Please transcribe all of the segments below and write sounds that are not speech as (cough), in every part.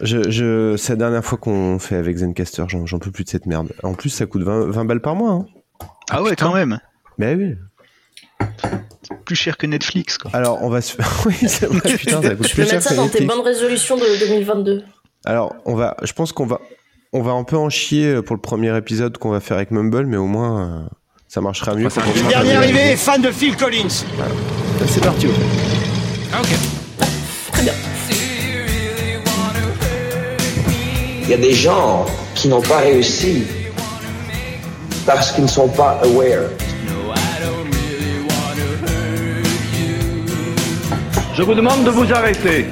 Je, je, c'est la dernière fois qu'on fait avec Zencaster, j'en, j'en peux plus de cette merde. En plus, ça coûte 20, 20 balles par mois. Hein. Ah ouais, quand même. Mais oui. Plus cher que Netflix, quoi. Alors, on va se (laughs) oui, c'est vrai, (laughs) putain, ça coûte Tu peux plus cher mettre ça que dans tes bonnes résolutions de 2022. Alors, on va, je pense qu'on va, on va un peu en chier pour le premier épisode qu'on va faire avec Mumble, mais au moins, euh, ça marchera mieux. fera Dernier le- arrivé, fan de Phil Collins. C'est parti. Ah ok. Très bien. Il y a des gens qui n'ont pas réussi parce qu'ils ne sont pas aware. Je vous demande de vous arrêter.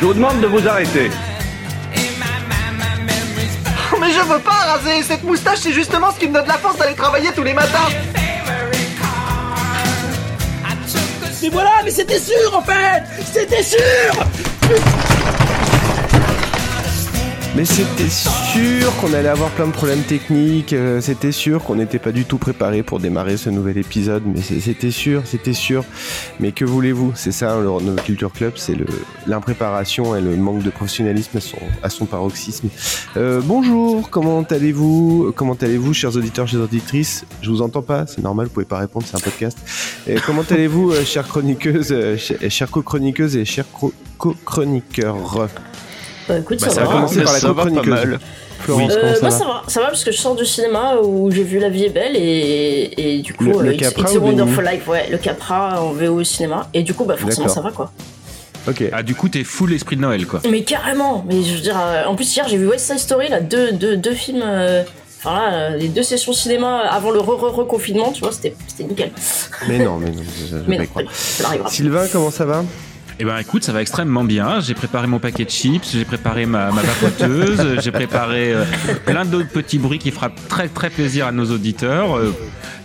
Je vous demande de vous arrêter. Mais je veux pas raser Cette moustache, c'est justement ce qui me donne la force d'aller travailler tous les matins. Mais voilà, mais c'était sûr en fait. C'était sûr Mais c'était sûr qu'on allait avoir plein de problèmes techniques, euh, c'était sûr qu'on n'était pas du tout préparé pour démarrer ce nouvel épisode, mais c'était sûr, c'était sûr. Mais que voulez-vous? C'est ça, le Random Culture Club, c'est l'impréparation et le manque de professionnalisme à son, à son paroxysme. Euh, bonjour, comment allez-vous? Comment allez-vous, chers auditeurs, chères auditrices? Je vous entends pas, c'est normal, vous pouvez pas répondre, c'est un podcast. Et comment allez-vous, euh, chères chroniqueuses, euh, ch- chères co-chroniqueuses et chers co- co-chroniqueurs? Bah écoute, Bah, ça, ça va va. commencer par la ça va pas mal. Florence, Euh, ça moi va ça va, ça va parce que je sors du cinéma où j'ai vu La vie est belle et, et du coup Le- le euh, It's, Capra It's Wonderful Life, ouais, le Capra en VO au cinéma et du coup bah forcément ça va quoi. Ok. Ah du coup t'es full esprit de Noël quoi. Mais carrément, mais je veux dire, euh, en plus hier j'ai vu West Side Story, là, deux, deux, deux films, euh, enfin là, les deux sessions cinéma avant le re-re-reconfinement, tu vois, c'était c'était nickel. Mais non, mais non, (laughs) je, je Mais pas non, y croire. ça arrivera. Sylvain, comment ça va? Eh ben écoute, ça va extrêmement bien. J'ai préparé mon paquet de chips, j'ai préparé ma, ma (laughs) j'ai préparé euh, plein d'autres petits bruits qui feront très très plaisir à nos auditeurs. Euh,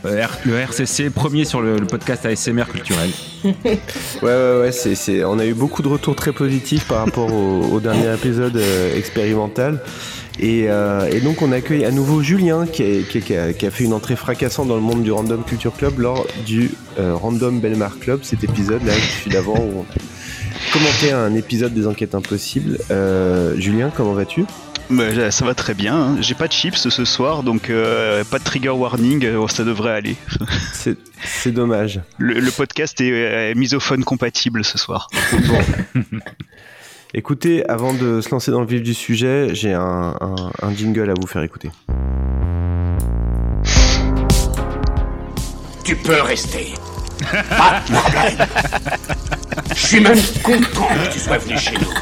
euh, le RCC, premier sur le, podcast ASMR culturel. (laughs) Ouais, ouais, ouais, on a eu beaucoup de retours très positifs par rapport au, dernier épisode expérimental. Et, donc on accueille à nouveau Julien qui a, fait une entrée fracassante dans le monde du Random Culture Club lors du Random Belmar Club, cet épisode là, celui d'avant où on a commenté un épisode des Enquêtes Impossibles. Euh, Julien, comment vas-tu? Bah, là, ça va très bien. hein. J'ai pas de chips ce soir, donc euh, pas de trigger warning. euh, ça devrait aller. (laughs) c'est, c'est dommage. Le, le podcast est euh, misophone compatible ce soir. (laughs) Écoutez, avant de se lancer dans le vif du sujet, j'ai un, un- un jingle à vous faire écouter. Tu peux rester. Pas de problème. (laughs) Je suis même content que tu sois venu chez nous.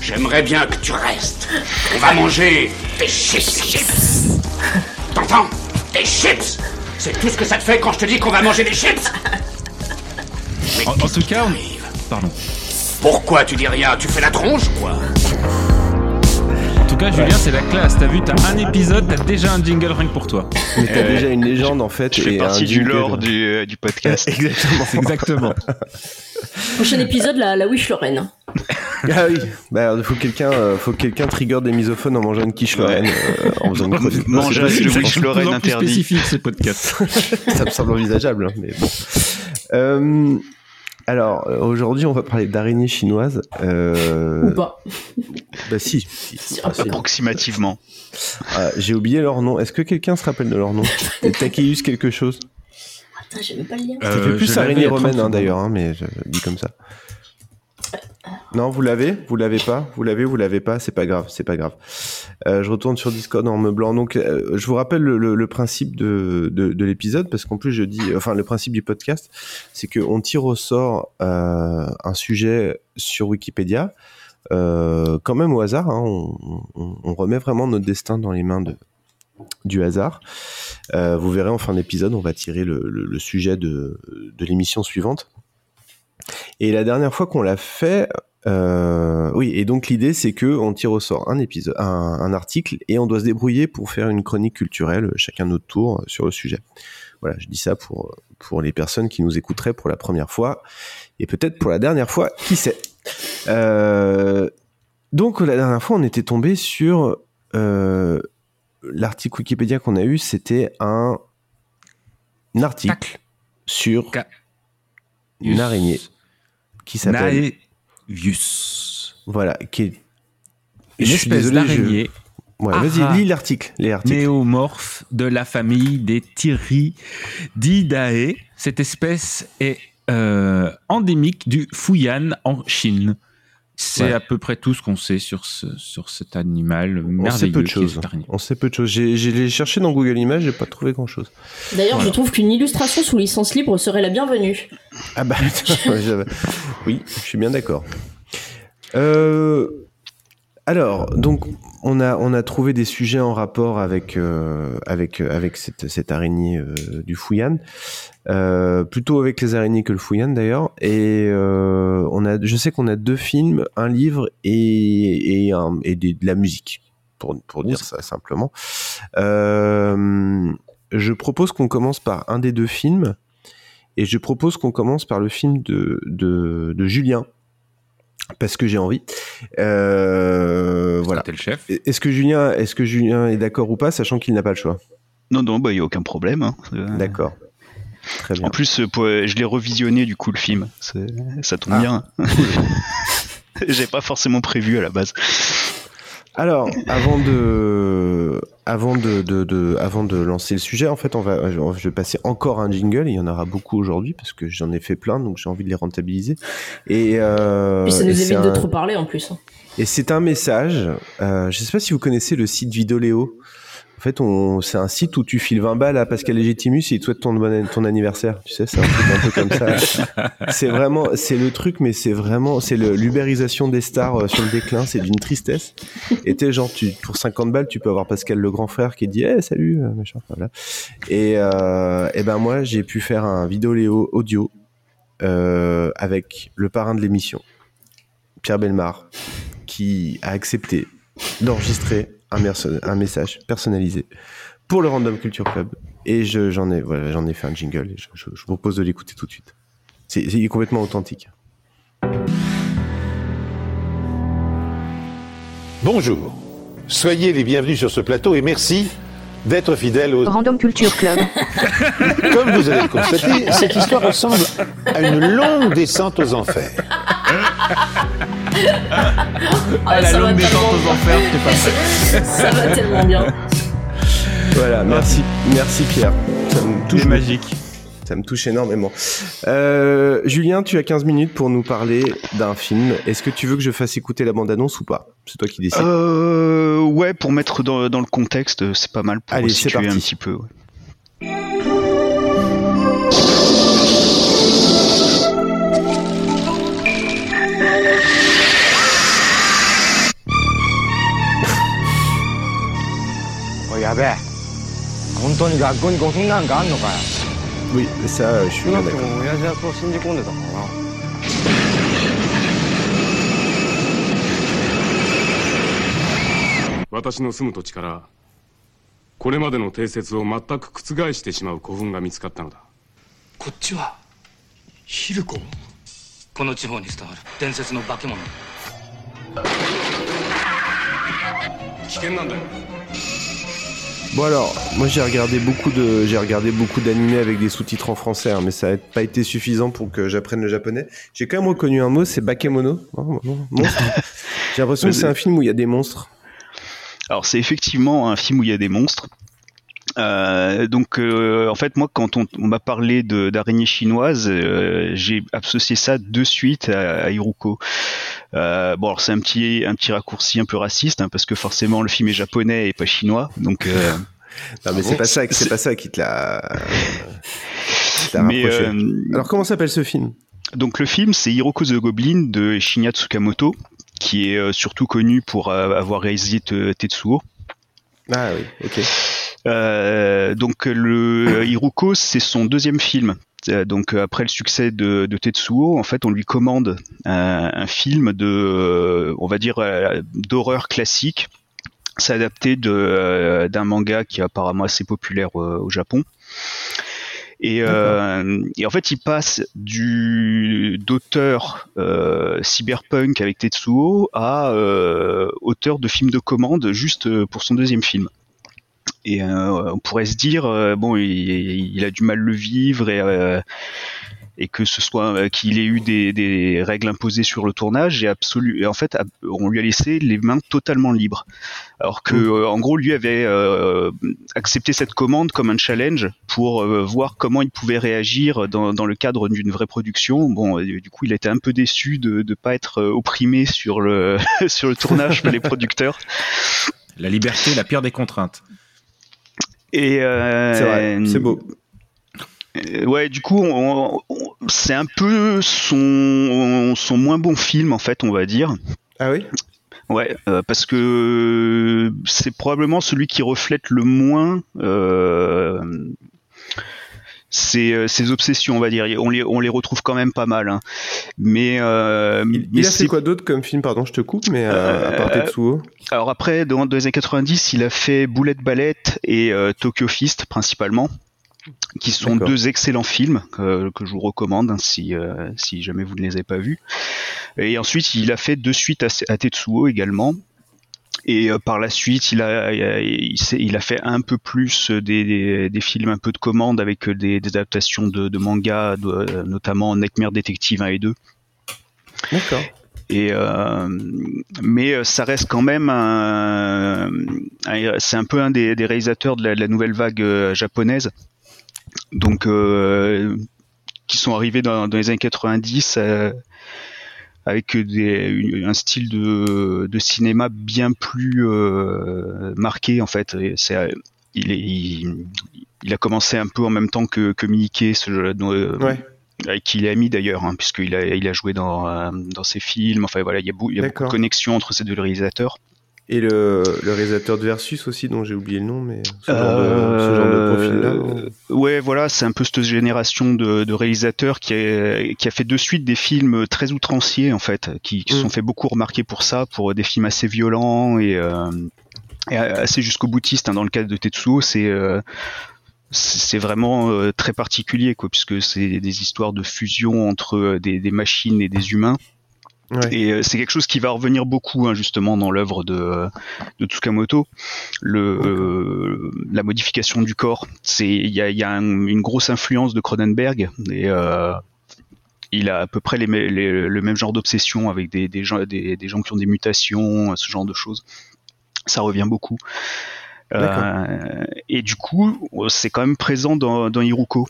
J'aimerais bien que tu restes. On va manger des chips. T'entends? Des chips. C'est tout ce que ça te fait quand je te dis qu'on va manger des chips Mais En, en tout cas, on... pardon. Pourquoi tu dis rien? Tu fais la tronche, quoi tout cas, Julien, c'est la classe. T'as vu, t'as un épisode, t'as déjà un jingle que pour toi. Mais t'as Euh, déjà une légende en fait. Je fais et partie un du jingle. lore du, euh, du podcast. (laughs) Exactement. Exactement. (laughs) Prochain épisode, la, la Wish Lorraine. (laughs) Ah oui, bah faut que quelqu'un, euh, faut que quelqu'un trigger des misophones en mangeant une quiche Lorraine, euh, en faisant une chronique. Mangeage de c'est- Wish Lorraine en interdit. spécifique ce podcast. Ça me semble envisageable, hein, mais bon. Euh, alors euh, aujourd'hui, on va parler d'araignées chinoises. Euh, Ou pas. (laughs) Bah si. Approximativement. Ah, J'ai oublié leur nom. Est-ce que quelqu'un se rappelle de leur nom (laughs) Takeus quelque chose. Attends, même pas le lien. Ça Euh, fait plus je araignée a 30 romaine hein, d'ailleurs, hein, mais je dis comme ça. Non, vous l'avez Vous l'avez pas Vous l'avez Vous l'avez pas C'est pas grave, c'est pas grave. Euh, je retourne sur Discord en me blanc. Donc, euh, je vous rappelle le, principe de, de, de l'épisode parce qu'en plus, je dis, enfin, le principe du podcast, c'est qu'on tire au sort euh, un sujet sur Wikipédia, quand même au hasard. hein, on, remet vraiment notre destin dans les mains du hasard. Vous verrez en fin d'épisode, on va tirer le, le- le sujet de, de l'émission suivante. Et la dernière fois qu'on l'a fait, euh, oui, et donc l'idée c'est que on tire au sort un épisode, un, un article, et on doit se débrouiller pour faire une chronique culturelle, chacun notre tour, euh, sur le sujet. Voilà, je dis ça pour pour les personnes qui nous écouteraient pour la première fois, et peut-être pour la dernière fois, qui sait. Euh, donc la dernière fois, on était tombé sur euh, l'article Wikipédia qu'on a eu, c'était un article sur une araignée qui s'appelle Naevius. voilà qui est Une Je espèce désolé, je- d'araignée ouais, vas-y lis l'article néomorphe de la famille des Theridiidae. Cette espèce est euh, endémique du Fuyan en Chine. C'est Ouais. à peu près tout ce qu'on sait sur, ce, sur cet animal on merveilleux. sait peu de choses on sait peu de choses j'ai j'ai cherché dans Google Images j'ai pas trouvé grand chose D'ailleurs, Voilà. je trouve qu'une illustration sous licence libre serait la bienvenue. Ah bah (laughs) oui, je suis bien d'accord. Euh, alors, donc on a on a trouvé des sujets en rapport avec euh, avec euh, avec cette, cette araignée euh, du Fuyan, euh, plutôt avec les araignées que le Fuyan d'ailleurs. Et on a, je sais qu'on a deux films, un livre et et, un- et des- de la musique pour pour dire ça simplement. Je propose qu'on commence par un des deux films. Et je propose qu'on commence par le film de, de, de Julien. Parce que j'ai envie. Euh, voilà. Le chef. Est-ce que Julien, est-ce que Julien est d'accord ou pas, sachant qu'il n'a pas le choix? Non, non, bah, il n'y a aucun problème. hein. Euh, D'accord. Très bien. En plus, euh, je l'ai revisionné du coup le film. Ça tombe Ah. bien. (laughs) J'ai pas forcément prévu à la base. Alors, avant de, avant de, de, de- avant de lancer le sujet, en fait, on va, je vais passer encore un jingle. Il y en aura beaucoup aujourd'hui parce que j'en ai fait plein, donc j'ai envie de les rentabiliser. Et, euh, Puis ça nous évite de trop parler en plus. hein. Et c'est un message. Euh, je sais pas si vous connaissez le site Vidéoléo. Fait, on, c'est un site où tu files 20 balles à Pascal Légitimus et il te souhaite ton, ton anniversaire. Tu sais, c'est un truc un peu comme ça. (laughs) C'est vraiment, c'est le truc, mais c'est vraiment, c'est l'ubérisation des stars euh, sur le déclin. C'est d'une tristesse. Et t'es genre, tu, pour 50 balles, tu peux avoir Pascal le grand frère qui dit, eh, salut, euh, machin, voilà. Et, euh, et ben moi, j'ai pu faire un Vidéoléo audio, euh, avec le parrain de l'émission, Pierre Belmar, qui a accepté d'enregistrer un, message personnalisé pour le Random Culture Club. Et je- j'en ai, voilà, ai fait un jingle je, vous propose de l'écouter tout de suite. C'est est complètement authentique. Bonjour. Soyez les bienvenus sur ce plateau et merci d'être fidèles au Random Culture Club. (laughs) Comme vous allez le constater, cette histoire ressemble à une longue descente aux enfers. Ah, la ça va longue descente aux enfers, c'est pas (laughs) ça. Ça va tellement bien. Voilà, merci, merci Pierre. Ça me touche C'est magique. Ça me touche énormément. Euh, Julien, tu as 15 minutes pour nous parler d'un film. Est-ce que tu veux que je fasse écouter la bande-annonce ou pas? C'est toi qui décides. Euh, ouais, pour mettre dans, dans le contexte, c'est pas mal pour Allez, c'est situer un petit peu. ouais. Oui, ça, euh, je suis bien d'accord. 私の住む土地からこれまでの定説を全く覆してしまう古墳が見つかったのだ。こっちはヒルコこの地方に伝わる伝説の化け物。危険なんだよ Bon alors, moi j'ai regardé beaucoup de, j'ai regardé beaucoup d'animés avec des sous-titres en français, hein, mais ça n'a pas été suffisant pour que j'apprenne le japonais. J'ai quand même reconnu un mot, c'est bakemono. Oh, non, monstre. (laughs) j'ai l'impression que c'est un film où il y a des monstres. Alors c'est effectivement un film où il y a des monstres. Euh, donc euh, en fait moi quand on, on m'a parlé d'araignées chinoises, euh, j'ai associé ça de suite à, à Iruko. Euh, bon alors c'est un petit un petit raccourci un peu raciste hein, parce que forcément le film est japonais et pas chinois donc. euh, (laughs) Non mais c'est pas ça, c'est pas ça qui te l'a. euh, Alors comment s'appelle ce film? Donc le film, c'est Hiroko the Goblin de Shinya Tsukamoto, qui est euh, surtout connu pour euh, avoir réalisé Te- Tetsuo. Ah oui, ok. Euh, donc le Hiroko, c'est son deuxième film. Euh, Donc euh, après le succès de, de Tetsuo, en fait, on lui commande un, un film de, on va dire, d'horreur classique. C'est adapté d'un manga qui est apparemment assez populaire au Japon. Et, euh, et en fait, il passe du d'auteur euh, cyberpunk avec Tetsuo à euh, auteur de films de commande juste pour son deuxième film. Et euh, on pourrait se dire, euh, bon, il, il, a du mal le vivre et, euh, et que ce soit qu'il ait eu des, des, règles imposées sur le tournage et absolu et en fait on lui a laissé les mains totalement libres. Alors que euh, en gros lui avait accepté cette commande comme un challenge pour voir comment il pouvait réagir dans, dans le cadre d'une vraie production. Bon du coup il était un peu déçu de ne pas être opprimé sur le (laughs) sur le tournage par les producteurs. La liberté, la pire des contraintes. Et euh, C'est vrai, c'est beau. Euh, ouais, du coup, on- on- c'est un peu son, son moins bon film, en fait, on va dire. Ah oui? Ouais, euh, parce que c'est probablement celui qui reflète le moins euh, ses, euh, ses obsessions, on va dire. On les, on les retrouve quand même pas mal. hein. Mais, euh, mais Il a c'est fait quoi d'autre comme film? Pardon, je te coupe, mais euh, à part Euh, Tetsuo. alors après, dans, dans les années 90, il a fait Bullet Ballet et euh, Tokyo Fist principalement, qui sont deux excellents films que, que je vous recommande hein, si, euh, si jamais vous ne les avez pas vus. Et ensuite, il a fait deux suites à, à Tetsuo également. Et euh, par la suite, il a, il, a, il a fait un peu plus des, des, des films un peu de commande avec des, des adaptations de, de manga, de- euh, notamment Nightmare Detective 1 et 2. D'accord. Et euh, mais euh, ça reste quand même un, un- c'est un peu un des, des réalisateurs de la, de la nouvelle vague euh, japonaise, donc euh, qui sont arrivés dans, dans les années 90 euh, avec des, un style de, de cinéma bien plus euh, marqué en fait. C'est, il, est, il, il a commencé un peu en même temps que, que Miike, ce, euh, Ouais. avec qui il est ami d'ailleurs, hein, puisqu'il a, il a joué dans, euh, dans ses films. Enfin voilà, il y a, beau- il y a beaucoup de connexions entre ces deux réalisateurs. Et le, le réalisateur de Versus aussi, dont j'ai oublié le nom, mais ce genre de, ce genre de profil-là. Euh, Ouais, voilà, c'est un peu cette génération de, de réalisateurs qui a, qui a fait de suite des films très outranciers en fait, qui, qui se Mm. sont fait beaucoup remarquer pour ça, pour des films assez violents et, euh, et assez jusqu'au boutiste. hein. Dans le cas de Tetsuo, c'est euh, c'est vraiment euh, très particulier, quoi, puisque c'est des histoires de fusion entre des, des machines et des humains. Ouais. Et euh, c'est quelque chose qui va revenir beaucoup hein, justement dans l'œuvre de, euh, de Tsukamoto. Le, euh, la modification du corps, c'est il y a, il y a un- une grosse influence de Cronenberg et euh, il a à peu près les, mê- les- le même genre d'obsession avec des, des, gens, des, des gens qui ont des mutations, ce genre de choses. Ça revient beaucoup. Euh, et du coup, c'est quand même présent dans, dans Iruko.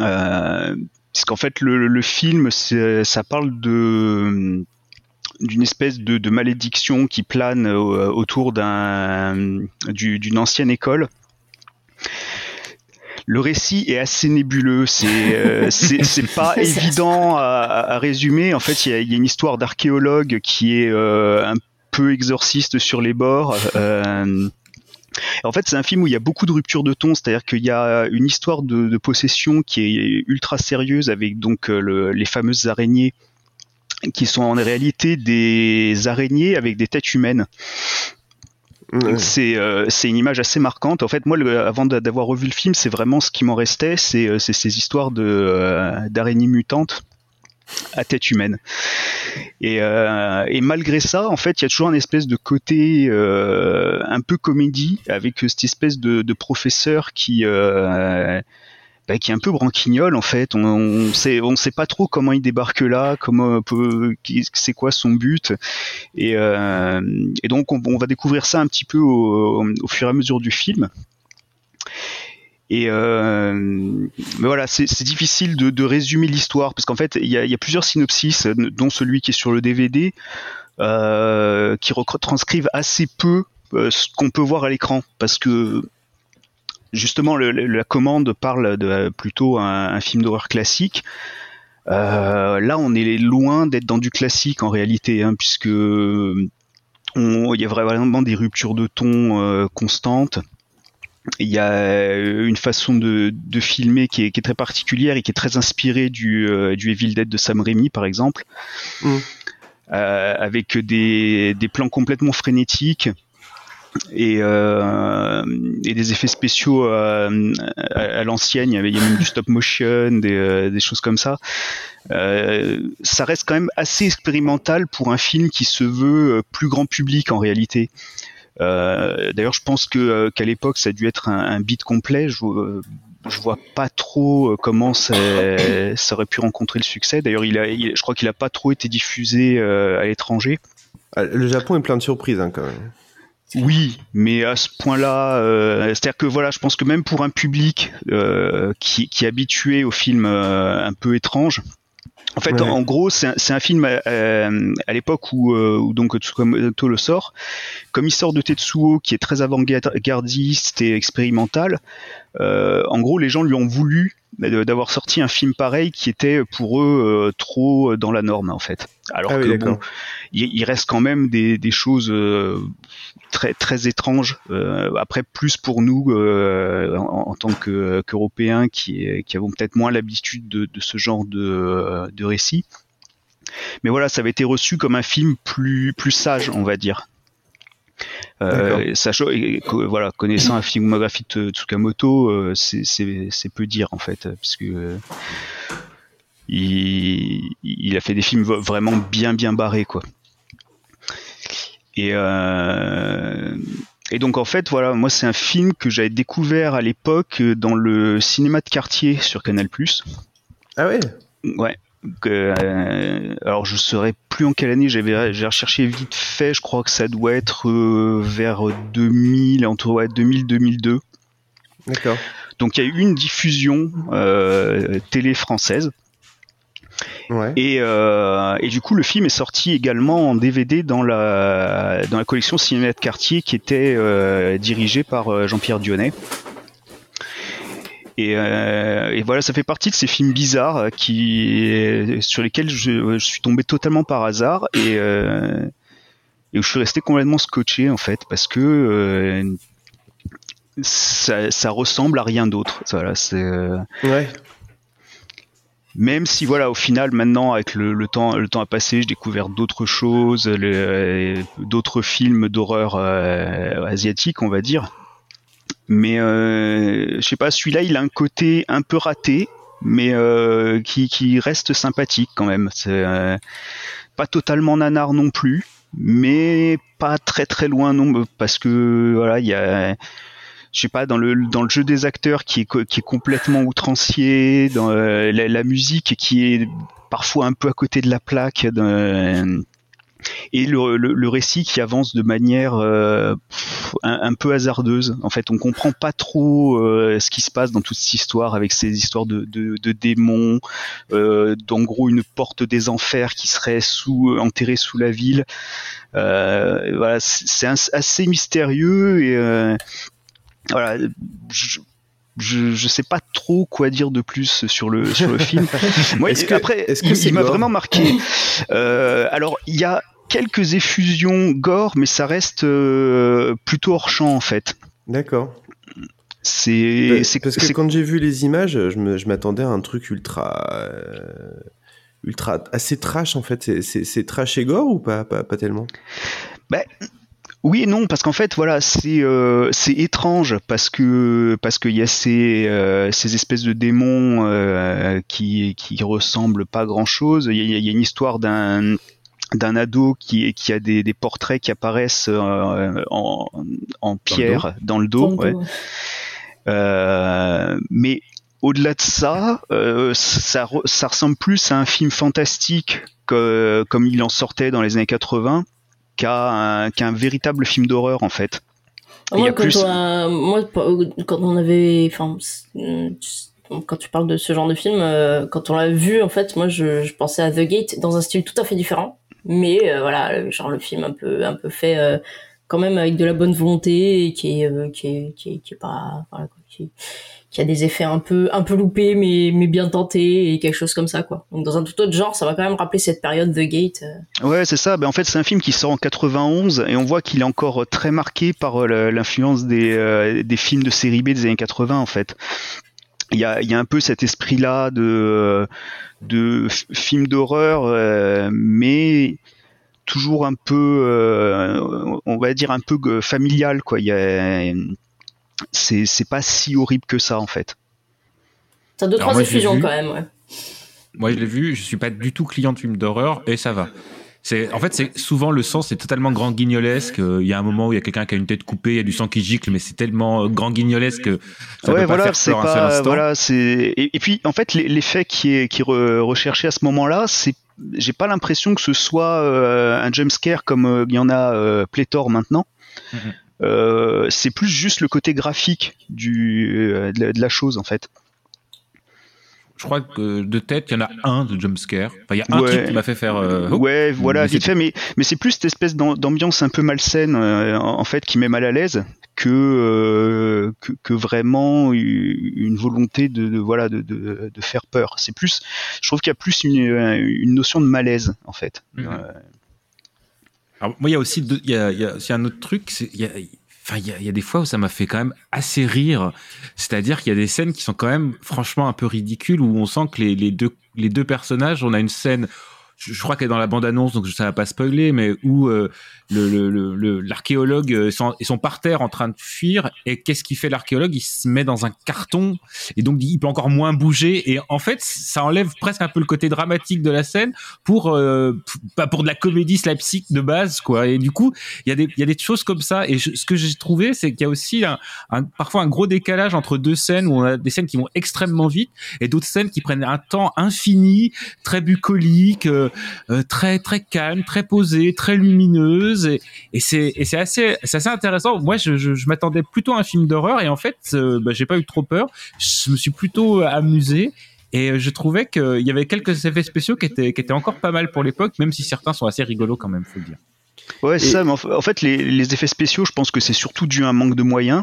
Euh, puisqu'en fait, le, le film, ça parle de d'une espèce de, de malédiction qui plane autour d'un du- d'une ancienne école. Le récit est assez nébuleux, c'est euh, (laughs) c'est pas évident à, résumer. En fait, il y a, il y a une histoire d'archéologue qui est euh, un peu exorciste sur les bords. Euh, en fait, c'est un film où il y a beaucoup de ruptures de ton, c'est-à-dire qu'il y a une histoire de, de possession qui est ultra sérieuse avec donc euh, le- les fameuses araignées qui sont en réalité des araignées avec des têtes humaines. C'est euh, c'est une image assez marquante. En fait, moi, le- avant d'a- d'avoir revu le film, c'est vraiment ce qui m'en restait, c'est euh, ces histoires euh, d'araignées mutantes à tête humaine. Et, euh, et malgré ça, en fait, il y a toujours un espèce de côté euh, un peu comédie avec cette espèce de, professeur qui euh, bah, qui est un peu branquignol en fait. On, on sait on sait pas trop comment il débarque là, comment c'est quoi son but. Et, donc on, va découvrir ça un petit peu au fur et à mesure du film. Et euh, mais voilà, c'est difficile de, résumer l'histoire parce qu'en fait il y a, plusieurs synopsis, dont celui qui est sur le DVD, euh, qui retranscrivent assez peu euh, ce qu'on peut voir à l'écran parce que justement la commande parle de plutôt un, film d'horreur classique. Euh, là, on est loin d'être dans du classique en réalité, hein, puisque il y a vraiment des ruptures de ton euh, constantes. Il y a une façon de, de filmer qui est, qui est très particulière et qui est très inspirée du, euh, du Evil Dead de Sam Raimi, par exemple, Mm. Euh, avec des, des plans complètement frénétiques et, euh, et des effets spéciaux euh, à, à l'ancienne. Il y avait- même du stop motion, des, euh, des choses comme ça. Euh, ça reste quand même assez expérimental pour un film qui se veut euh, plus grand public en réalité. Euh, D'ailleurs, je pense que euh, qu'à l'époque, ça a dû être un, un beat complet. Je, euh, je vois pas trop comment ça, (coughs) ça aurait pu rencontrer le succès. D'ailleurs, il je crois qu'il a pas trop été diffusé à l'étranger. Ah, Le Japon est plein de surprises hein, quand même. Oui, mais à ce point-là, euh, c'est-à-dire que voilà, je pense que même pour un public euh, qui, qui est habitué aux films euh, un peu étranges, en fait, Ouais. en, en gros, c'est un, film euh, à l'époque où, euh, où donc Tsukamoto le sort. Comme il sort de Tetsuo, qui est très avant-gardiste et expérimental, euh, en gros, les gens lui ont voulu d'avoir sorti un film pareil qui était pour eux euh, trop dans la norme en fait. Alors Ah que bon, il, il reste quand même des, des choses euh, très très étranges. Euh, après, plus pour nous euh, en, en tant que- qu'Européens qui, qui avons peut-être moins l'habitude de, de ce genre de, de récit. Mais voilà, ça avait été reçu comme un film plus plus sage, on va dire. Euh, sachant, et que, voilà, connaissant la filmographie de Tsukamoto, euh, c'est- peu dire en fait, puisque euh, il, il a fait des films vraiment bien bien barrés quoi. Et et donc en fait voilà, moi c'est un film que j'avais découvert à l'époque dans le cinéma de quartier sur Canal+. Ah ouais? Ouais. Que, euh, alors je saurais plus en quelle année j'avais j'ai recherché vite fait je crois que ça doit être euh, vers 2000 entre ouais, 2000 2002 D'accord. donc il y a eu une diffusion euh, télé française Ouais. et, et du coup le film est sorti également en DVD dans la dans la collection cinéma de quartier qui était dirigée par Jean-Pierre Dionnet et, euh, et voilà, ça fait partie de ces films bizarres euh, qui, sur lesquels je, je suis tombé totalement par hasard et, euh, et où je suis resté complètement scotché en fait parce que euh, ça, ça ressemble à rien d'autre. Voilà, c'est euh, Ouais. même si voilà, au final, maintenant avec le, le temps, le temps a passé, j'ai découvert d'autres choses, d'autres films d'horreur euh, asiatiques, on va dire. Mais euh, je sais pas, celui-là, il a un côté un peu raté, mais euh, qui, qui reste sympathique quand même. C'est euh, pas totalement nanar non plus, mais pas très très loin non, parce que voilà, il y a je sais pas dans le dans le jeu des acteurs qui est qui est complètement outrancier dans euh, la, musique qui est parfois un peu à côté de la plaque et le, récit qui avance de manière euh, un, peu hasardeuse. En fait, on comprend pas trop euh, ce qui se passe dans toute cette histoire avec ces histoires de, démons, euh, d'en gros une porte des enfers qui serait sous enterrée sous la ville. Euh, voilà, c'est assez mystérieux et euh, voilà. Je, je sais pas trop quoi dire de plus sur le sur le film. (laughs) Moi, Est-ce que- après, est-ce que il, m'a vraiment marqué. (laughs) Euh, alors, il y a quelques effusions gore, mais ça reste euh, plutôt hors champ en fait. D'accord. C'est Pa- c'est Parce que quand j'ai vu les images, je me- je m'attendais à un truc ultra. euh, ultra. assez trash en fait. C'est- C'est c'est trash et gore ou pas, pas, pas tellement? Ben, oui et non parce qu'en fait voilà c'est euh, c'est étrange parce que parce qu'il y a ces euh, ces espèces de démons euh, qui qui ressemblent pas grand chose. Il y a, il y a une histoire d'un d'un ado qui qui a des, des portraits qui apparaissent euh, en, en pierre dans le dos. Dans le ouais. dos, ouais. Euh, mais au-delà de ça, euh, ça, re- ça ressemble plus à un film fantastique que, comme il en sortait dans les années 80 qu'un véritable film d'horreur en fait. Il y Moi, a quand, plus- moi, quand on avait, enfin, c'est- quand tu parles de ce genre de film, euh, quand on l'a vu, en fait, moi, je, je pensais à The Gate dans un style tout à fait différent, mais euh, voilà, genre le film un peu, un peu fait euh, quand même avec de la bonne volonté et qui est, euh, qui est, qui est, qui est pas, voilà, quoi, qui, qui a des effets un peu, un peu loupés, mais, mais bien tentés et quelque chose comme ça, quoi. Donc dans un tout autre genre, ça va quand même rappeler cette période The Gate. euh. Ouais, c'est ça. Ben, en fait, c'est un film qui sort en 91 et on voit qu'il est encore très marqué par euh, l'influence des, euh, des films de série B des années 80 en fait. Il y a, y a un peu cet esprit-là de, de film d'horreur, euh, mais toujours un peu, euh, on va dire un peu euh, familial quoi. Il y a, c'est, c'est pas si horrible que ça en fait. T'as deux, Alors trois effusions quand même, ouais. Moi, je l'ai vu, je suis pas du tout client de films d'horreur et ça va. C'est, en fait, c'est souvent le sens, c'est totalement grand guignolesque. Il y a un moment où il y a quelqu'un qui a une tête coupée, il y a du sang qui gicle, mais c'est tellement euh, grand guignolesque que ça ouais, peut pas voilà, faire c'est peur un seul pas, instant. voilà, c'est et, et puis en fait l'e- l'effet qui est qui re- recherché à ce moment-là, c'est j'ai pas l'impression que ce soit euh, un jump scare comme euh, il y en a euh, pléthore maintenant. Euh, c'est plus juste le côté graphique du euh, de, la, de la chose en fait. Je crois que de tête, il y en a un de jumpscare. Enfin, il y a un Ouais. truc qui m'a fait faire. euh, oh. ouais, voilà, Mais vite c'est- fait, mais mais c'est plus cette espèce d'am- d'ambiance un peu malsaine euh, en fait qui met mal à l'aise que, euh, que que vraiment une volonté de, de voilà de, de de faire peur. C'est plus, je trouve qu'il y a plus une une notion de malaise en fait. Mhm. Euh, Alors, moi, il y a aussi, il y a, y un autre truc. Il y a, enfin, il y a des fois où ça m'a fait quand même assez rire. C'est-à-dire qu'il y a des scènes qui sont quand même franchement un peu ridicules où on sent que les, les deux, les deux personnages, on a une scène. Je, crois qu'elle est dans la bande-annonce, donc ça va pas spoiler, mais où euh, le, le, le- l'archéologue, euh, ils sont, par en train de fuir, et qu'est-ce qu'il fait l'archéologue? Il se met dans un carton, et donc il peut encore moins bouger, et en fait, ça enlève presque un peu le côté dramatique de la scène pour euh, pas pour de la comédie slapstick de base, quoi. Et du coup, il y a des y a des choses comme ça, et ce que j'ai trouvé, c'est qu'il y a aussi parfois un gros décalage entre deux scènes où on a des scènes qui vont extrêmement vite et d'autres scènes qui prennent un temps infini, très bucolique, très très calme, très posée, très lumineuse et, et c'est et c'est assez c'est assez intéressant. Moi, je, je, je m'attendais plutôt à un film d'horreur et en fait, euh, bah, j'ai pas eu trop peur. Je me suis plutôt amusé. Et euh, je trouvais qu'il y avait quelques effets spéciaux qui étaient, qui étaient encore pas mal pour l'époque, même si certains sont assez rigolos quand même, faut le dire. Ouais, c'est ça. Mais en fait, les, les effets spéciaux, je pense que c'est surtout dû à un manque de moyens.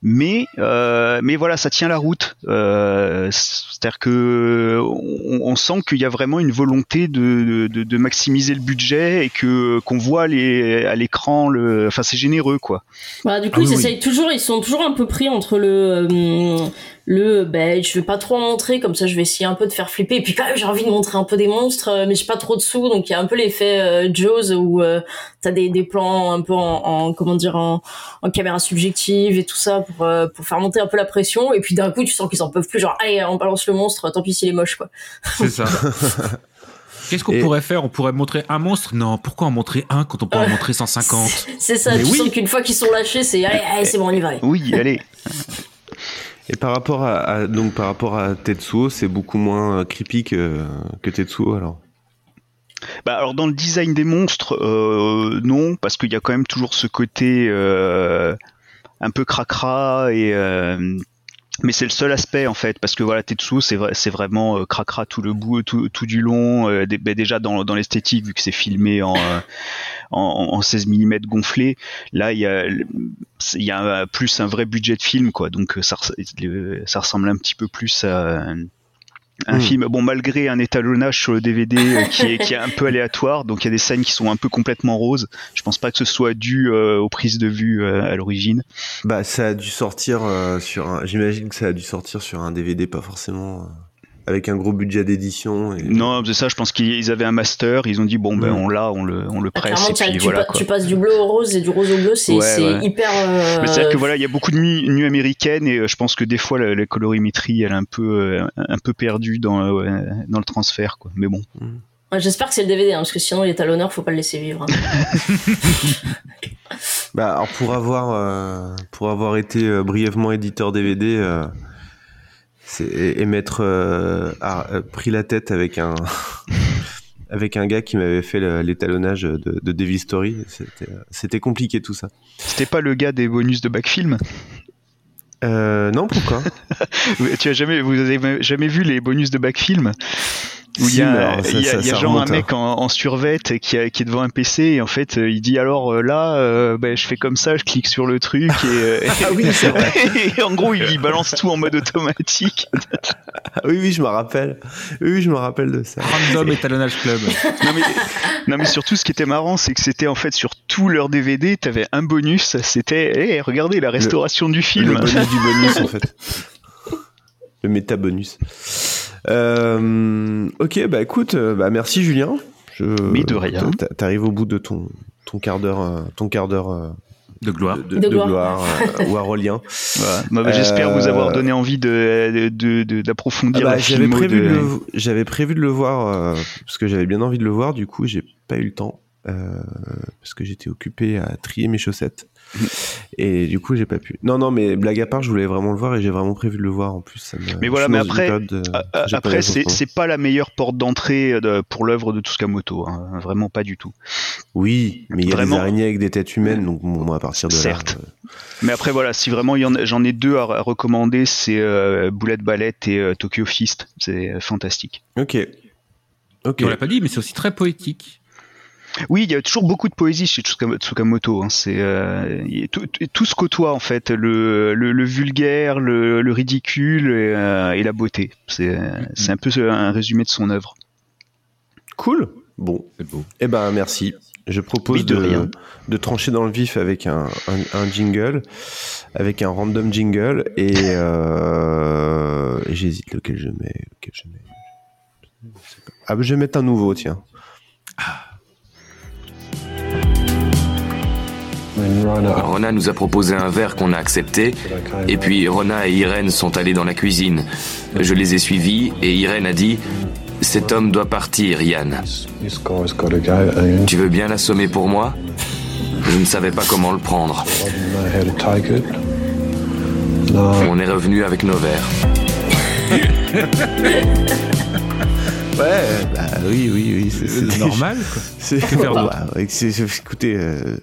Mais euh, mais voilà, ça tient la route. Euh, C'est-à-dire que on, on sent qu'il y a vraiment une volonté de, de, de maximiser le budget et que qu'on voit les, à l'écran. Le, enfin, c'est généreux, quoi. Voilà, du coup, Ah ils oui. essayent toujours, ils sont toujours un peu pris entre le, euh, le, ben, je vais pas trop en montrer, comme ça, je vais essayer un peu de faire flipper. Et puis quand même, j'ai envie de montrer un peu des monstres, euh, mais j'ai pas trop de sous, donc il y a un peu l'effet euh, Jaws où euh, t'as des, des plans un peu en, en comment dire, en, en caméra subjective et tout ça pour euh, pour faire monter un peu la pression. Et puis d'un coup, tu sens qu'ils en peuvent plus, genre, allez, on balance le monstre, tant pis s'il est moche, quoi. C'est ça. (laughs) Qu'est-ce qu'on Et- pourrait faire? On pourrait montrer un monstre? Non, pourquoi en montrer un quand on peut en montrer (laughs) 150 C'est ça, Mais tu oui. sens qu'une fois qu'ils sont lâchés, c'est, allez, allez, c'est bon, on y va. allez. Oui, allez. (laughs) Et par rapport à, à- donc par rapport à Tetsuo, c'est beaucoup moins euh, creepy que, que Tetsuo alors? Bah alors dans le design des monstres, euh, non, parce qu'il y a quand même toujours ce côté euh, un peu cracra et mais c'est le seul aspect en fait parce que voilà Tetsuo c'est vrai c'est vraiment cracra tout le bout tout, tout du long bah, déjà dans, dans l'esthétique vu que c'est filmé en, en en 16 mm gonflé là il y a il y a plus un vrai budget de film quoi donc euh, ça ça ressemble un petit peu plus à un Mm. film, bon malgré un étalonnage sur le DVD euh, qui est, qui est un peu (laughs) aléatoire, donc il y a des scènes qui sont un peu complètement roses. Je pense pas que ce soit dû euh, aux prises de vue euh, à l'origine. Bah ça a dû sortir sur un. J'imagine que ça a dû sortir sur un DVD, pas forcément avec un gros budget d'édition. Et... Non, c'est ça. Je pense qu'ils avaient un master. Ils ont dit bon ben Mm. on l'a, on le, on le Ah, presse et tu, puis tu voilà pa- quoi. tu passes du bleu au rose et du rose au bleu, c'est Ouais, c'est ouais. hyper. euh, Mais c'est-à-dire que voilà, il y a beaucoup de nuits, nuits américaines et euh, je pense que des fois la, la colorimétrie elle est un peu euh, un peu perdue dans euh, dans le transfert quoi. Mais bon. Ouais, J'espère que c'est le DVD, hein, parce que sinon il est à l'honneur, faut pas le laisser vivre. hein. (laughs) Bah alors pour avoir euh, pour avoir été euh, brièvement éditeur DVD, euh, c'est et, et m'être euh, pris la tête avec un (laughs) avec un gars qui m'avait fait l'étalonnage de, de Devil Story, c'était c'était compliqué tout ça. C'était pas le gars des bonus de Backfilm Euh, non pourquoi? (laughs) Tu as jamais, vous avez jamais vu les bonus de Backfilm où il Si, y a, mais alors, ça- il y a- ça- il y a ça genre un hein. mec en, en survêt qui, a- qui est devant un PC et en fait euh, il dit alors euh, là euh, ben, je fais comme ça je clique sur le truc et, euh, (laughs) Ah oui, c'est vrai. (laughs) et en gros il, il balance tout en mode automatique Ah Oui oui je me rappelle, oui, je me rappelle de ça. Random Étalonnage Club. non mais, non mais surtout ce qui était marrant c'est que c'était en fait sur tout leur DVD t'avais un bonus c'était hey, regardez la restauration du film Le bonus du bonus, en (laughs) fait. Le méta bonus. Euh, ok, bah écoute, euh, bah merci Julien. Je, Mais de rien. t'a- T'arrives au bout de ton, ton quart d'heure, euh, ton quart d'heure de gloire, de, de, de gloire, euh. (laughs) Voilà. Bah, bah, J'espère vous avoir donné envie de d'approfondir. Ah bah, la j'avais filmo prévu, de... le- j'avais prévu de le voir euh, parce que j'avais bien envie de le voir. Du coup, j'ai pas eu le temps euh, parce que j'étais occupé à trier mes chaussettes. (laughs) Et du coup, j'ai pas pu. Non, non, mais blague à part, je voulais vraiment le voir et j'ai vraiment prévu de le voir en plus. ça me- Mais voilà, mais après, de- a- a- j'ai pas après c'est pas la meilleure porte d'entrée de- pour l'œuvre de Tsukamoto, hein. vraiment pas du tout. Oui, mais il y a Vraiment. des araignées avec des têtes humaines, donc bon, moi, à partir de Certes. là. euh, Mais après voilà, si vraiment j'en ai deux à, à recommander, c'est euh, Boulette Ballette et euh, Tokyo Fist, c'est euh, fantastique. Ok. Ok. On l'a pas dit, mais c'est aussi très poétique. Oui, il y a toujours beaucoup de poésie chez Tsuka- Tsukamoto. Hein. C'est euh, tout, tout se côtoie en fait, le, le, le vulgaire, le, le ridicule et, euh, et la beauté. C'est euh, c'est un peu un résumé de son œuvre. Cool. Bon. Eh ben, merci. Je propose de de, rien. de trancher dans le vif avec un, un, un jingle, avec un random jingle, et, euh, et j'hésite lequel je mets. Lequel je mets. Ah, je vais mettre un nouveau, tiens. Rona nous a proposé un verre qu'on a accepté, et puis Rona et Irène sont allés dans la cuisine. Je les ai suivis, et Irène a dit Cet homme doit partir, Yann. Tu veux bien l'assommer pour moi? Je ne savais pas comment le prendre. On est revenu avec nos verres. (laughs) Ouais, bah oui, oui, oui. C'est (laughs) normal, quoi. C'est bah, Écoutez, euh,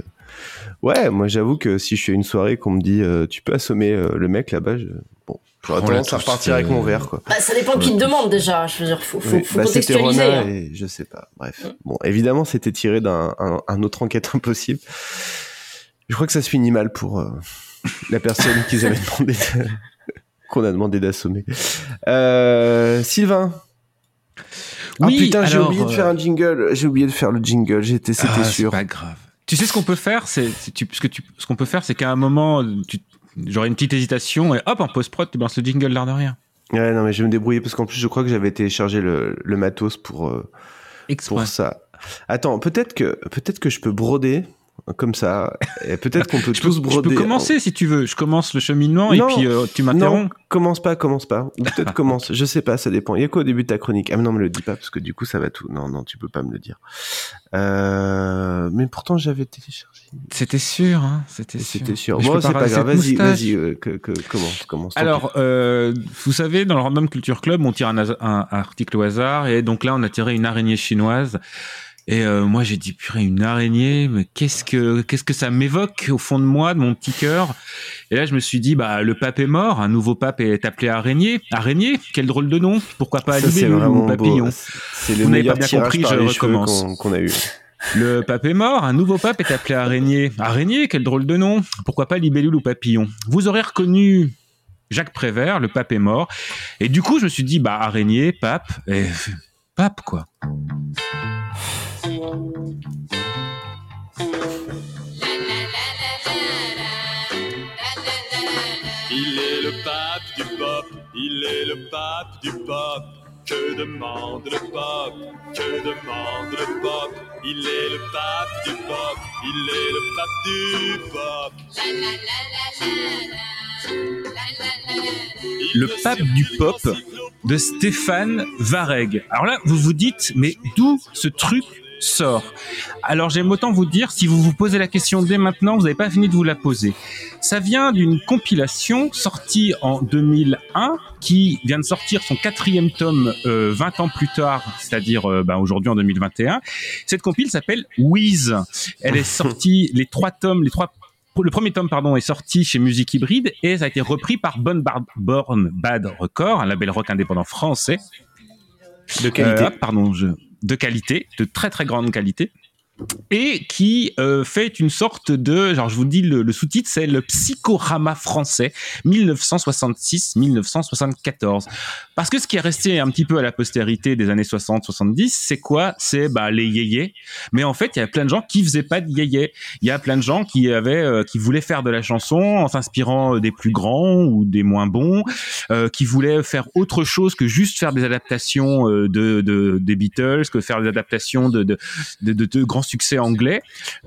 ouais, moi j'avoue que si je fais une soirée qu'on me dit euh, tu peux assommer euh, le mec là-bas, je... bon, j'aurais tendance à repartir avec mon verre, quoi. Bah, ça dépend qui te demande déjà. Je veux dire, faut, faut, Oui, faut bah, c'était contextualiser. Rona hein. et je sais pas. Bref. Bon, évidemment, c'était tiré d'un un, un autre enquête (laughs) impossible. Je crois que ça se finit mal pour euh, la personne qu'ils avaient (laughs) demandé de- qu'on a demandé d'assommer. Euh, Sylvain. Ah Oui, putain, j'ai oublié de faire un jingle. J'ai oublié de faire le jingle. J'étais, c'était Ah, sûr. C'est pas grave. Tu sais ce qu'on peut faire, c'est ce que tu, ce qu'on peut faire, c'est qu'à un moment, tu, j'aurai une petite hésitation et hop, en post prod, tu balances le jingle l'air de rien. Ouais, non, mais je vais me débrouiller parce qu'en plus, je crois que j'avais téléchargé le, le matos pour, euh, pour ça. Attends, peut-être que, peut-être que je peux broder comme ça. Et peut-être qu'on peut Je peux, tous je broder. peux commencer si tu veux. Je commence le cheminement Non, et puis euh, tu Non, m'interromps. commence pas, commence pas. Ou peut-être (laughs) commence. Je sais pas, ça dépend. Il y a quoi au début de ta chronique Ah mais non, me le dis pas parce que du coup ça va tout. Non, non, tu peux pas me le dire. Euh... Mais pourtant j'avais téléchargé. C'était sûr, hein, c'était sûr. C'était sûr. Je Bon, c'est pas grave. Vas-y, moustache. vas-y. euh, que, que, commence, Alors, euh, vous savez, dans le Random Culture Club, on tire un article au hasard, et donc là, on a tiré une araignée chinoise. Et euh, moi, j'ai dit, purée, une araignée, mais qu'est-ce que qu'est-ce que ça m'évoque au fond de moi, de mon petit cœur? Et là, je me suis dit, bah, le pape est mort, un nouveau pape est appelé araignée. Araignée, quel drôle de nom Pourquoi pas vraiment ou beau. papillon C'est le Vous n'avez pas bien compris, je recommence. qu'on qu'on a eu. Le pape est mort, un nouveau pape est appelé araignée. Araignée, quel drôle de nom. Pourquoi pas libellule ou papillon? Vous aurez reconnu Jacques Prévert, le pape est mort. Et du coup, je me suis dit, bah, araignée, pape, et pape, quoi. Il est le pape du pop, il est le pape du pop. Que demande le pop Que demande le pop Il est le pape du pop, il est le pape du pop. Le pape du pop de Stéphane Vareg. Alors là, vous vous dites, mais d'où ce truc sort Alors j'aime autant vous dire, si vous vous posez la question dès maintenant, vous n'avez pas fini de vous la poser. Ça vient d'une compilation sortie en 2001 qui vient de sortir son quatrième tome euh, 20 ans plus tard, c'est-à-dire euh, ben, aujourd'hui en 2021. Cette compile s'appelle Wiz. Elle est sortie, (laughs) les trois tomes, les trois le premier tome pardon est sorti chez Musique Hybride et ça a été repris par Bar- Born Bad Record, un label rock indépendant français. De qualité. Euh, pardon, je- de qualité, de très très grande qualité. Et qui euh, fait une sorte de, genre je vous dis le, le sous-titre, c'est le psychorama français 1966-1974. Parce que ce qui est resté un petit peu à la postérité des années 60-70, c'est quoi? C'est bah, les yéyés. Mais en fait, il y a plein de gens qui faisaient pas de yéyés. Il y a plein de gens qui avaient, euh, qui voulaient faire de la chanson en s'inspirant euh, des plus grands ou des moins bons, euh, qui voulaient faire autre chose que juste faire des adaptations euh, de, de des Beatles, que faire des adaptations de de, de, de- grands succès anglais,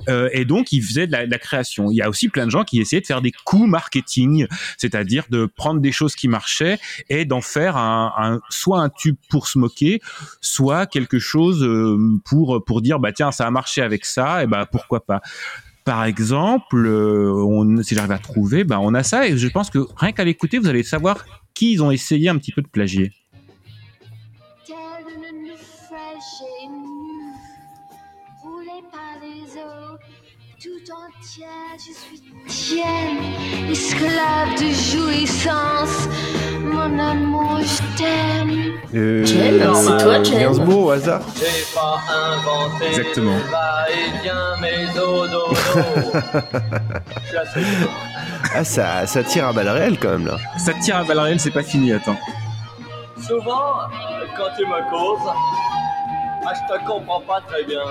euh, et donc il faisait de la, de la création. Il y a aussi plein de gens qui essayaient de faire des coups marketing, c'est-à-dire de prendre des choses qui marchaient et d'en faire un, soit un tube pour se moquer, soit quelque chose euh, pour pour dire bah tiens ça a marché avec ça, et bah pourquoi pas. Par exemple, euh, on, si j'arrive à trouver, bah on a ça et je pense que rien qu'à l'écouter, vous allez savoir qui ils ont essayé un petit peu de plagier. Je suis tienne, esclave de jouissance, mon amour, je t'aime. Euh, Jen, c'est toi, Jen. Gainsbourg au hasard J'ai pas inventé Exactement. (laughs) Ah, ça, ça tire à balles réelles quand même là. Ça tire à balles réelles, c'est pas fini, attends. Souvent, quand tu me causes, ah, je te comprends pas très bien.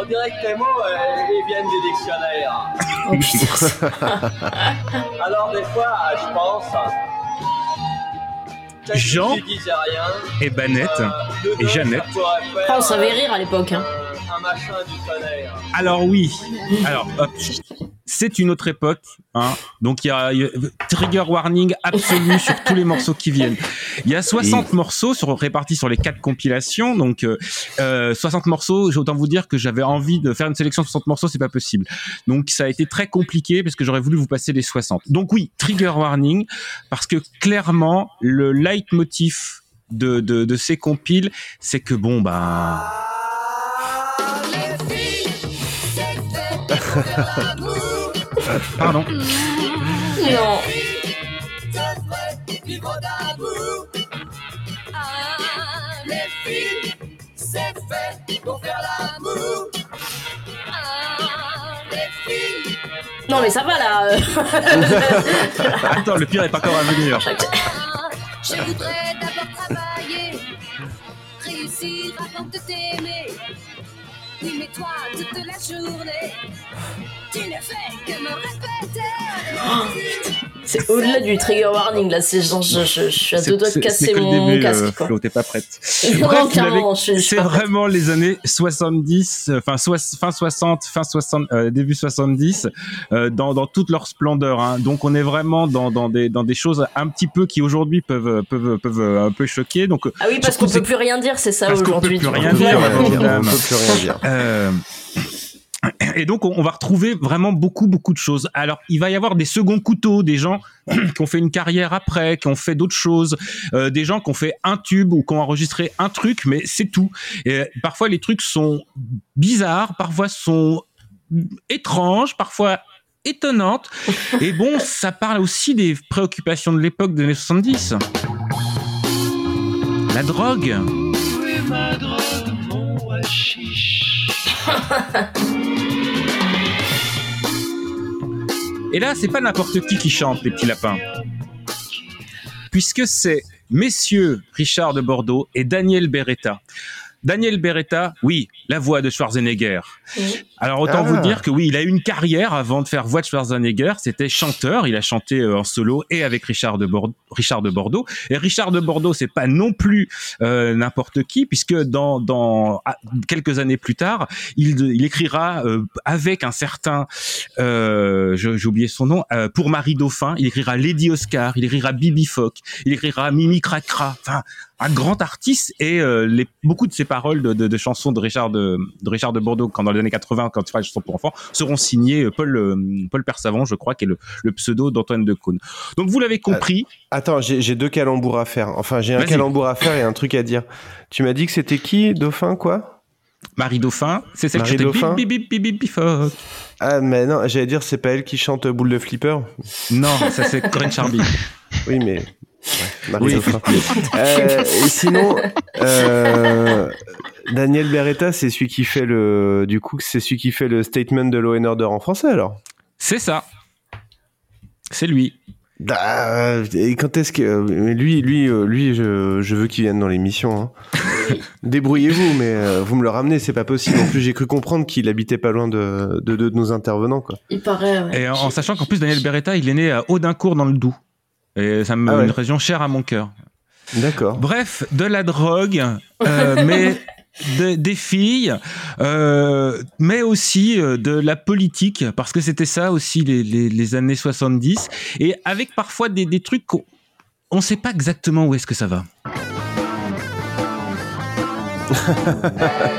On dirait que tes mots, euh, ils viennent du dictionnaire. (laughs) Alors des fois, je pense... Jean Et Banette euh, et Jeannette. ça pourrait faire, Ah, on savait rire à l'époque. Hein. euh, un machin du tonnerre. Alors oui, alors hop, c'est une autre époque, hein. Donc il y a, il y a- trigger warning absolu sur tous les morceaux qui viennent. Il y a 60 morceaux sur, répartis sur les quatre compilations, donc euh, euh, 60 morceaux. J'ai autant vous dire que j'avais envie de faire une sélection de 60 morceaux, c'est pas possible. Donc ça a été très compliqué parce que j'aurais voulu vous passer les 60. Donc oui, trigger warning parce que clairement le leitmotiv de, de, de ces compiles, c'est que bon bah Pardon. Non. Non mais ça va là. euh. (laughs) Attends, le pire est encore à venir. Je voudrais d'abord travailler, réussir avant de t'aimer. Oui, mais toi, toute la journée, C'est au-delà du trigger warning là. C'est genre je, je, je suis à deux doigts de casser mon début, casque euh, quoi. T'es pas prête. (laughs) C'est prête. vraiment les années 70, euh, enfin fin 60, fin 60, euh, début 70, euh, dans, dans toute leur splendeur. Hein. Donc on est vraiment dans, dans des dans des choses un petit peu qui aujourd'hui peuvent peuvent peuvent euh, un peu choquer. Donc Ah oui parce qu'on peut plus rien dire c'est ça parce qu'on peut aujourd'hui. plus rien dire. On peut plus rien dire. Et donc, on, va retrouver vraiment beaucoup, beaucoup de choses. Alors, il va y avoir des seconds couteaux, des gens (clears throat) qui ont fait une carrière après, qui ont fait d'autres choses, euh, des gens qui ont fait un tube ou qui ont enregistré un truc, mais c'est tout. Parfois, les trucs sont bizarres, parfois sont étranges, parfois étonnantes. Et bon, ça parle aussi des préoccupations de l'époque des années 70. La drogue. Où est ma drogue, mon (laughs) Et là, c'est pas n'importe qui qui chante les petits lapins. Puisque c'est messieurs Richard de Bordeaux et Daniel Beretta. Daniel Beretta, oui, la voix de Schwarzenegger. Alors autant Ah. vous dire que oui, il a eu une carrière avant de faire voix de Schwarzenegger. C'était chanteur, il a chanté euh, en solo et avec Richard de, Bordeaux. Richard de Bordeaux. Et Richard de Bordeaux, c'est pas non plus euh, n'importe qui, puisque dans, dans ah, quelques années plus tard, il, il écrira euh, avec un certain, euh, j'ai oublié son nom, euh, pour Marie Dauphin. Il écrira Lady Oscar, il écrira Bibi Fock, il écrira Mimi Cracra. Enfin, un grand artiste et euh, les, beaucoup de ses paroles de, de, de chansons de Richard de, de Richard de Bordeaux quand dans les années 80 quand il fera des chansons pour enfants seront signées euh, Paul euh, Paul Persavant je crois qui est le, le pseudo d'Antoine de Caunes. Donc vous l'avez compris. Attends, j'ai deux calembours à faire. Enfin, j'ai un calembour à faire et un truc à dire. Tu m'as dit que c'était qui, Dauphin, quoi? Marie Dauphin, c'est celle qui Marie Dauphin bip bip bip bip bip fock. Ah, mais non, j'allais dire, c'est pas elle qui chante Boule de Flipper? Non, ça c'est Corinne Charby. Oui, mais. Ouais, Oui. (laughs) Euh, et sinon, euh, Daniel Beretta, c'est celui qui fait le. Du coup, c'est celui qui fait le statement de Law and Order en français, alors? C'est ça. C'est lui. Bah, et quand est-ce que lui, lui, euh, lui, je, je veux qu'il vienne dans l'émission. hein. (laughs) Débrouillez-vous, mais euh, vous me le ramenez, c'est pas possible. En plus, j'ai cru comprendre qu'il habitait pas loin de, de, de nos intervenants, quoi. Il paraît. Ouais. Et en, en sachant qu'en plus Daniel Beretta, il est né à Audincourt dans le Doubs. Et ça me Ah ouais. une région chère à mon cœur. D'accord. Bref, de la drogue, euh, (laughs) mais de- des filles, euh, mais aussi euh, de la politique, parce que c'était ça aussi les, les- les années 70, et avec parfois des, des trucs qu'on on sait pas exactement où est-ce que ça va. (laughs)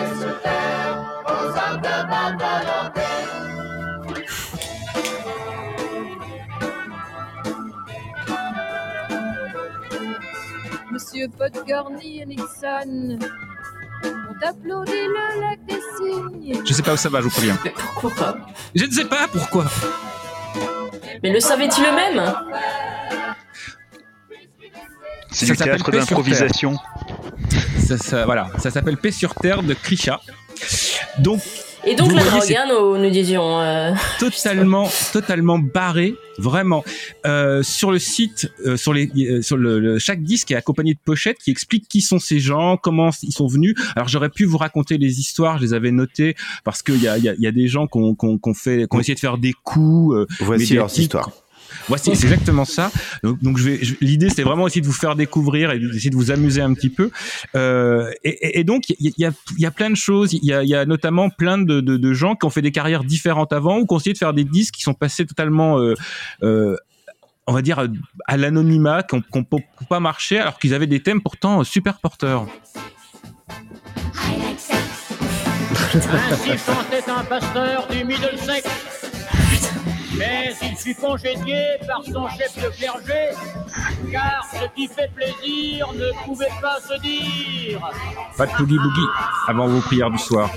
Monsieur Podgorny et Nixon ont applaudi le lac des cygnes. Je sais pas où ça va, je vous préviens. Pourquoi pas? Je ne sais pas pourquoi. Mais le savait-il eux-mêmes? C'est Ça du s'appelle théâtre Paix sur d'improvisation. Ça, ça- voilà, ça s'appelle Paix sur Terre de Krisha. Donc, Et donc c'est hein, nous, nous disions. euh, (laughs) totalement, totalement barré, vraiment. Euh, sur le site, euh, sur les, euh, sur le, le- chaque disque est accompagné de pochettes qui expliquent qui sont ces gens, comment ils sont venus. Alors j'aurais pu vous raconter les histoires, je les avais notées parce qu'il y a, il y, a, il y a des gens qui ont, qui ont- qui ont fait, qui ont essayé de faire des coups. euh, Voici leurs histoires. Voici, c'est exactement ça. Donc, l'idée, c'était vraiment essayer de vous faire découvrir et d'essayer de vous amuser un petit peu. Euh, et, donc, il y a, plein de choses. Il y a, notamment plein de, gens qui ont fait des carrières différentes avant ou qui ont essayé de faire des disques qui sont passés totalement, euh, euh, on va dire, à l'anonymat, qui n'ont pas marché, alors qu'ils avaient des thèmes pourtant super porteurs. (laughs) Du. Mais il fut congédié par son chef de clergé, car ce qui fait plaisir ne pouvait pas se dire. Pas de boogie boogie avant vos prières du soir.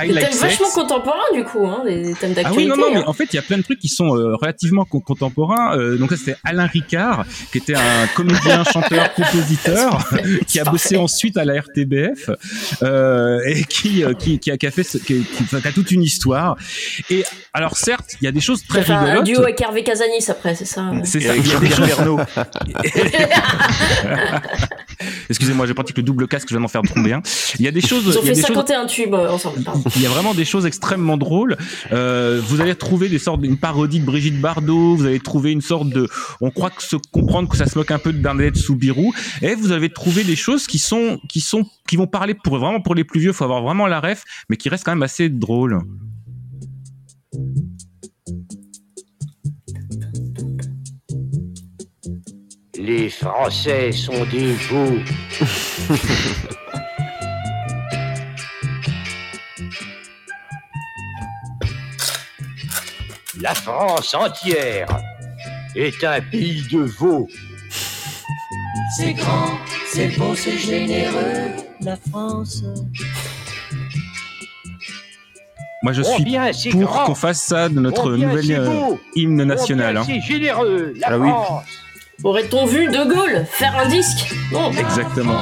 I Des like vachement contemporains du coup, hein, des thèmes Ah oui, d'actualité. non, non, mais en fait, il y a plein de trucs qui sont euh, relativement co- contemporains. Euh, donc ça, c'était Alain Ricard, qui était un comédien, (laughs) chanteur, compositeur, qui a bossé ensuite à la RTBF euh, et qui, euh, qui, qui, a, qui a fait, ce- qui, qui a toute une histoire. Et alors, certes, il y a des choses très Enfin, un rigolotes. duo avec Hervé Casanis après, c'est ça C'est ça. il y a des choses- (laughs) Excusez-moi, je pratique le double casque, je viens d'en faire tomber un. Il y a des choses. Ils ont fait des choses- 51 tubes euh, ensemble. il y a vraiment des choses extrêmement drôles. Euh, vous allez trouver des sortes d'une parodie de Brigitte Bardot. Vous allez trouver une sorte de, on croit que se comprendre que ça se moque un peu de Bernadette Soubirou. Et vous allez trouver des choses qui sont, qui sont, qui vont parler pour vraiment pour les plus vieux. Faut avoir vraiment la ref, mais qui restent quand même assez drôles. Les Français sont des fous. (laughs) La France entière est un pays de veaux. C'est grand, c'est beau, c'est généreux, la France. Moi, je suis Combien c'est pour grand qu'on fasse ça de notre Combien nouvelle c'est euh, beau hymne national. Combien hein. C'est généreux, la Ah oui. France. Aurait-on vu De Gaulle faire un disque Non. Exactement.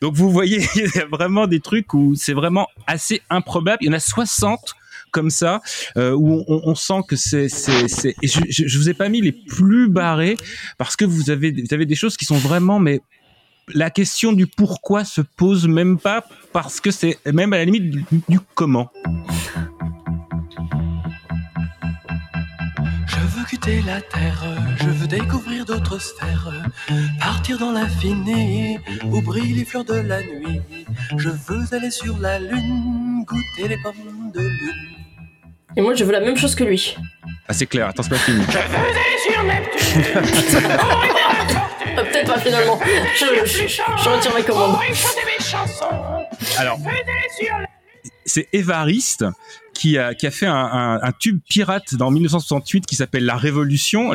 Donc vous voyez, (laughs) il y a vraiment des trucs où c'est vraiment assez improbable. Il y en a 60 comme ça euh, où on, sent que c'est je, je, vous ai pas mis les plus barrés parce que vous avez vous avez des choses qui sont vraiment mais la question du pourquoi se pose même pas parce que c'est même à la limite du comment. Quitter la terre, je veux découvrir d'autres sphères, partir dans l'infini où brillent les fleurs de la nuit. Je veux aller sur la lune, goûter les pommes de lune. Et moi, je veux la même chose que lui. Ah c'est clair, attends c'est pas fini. (laughs) Je veux aller sur Neptune. (laughs) Euh, Peut-être pas finalement. Je, je, je retire mes chansons. Alors. C'est Évariste qui a, qui a fait un, un, un tube pirate dans 1968 qui s'appelle La Révolution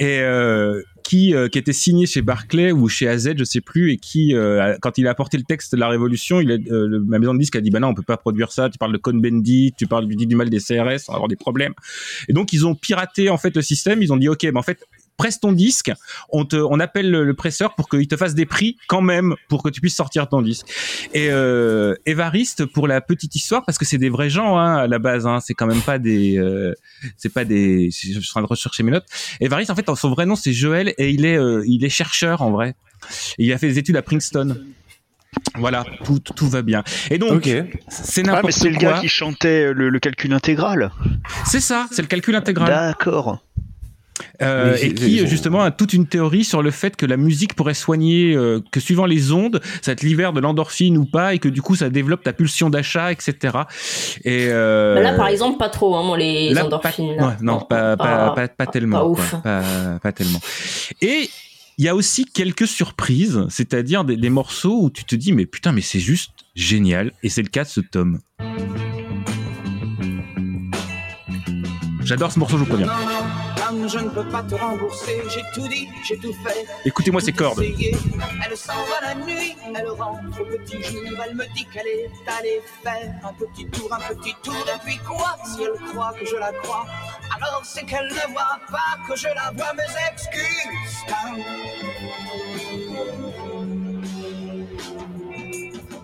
et euh, qui, euh, qui était signé chez Barclay ou chez AZ, je sais plus, et qui, euh, quand il a apporté le texte La Révolution, il a, euh, ma maison de disque a dit bah non, on peut pas produire ça. Tu parles de Cohn-Bendit, tu parles du du mal des CRS, on va avoir des problèmes. Et donc ils ont piraté en fait le système. Ils ont dit ok, mais en fait presse ton disque, on te, on appelle le, le presseur pour qu'il te fasse des prix quand même pour que tu puisses sortir ton disque. Et euh, Évariste, pour la petite histoire, parce que c'est des vrais gens hein, à la base, hein, c'est quand même pas des, euh, c'est pas des, je suis en train de rechercher mes notes. Évariste, en fait, son vrai nom c'est Joël et il est, euh, il est chercheur en vrai. Et il a fait des études à Princeton. Voilà, tout, tout, va bien. Et donc, c'est Ah, n'importe mais c'est le gars qui chantait le, le calcul intégral. C'est ça, c'est le calcul intégral. D'accord. Euh, et qui justement a toute une théorie sur le fait que la musique pourrait soigner, euh, que suivant les ondes, ça te libère de l'endorphine ou pas, et que du coup ça développe ta pulsion d'achat, etc. Et euh, Bah là, par exemple, pas trop, hein, les Là, endorphines. pas, là. ouais, non, pas, pas, pas, pas tellement. pas quoi. ouf. Pas, pas tellement. Et il y a aussi quelques surprises, c'est-à-dire des, des morceaux où tu te dis, mais putain, mais c'est juste génial. Et c'est le cas de ce tome. J'adore ce morceau, je vous préviens. Je ne peux pas te rembourser. J'ai tout dit, j'ai tout fait. Écoutez-moi ces cordes. essayé. Elle s'en va la nuit, elle rentre au petit jour. Elle me dit qu'elle est allée faire un petit tour, un petit tour. Et puis quoi Si elle croit que je la crois, alors c'est qu'elle ne voit pas que je la vois. Mes excuses. Anne.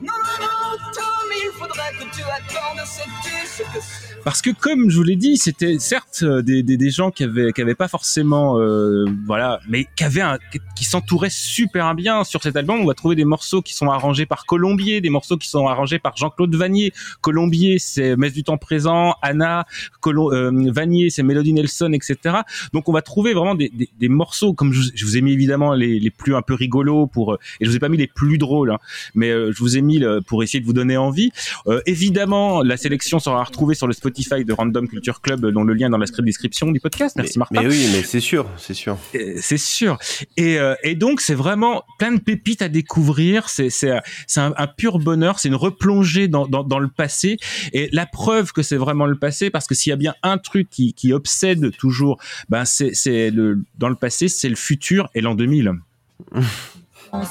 Non, non, non, Tom, il faudrait que tu attendes. Sais-tu ce que c'est? Parce que comme je vous l'ai dit, c'était certes euh, des, des, des gens qui avaient qui avaient pas forcément euh, voilà, mais qui avaient un, qui s'entouraient super bien sur cet album. On va trouver des morceaux qui sont arrangés par Colombier, des morceaux qui sont arrangés par Jean-Claude Vanier. Colombier, c'est Messe du temps présent, Anna, Colom euh, Vanier, c'est Melody Nelson, etc. Donc on va trouver vraiment des, des, morceaux comme je, vous ai mis évidemment les, les plus un peu rigolos pour euh, et je vous ai pas mis les plus drôles, hein, mais je vous ai mis pour essayer de vous donner envie. Euh, évidemment, la sélection sera retrouvée sur le Spotify de Random Culture Club, dont le lien est dans la script description du podcast. Merci Martin. Mais oui, mais c'est sûr, c'est sûr. Euh, C'est sûr. Et, euh, et donc, c'est vraiment plein de pépites à découvrir. C'est c'est c'est un, un pur bonheur. C'est une replongée dans, dans, dans le passé. Et la preuve que c'est vraiment le passé, parce que s'il y a bien un truc qui, qui obsède toujours, ben c'est c'est le dans le passé, c'est le futur et l'an 2000.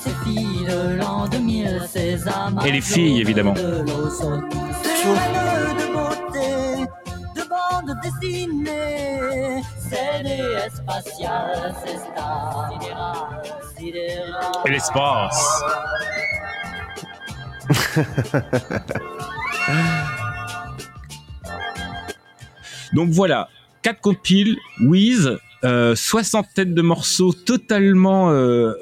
Ces filles de l'an 2000, ces amas Et les filles, évidemment. Sidérales. Et l'espace. (laughs) Donc voilà, quatre compiles, Wiz, euh, soixantaine de morceaux totalement euh,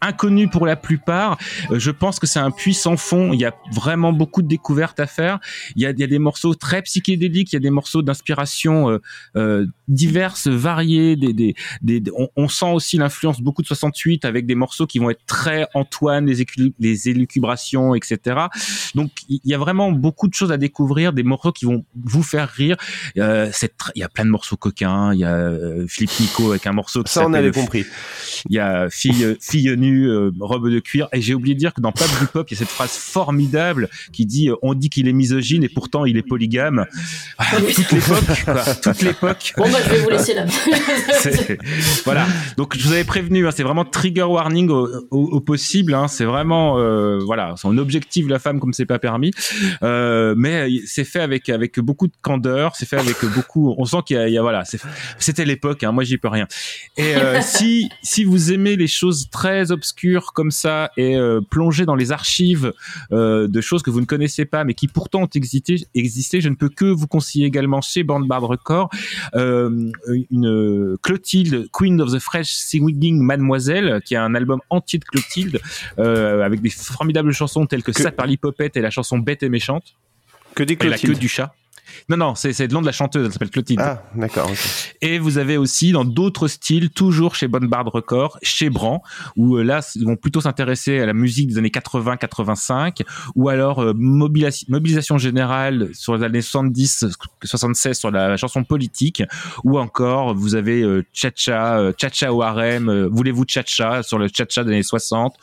inconnus pour la plupart. Euh, je pense que c'est un puits sans fond. Il y a vraiment beaucoup de découvertes à faire. Il y a, il y a des morceaux très psychédéliques, il y a des morceaux d'inspiration euh, euh, diverses, variées. Des, des, des, on, on sent aussi l'influence beaucoup de 68 avec des morceaux qui vont être très Antoine, les, les élucubrations, etc. Donc il y a vraiment beaucoup de choses à découvrir, des morceaux qui vont vous faire rire. Euh, il y a plein de morceaux coquins. Il y a euh, Philippe Nico avec un morceau qui Ça, on avait compris. il y a fille, euh, fille nue, euh, robe de cuir. Et j'ai oublié de dire que dans Pop du Pop, il y a cette phrase formidable qui dit euh, On dit qu'il est misogyne et pourtant il est polygame. Ah, toute l'époque. Toute l'époque. Bah, je vais vous laisser là. (laughs) Voilà. Donc je vous avais prévenu, hein, c'est vraiment trigger warning au, au- au possible. hein. c'est vraiment euh, voilà, on objective la femme comme c'est pas permis. Euh, mais c'est fait avec avec beaucoup de candeur, c'est fait avec beaucoup. On sent qu'il y a, il y a- voilà, c'était l'époque. Hein, moi j'y peux rien. Et euh, (laughs) si si vous aimez les choses très obscures comme ça et euh, plonger dans les archives de choses que vous ne connaissez pas mais qui pourtant ont existé, existé je ne peux que vous conseiller également chez Bandbard Record euh, une euh, Clotilde, Queen of the Fresh Swinging Mademoiselle, qui a un album entier de Clotilde euh, avec des formidables chansons telles que, Ça par l'hippopète et la chanson Bête et méchante. Que des Et la queue du chat. Non, non, c'est c'est le nom de la chanteuse, elle s'appelle Clotilde. Ah, d'accord. Et vous avez aussi dans d'autres styles, toujours chez Bonne Barde Record, chez Bran, où euh, là, ils vont plutôt s'intéresser à la musique des années 80-85, ou alors euh, mobilis- mobilisation générale sur les années 70-76 sur la chanson politique, ou encore vous avez euh, Cha-Cha, euh, Cha-Cha au harem, Voulez-vous Cha-Cha sur le Cha-Cha des années 60,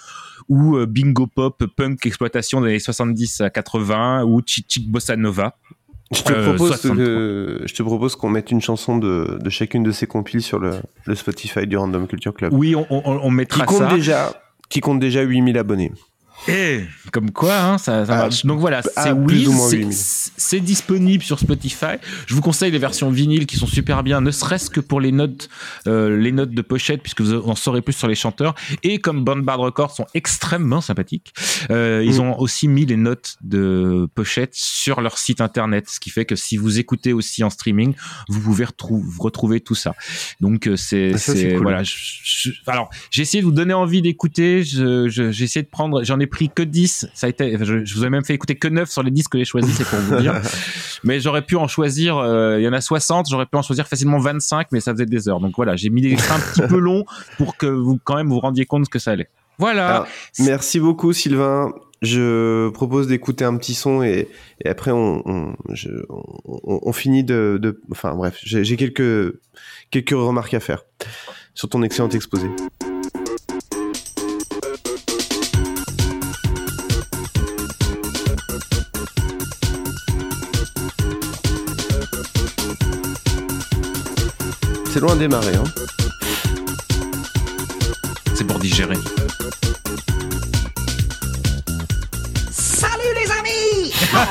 ou Bingo Pop, Punk Exploitation des années 70 à 80, ou Chick Bossa Nova. Je te Euh, propose 63. que je te propose qu'on mette une chanson de, de chacune de ces compiles sur le, le Spotify du Random Culture Club. Oui, on, on, on mettra qui compte ça. déjà qui compte déjà 8000 abonnés. Et comme quoi, hein, ça, ça Ah, marche. Donc voilà, ah, c'est plus Wiz, ou moins c'est- 8000. c'est disponible sur Spotify. Je vous conseille les versions vinyles qui sont super bien, ne serait-ce que pour les notes, euh, les notes de pochette, puisque vous en saurez plus sur les chanteurs. Et comme Band Bard Records sont extrêmement sympathiques, euh, ils Mm. ont aussi mis les notes de pochette sur leur site internet, ce qui fait que si vous écoutez aussi en streaming, vous pouvez retrou- retrouver tout ça. Donc euh, c'est, Ah, c'est cool. voilà. je- je- alors j'ai essayé de vous donner envie d'écouter. J'ai essayé de prendre, j'en ai pris que 10. Ça a été, je, je vous ai même fait écouter que 9 sur les 10 que j'ai choisis, c'est pour vous dire. (laughs) mais j'aurais pu en choisir, euh, il y en a 60, j'aurais pu en choisir facilement 25, mais ça faisait des heures. Donc voilà, j'ai mis des extraits un petit peu (laughs) longs pour que vous, quand même, vous rendiez compte ce que ça allait. Voilà. Alors, merci beaucoup, Sylvain. Je propose d'écouter un petit son et, et après on, on, je- on- on finit de, de- enfin bref, j'ai j'ai quelques quelques remarques à faire sur ton excellent exposé. C'est loin de démarrer, hein. C'est pour digérer. Salut les amis La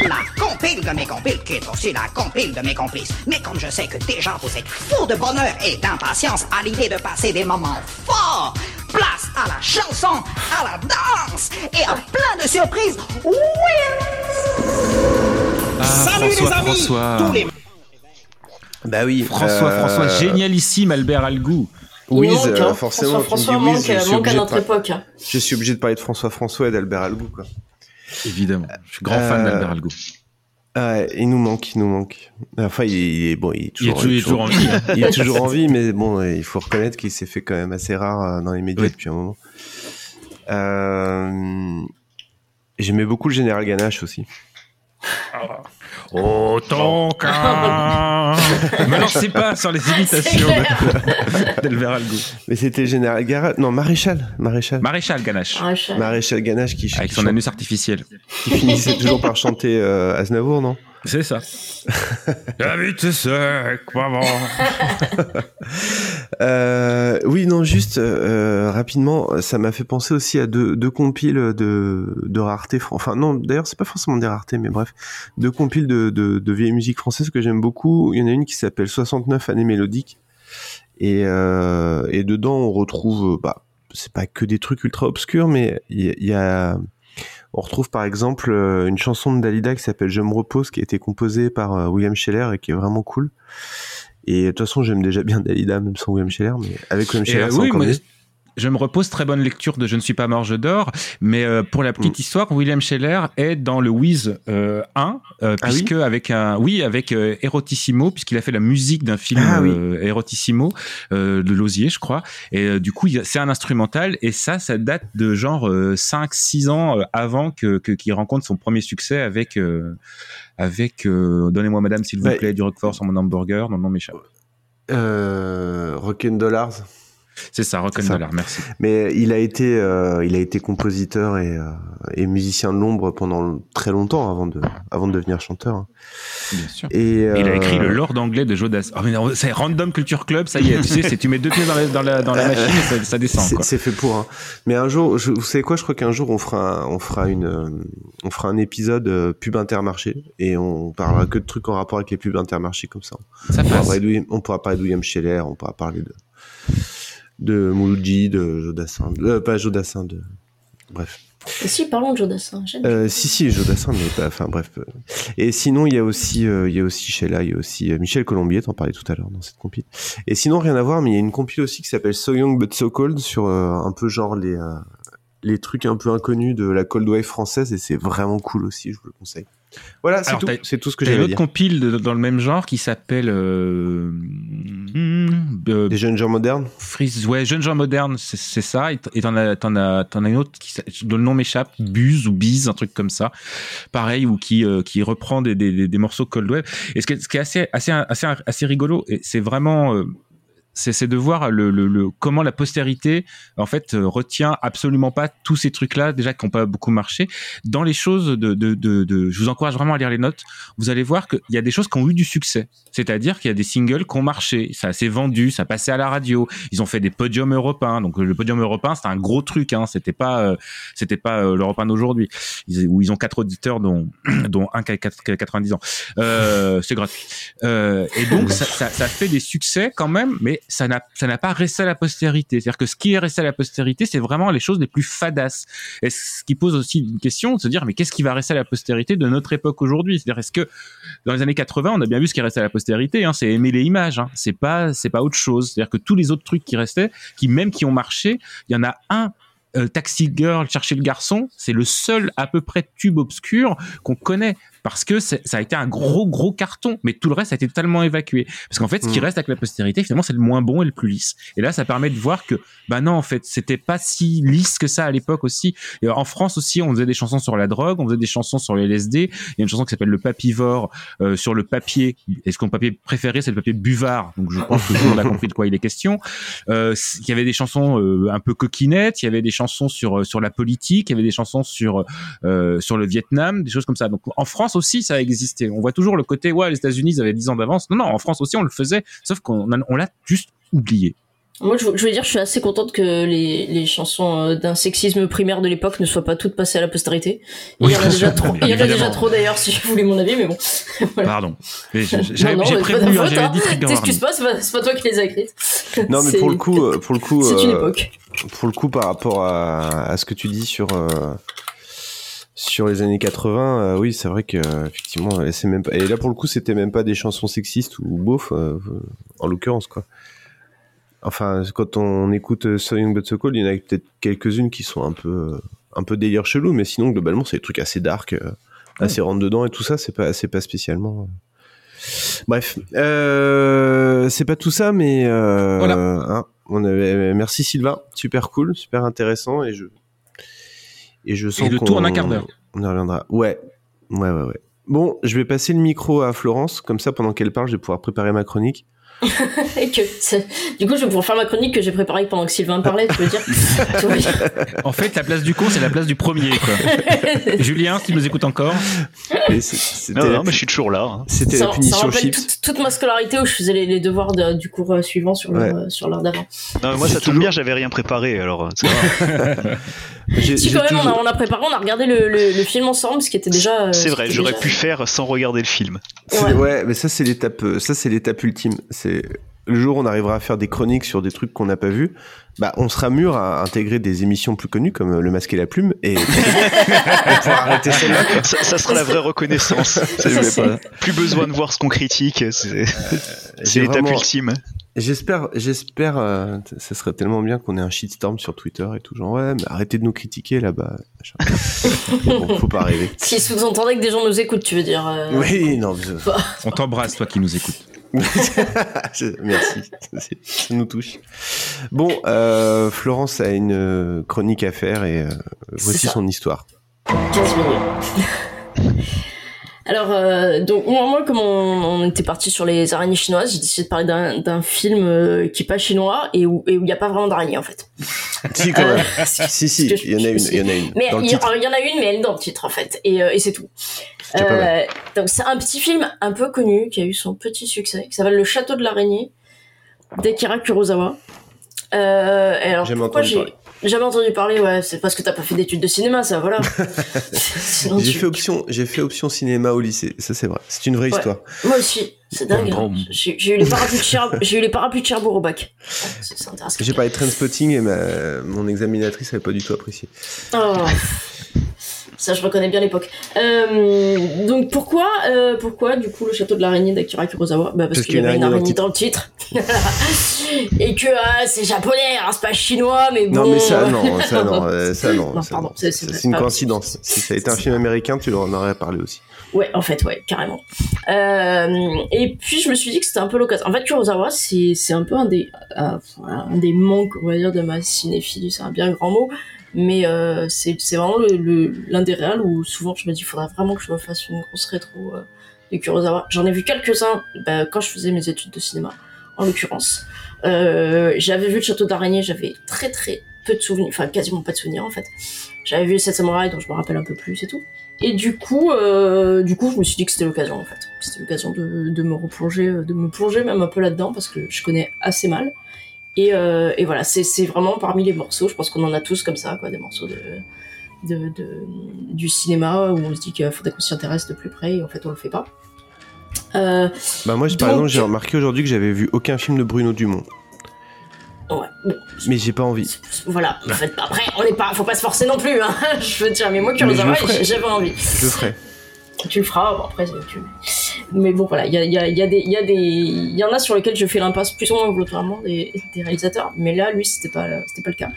voilà, compile de mes compiles, qui est aussi la compile de mes complices. Mais comme je sais que déjà vous êtes fous de bonheur et d'impatience à l'idée de passer des moments forts, place à la chanson, à la danse et à plein de surprises. Oui Ah, Salut François, les amis François. Tous les Bah oui. François, euh, François, génialissime Albert Algou. Manque, euh, hein. forcément, François, dis François manque, je suis manque à obligé de notre par- époque. hein. Je suis obligé de parler de François François et d'Albert Algou, quoi. Évidemment. Je suis grand fan Euh, d'Albert Algou. Il nous manque, il nous manque. Enfin, il est, il est- bon, il est Il est toujours, il est toujours en vie, hein. il est toujours en vie, mais bon, il faut reconnaître qu'il s'est fait quand même assez rare dans les médias depuis un moment. Euh, J'aimais beaucoup le général Ganache aussi. (laughs) Autant qu'un. (laughs) Me lancez pas sur les imitations (laughs) de- d'Albert Algou. Mais c'était général Ganache, non Maréchal, Maréchal. Maréchal Ganache. Maréchal. Maréchal Ganache qui, Avec qui son chante- anus artificiel. qui finissait toujours par chanter euh, Aznavour, non? C'est ça. La vie c'est sec, maman. (laughs) Euh, oui, non, juste euh, rapidement, ça m'a fait penser aussi à deux, deux compiles de, de rareté. Enfin, non, d'ailleurs, c'est pas forcément des raretés, mais bref, deux compiles de, de, de vieille musique française que j'aime beaucoup. Il y en a une qui s'appelle 69 années mélodiques. Et, euh, et dedans, on retrouve, bah, c'est pas que des trucs ultra obscurs, mais il y, a- il y a. On retrouve par exemple euh, une chanson de Dalida qui s'appelle Je me repose, qui a été composée par euh, William Scheller et qui est vraiment cool. Et de toute façon, j'aime déjà bien Dalida, même sans William Scheller, mais avec William Scheller, euh, oui, encore moi, mieux. Je me repose très bonne lecture de Je ne suis pas mort, je dors. Mais euh, pour la Mm. petite histoire, William Scheller est dans le Wiz euh, 1, euh, Ah oui puisque avec un, oui, avec euh, Erotissimo, puisqu'il a fait la musique d'un film Ah oui. euh, Erotissimo euh, de Lozier, je crois. Et euh, du coup, c'est un instrumental. Et ça, ça date de genre 5-6 ans euh, avant que qu'il rencontre son premier succès avec avec. euh, Donnez-moi Madame, s'il vous Ouais. plaît, du Roquefort sur mon hamburger. Non, non, m'échappe. Euh, Rock'n Dollars. C'est ça, ça. Dollar, merci. Mais il a été, euh, il a été compositeur et, euh, et musicien de l'ombre pendant très longtemps avant de, avant de devenir chanteur. hein. Bien sûr. Et, Il a euh, écrit le Lord anglais de Jodas. Oh, mais c'est Random Culture Club, ça y est. tu sais, c'est tu mets deux pieds dans la, dans la, dans la machine et ça, ça descend. C'est fait pour. Hein. Mais un jour, je, vous savez quoi Je crois qu'un jour on fera, un- on fera une, euh, on fera un épisode euh, pub Intermarché et on parlera que de trucs en rapport avec les pubs Intermarché comme ça. Ça on, pourra passe. parler de William- on pourra parler de William Scheller, on pourra parler de de Mouloudji, de Jodassin, euh, pas Jodassin, de bref. Et si, parlons de Jodassin. Euh, si si Jodassin mais pas enfin bref euh. et sinon il y a aussi euh, il y a aussi Sheila il y a aussi euh, Michel Colombier t'en parlais tout à l'heure dans cette compile et sinon rien à voir mais il y a une compile aussi qui s'appelle So Young But So Cold sur un peu genre les les trucs un peu inconnus de la cold wave française et c'est vraiment cool aussi je vous le conseille voilà c'est tout c'est tout ce que T'as une autre dire compile de- dans le même genre qui s'appelle euh, hmm, euh, des jeunes gens modernes Freeze, ouais, jeunes gens modernes, c'est ça. Et t'en as, t'en as, t'en as une autre qui, dont le nom m'échappe, Buse ou Bise, un truc comme ça. Pareil, ou qui, euh, qui reprend des, des, des- des morceaux Cold Wave. Et ce qui est, ce qui est assez, assez, assez, assez rigolo, et c'est vraiment, euh, c'est de voir le, le, le- comment la postérité en fait euh, retient absolument pas tous ces trucs là déjà qui n'ont pas beaucoup marché. Dans les choses de, de, de, de- je vous encourage vraiment à lire les notes. Vous allez voir qu'il y a des choses qui ont eu du succès. C'est-à-dire qu'il y a des singles qui ont marché. Ça s'est vendu ça passait à la radio. Ils ont fait des podiums européens. Donc le podium européen c'était un gros truc hein. C'était pas euh, c'était pas euh, l'européen d'aujourd'hui. Où ils ont quatre auditeurs dont (clears throat) dont un qui a 90 ans. Euh, c'est gratuit. Euh, et donc ça, ça, ça fait des succès quand même mais ça n'a pas resté à la postérité. C'est-à-dire que ce qui est resté à la postérité c'est vraiment les choses les plus fadasses. Et ce qui pose aussi une question de se dire mais qu'est-ce qui va rester à la postérité de notre époque aujourd'hui? C'est-à-dire est-ce que dans les années 80 on a bien vu ce qui restait à la postérité hein, c'est aimer les images hein. c'est pas c'est pas autre chose. C'est-à-dire que tous les autres trucs qui restaient qui même qui ont marché il y en a un euh, Taxi Girl, Chercher le garçon, c'est le seul à peu près tube obscur qu'on connaît parce que ça a été un gros gros carton, mais tout le reste a été totalement évacué. Parce qu'en fait, ce qui Mm. reste avec la postérité, finalement, c'est le moins bon et le plus lisse. Et là, ça permet de voir que, bah non, en fait, c'était pas si lisse que ça à l'époque aussi. Et en France aussi, on faisait des chansons sur la drogue, on faisait des chansons sur le LSD. Il y a une chanson qui s'appelle Le Papivore euh, sur le papier. Et ce qu'on papier préféré, c'est le papier buvard? Donc je pense que tout le monde a compris de quoi il est question. Euh, il y avait des chansons euh, un peu coquinettes, il y avait des chansons sur euh, sur la politique, il y avait des chansons sur euh, sur le Vietnam, des choses comme ça. Donc en France aussi, ça a existé. On voit toujours le côté ouais, les États-Unis ils avaient 10 ans d'avance. Non non, en France aussi on le faisait, sauf qu'on on l'a juste oublié. Moi, je, je veux dire, je suis assez contente que les, les chansons euh, d'un sexisme primaire de l'époque ne soient pas toutes passées à la postérité. Il Oui, y en a déjà trop, il y en a déjà trop d'ailleurs, si je voulais mon avis, mais bon. (laughs) Pardon. J'avais Non, non, j'ai mais c'est pas ta prévenu, j'avais hein. dit T'excuses pas, c'est pas, c'est pas toi qui les as écrites. Non, mais (laughs) pour le coup, euh, pour le coup, C'est une euh, époque. pour le coup, par rapport à, à ce que tu dis sur euh, sur les années 80, euh, oui, c'est vrai que euh, effectivement, et c'est même pas. Et là, pour le coup, c'était même pas des chansons sexistes ou beauf, euh, en l'occurrence, quoi. Enfin, quand on écoute euh, So Young But So Cold, il y en a peut-être quelques-unes qui sont un peu un peu délire chelou, mais sinon, globalement, c'est des trucs assez dark, assez rentre dedans et tout ça. C'est pas c'est pas spécialement. Bref, c'est pas tout ça, mais Voilà. hein, on avait, merci Sylvain, super cool, super intéressant et je et je sens le qu'on- tout en un quart d'heure. On y reviendra. Ouais, ouais, ouais, ouais. Bon, je vais passer le micro à Florence, comme ça pendant qu'elle parle, je vais pouvoir préparer ma chronique. (laughs) Et que, du coup, je vais pouvoir faire ma chronique que j'ai préparée pendant que Sylvain parlait, tu veux dire (laughs) En fait, la place du con, c'est la place du premier. Quoi. (laughs) Julien, si tu nous écoutes encore. Et c'est- c'était Non, non, mais je suis toujours là. hein. C'était ça, la ça punition rappelle chips. toute, toute ma scolarité où je faisais les, les devoirs de- du cours euh, suivant sur l'heure Ouais. euh, sur l'heure d'avant. Non, mais moi, ça tombe bien, j'avais rien préparé, alors. euh, Si quand même, on, a, toujours- on a préparé, on a regardé le, le, le film ensemble, ce qui était déjà. euh, C'est ce vrai, j'aurais déjà- pu faire sans regarder le film. Ouais. mais ça c'est l'étape, ça c'est l'étape ultime. C'est le jour où on arrivera à faire des chroniques sur des trucs qu'on n'a pas vus, bah on sera mûr à intégrer des émissions plus connues comme euh, Le Masque et la Plume et (laughs) on pourra arrêter celle-là. Ça, ça sera la vraie reconnaissance. (laughs) Pas- Plus besoin de voir ce qu'on critique, c'est J'ai l'étape vraiment- ultime. J'espère, j'espère, euh, ça serait tellement bien qu'on ait un shitstorm sur Twitter et tout genre ouais, mais arrêtez de nous critiquer là-bas. (laughs) bon, faut pas rêver. Ce qui sous-entendait que des gens nous écoutent, tu veux dire. euh, Oui, non, mais On t'embrasse, toi qui nous écoutes. (laughs) Merci, ça nous touche. Bon, euh, Florence a une euh, chronique à faire et euh, voici son histoire. 15 minutes. (laughs) Alors, euh, donc, moi, moi, comme on, on était parti sur les araignées chinoises, j'ai décidé de parler d'un film euh, qui est pas chinois et où il n'y a pas vraiment d'araignées, en fait. (laughs) Si, quand même. si, si, il y en a une, il y en a une. Mais il y, en a une, mais elle est dans le titre, en fait. Et, euh, et c'est tout. Mal. donc, c'est un petit film un peu connu qui a eu son petit succès, qui s'appelle Le Château de l'araignée d'Akira Kurosawa. Euh, et alors, Jamais pourquoi entendu j'ai parler. jamais entendu parler Ouais, c'est parce que t'as pas fait d'études de cinéma, ça, voilà. (laughs) Sinon, J'ai tu- fait option, j'ai fait option cinéma au lycée. Ça, c'est vrai. C'est une vraie Ouais. histoire. Moi aussi, c'est dingue. Bon, hein. bon. J'ai j'ai eu les parapluies de Cher- (laughs) j'ai eu les parapluies de Cherbourg au bac. C'est c'est intéressant. J'ai parlé de Trainspotting et ma, mon examinatrice avait pas du tout apprécié. Oh. Ça, je reconnais bien l'époque. Euh, donc pourquoi, euh, pourquoi du coup le château de l'araignée d'Akira Kurosawa? Bah, Parce, qu'il y avait une araignée dans le titre. (laughs) Et que ah, c'est japonais, hein, c'est pas chinois, mais bon. Non, mais ça, non, ça, non, (laughs) euh, ça, non. Pardon, c'est- une coïncidence. Si ça a été un film américain, tu en aurais parlé aussi. Ouais, en fait, ouais, carrément. Euh, et puis je me suis dit que c'était un peu l'occasion. En fait, Kurosawa, c'est c'est un peu un des euh, un des manques, on va dire, de ma cinéphilie. C'est un bien grand mot, mais euh, c'est vraiment le- le- l'un des réels où souvent je me dis, il faudrait vraiment que je fasse une grosse rétro euh, de Kurosawa. J'en ai vu quelques-uns bah, quand je faisais mes études de cinéma, en l'occurrence. Euh, j'avais vu le Château d'Araignée, j'avais très très peu de souvenirs, enfin quasiment pas de souvenirs en fait. J'avais vu les 7 samouraïs, dont je me rappelle un peu plus et tout. Et du coup, euh, du coup, je me suis dit que c'était l'occasion en fait. C'était l'occasion de, de me replonger, euh, de me plonger même un peu là-dedans parce que je connais assez mal. Et, euh, et voilà, c'est vraiment parmi les morceaux. Je pense qu'on en a tous comme ça, quoi, des morceaux de, de, de- du cinéma où on se dit qu'il faudrait qu'on s'y intéresse de plus près et en fait on le fait pas. Euh, Bah, moi, par exemple, j'ai remarqué aujourd'hui que j'avais vu aucun film de Bruno Dumont. ouais, bon, Mais j'ai pas envie. voilà. En fait, après, on n'est pas, faut pas se forcer non plus. Hein. (laughs) je veux dire, mais moi, ferai. j'avais envie. Je le ferai. Tu le feras, bon après tu... mais bon, voilà, il y, a, y, a, y, a des, y, a des, y en a sur lesquels je fais l'impasse plus ou moins volontairement des, des réalisateurs, mais là, lui, c'était pas, c'était pas le cas.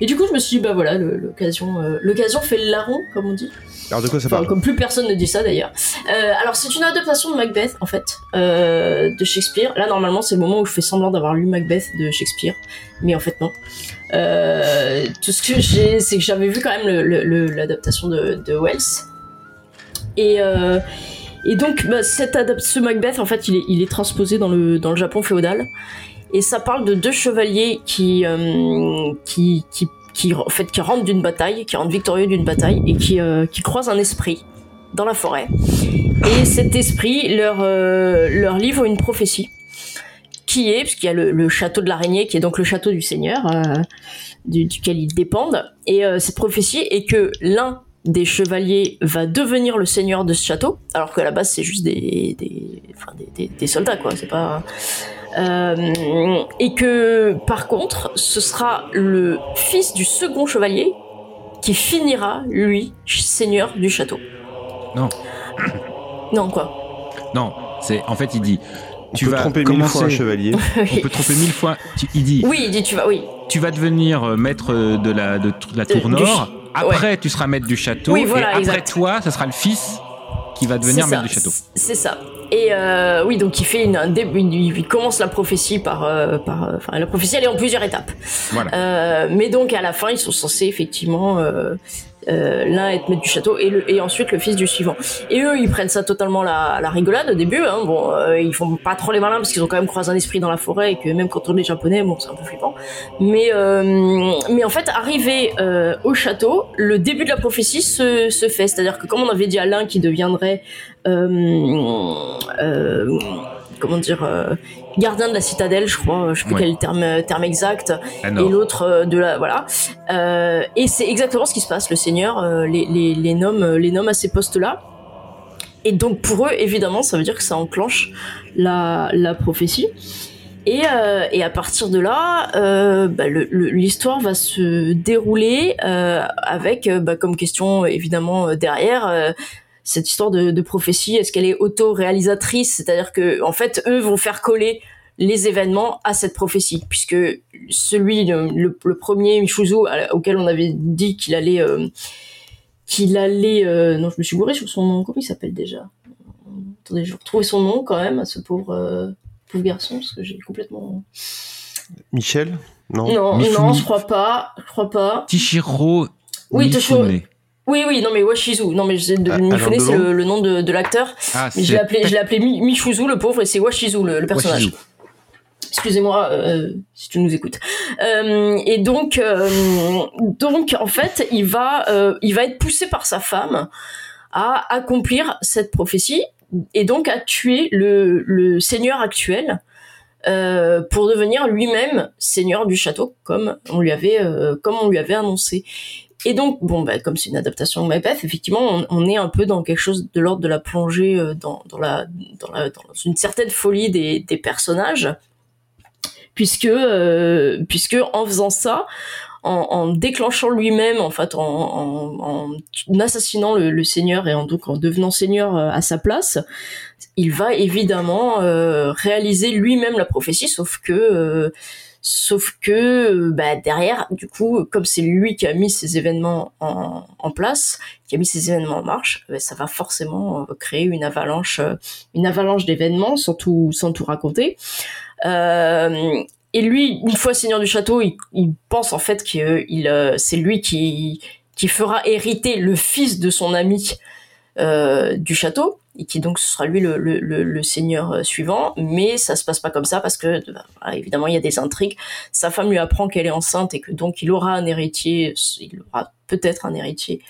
Et du coup, je me suis dit, bah voilà, l'occasion, euh, l'occasion fait le larron, comme on dit. Alors de quoi ça Enfin, parle comme plus personne ne dit ça d'ailleurs. Euh, alors c'est une adaptation de Macbeth en fait, euh, de Shakespeare. Là normalement c'est le moment où je fais semblant d'avoir lu Macbeth de Shakespeare, mais en fait non. Euh, tout ce que j'ai, c'est que j'avais vu quand même le- le- le- l'adaptation de, de Wells. Et, euh, et donc bah, cette ce Macbeth en fait il est, il est transposé dans le, dans le Japon féodal. Et ça parle de deux chevaliers qui, euh, qui, qui, qui, en fait, qui rentrent d'une bataille, qui rentrent victorieux d'une bataille et qui, euh, qui croisent un esprit dans la forêt. Et cet esprit leur, euh, leur livre une prophétie qui est, puisqu'il y a le, le château de l'araignée, qui est donc le château du Seigneur, euh, du, duquel ils dépendent. Et euh, cette prophétie est que l'un des chevaliers va devenir le seigneur de ce château, alors qu'à la base c'est juste des, des, enfin, des, des- des soldats, quoi. C'est pas. Euh, et que par contre, ce sera le fils du second chevalier qui finira, lui, seigneur du château. Non, (coughs) Non, quoi. non, c'est en fait il dit. tu peut vas tromper mille commencer- fois un chevalier. (laughs) On peut tromper mille fois. Tu- il dit. Oui, il dit tu vas, oui. Tu vas devenir euh, maître de la, de, la tour nord. Après, tu seras maître du château. Oui, voilà, et après exact. toi, ce sera le fils qui va devenir maître ça, du château. C'est ça. Et euh, oui, donc il fait une, un début, il commence la prophétie par, euh, par, euh, enfin la prophétie elle est en plusieurs étapes. Voilà. Euh, mais donc à la fin ils sont censés effectivement euh, l'un être maître du château et, le, et ensuite le fils du suivant. Et eux ils prennent ça totalement la, la rigolade au début. Hein. Bon, euh, ils font pas trop les malins parce qu'ils ont quand même croisé un esprit dans la forêt et que même quand on est japonais, bon c'est un peu flippant. Mais euh, mais en fait arrivé euh, au château, le début de la prophétie se, se fait. C'est-à-dire que comme on avait dit à l'un qui deviendrait euh, comment dire euh, gardien de la citadelle je crois je sais plus Ouais. quel terme terme exact et l'autre euh, de la voilà. Euh, et c'est exactement ce qui se passe. Le seigneur euh, les, les, les nomme euh, les nomme à ces postes là et donc pour eux évidemment ça veut dire que ça enclenche la, la prophétie. Et, euh, et à partir de là, euh, bah, l'histoire va se dérouler euh, avec euh, bah, comme question évidemment euh, derrière euh, cette histoire de, de prophétie. Est-ce qu'elle est auto-réalisatrice? C'est-à-dire que en fait, eux vont faire coller les événements à cette prophétie, puisque celui, le, le- le premier Michuzu à- auquel on avait dit qu'il allait, euh, qu'il allait, euh, non, je me suis gouré sur son nom. Comment il s'appelle déjà? Attendez, je vais retrouver son nom quand même à ce pauvre, euh, pauvre garçon parce que j'ai complètement. Michel? Non. Non, je crois pas, je crois pas. Tichiro Oui, Mifune. Oui, oui, non, mais Washizu. Non, mais je- de, Ah, Mifune, c'est le, le nom de, de l'acteur. Ah, Mais je l'ai appelé, je l'ai appelé Mi- Michuzu, le pauvre, et c'est Washizu, le, le personnage. Washizu. Excusez-moi euh, si tu nous écoutes. Euh, et donc, euh, donc en fait, il va, euh, il va être poussé par sa femme à accomplir cette prophétie et donc à tuer le, le seigneur actuel euh, pour devenir lui-même seigneur du château, comme on lui avait, euh, comme on lui avait annoncé. Et donc, bon, bah, comme c'est une adaptation de Macbeth, effectivement, on, est un peu dans quelque chose de l'ordre de la plongée euh, dans, dans, la, dans, la, dans une certaine folie des, des personnages, puisque, euh, puisque en faisant ça, en, en déclenchant lui-même, en fait, en, en, en assassinant le, le seigneur et en, donc en devenant seigneur euh, à sa place, il va évidemment euh, réaliser lui-même la prophétie, sauf que euh, Sauf que euh, bah, derrière, du coup, comme c'est lui qui a mis ces événements en, place, qui a mis ces événements en marche, bah, ça va forcément euh, créer une avalanche, euh, une avalanche d'événements, sans tout, sans tout raconter. Euh, et lui, une fois seigneur du château, il, pense en fait que euh, c'est lui qui fera hériter le fils de son ami euh, du château et qui donc ce sera lui le, seigneur euh, suivant. Mais ça se passe pas comme ça parce que bah, évidemment il y a des intrigues. Sa femme lui apprend qu'elle est enceinte et que donc il aura un héritier il aura peut-être un héritier.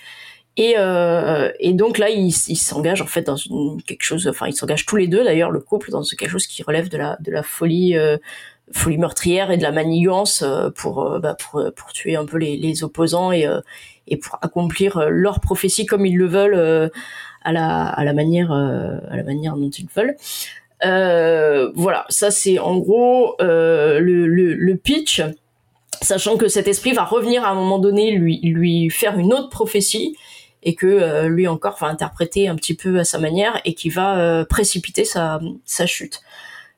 Et, euh, donc là il, il s'engage en fait dans quelque chose enfin ils s'engagent tous les deux d'ailleurs le couple dans quelque chose qui relève de la de la folie meurtrière et de la manigance pour, bah, pour tuer un peu les, les opposants et et pour accomplir euh, leur prophétie comme ils le veulent euh, à la à la manière euh, à la manière dont ils veulent. Voilà, ça c'est en gros le, le, pitch, sachant que cet esprit va revenir à un moment donné lui lui faire une autre prophétie et que lui encore va interpréter un petit peu à sa manière et qui va précipiter sa, sa chute.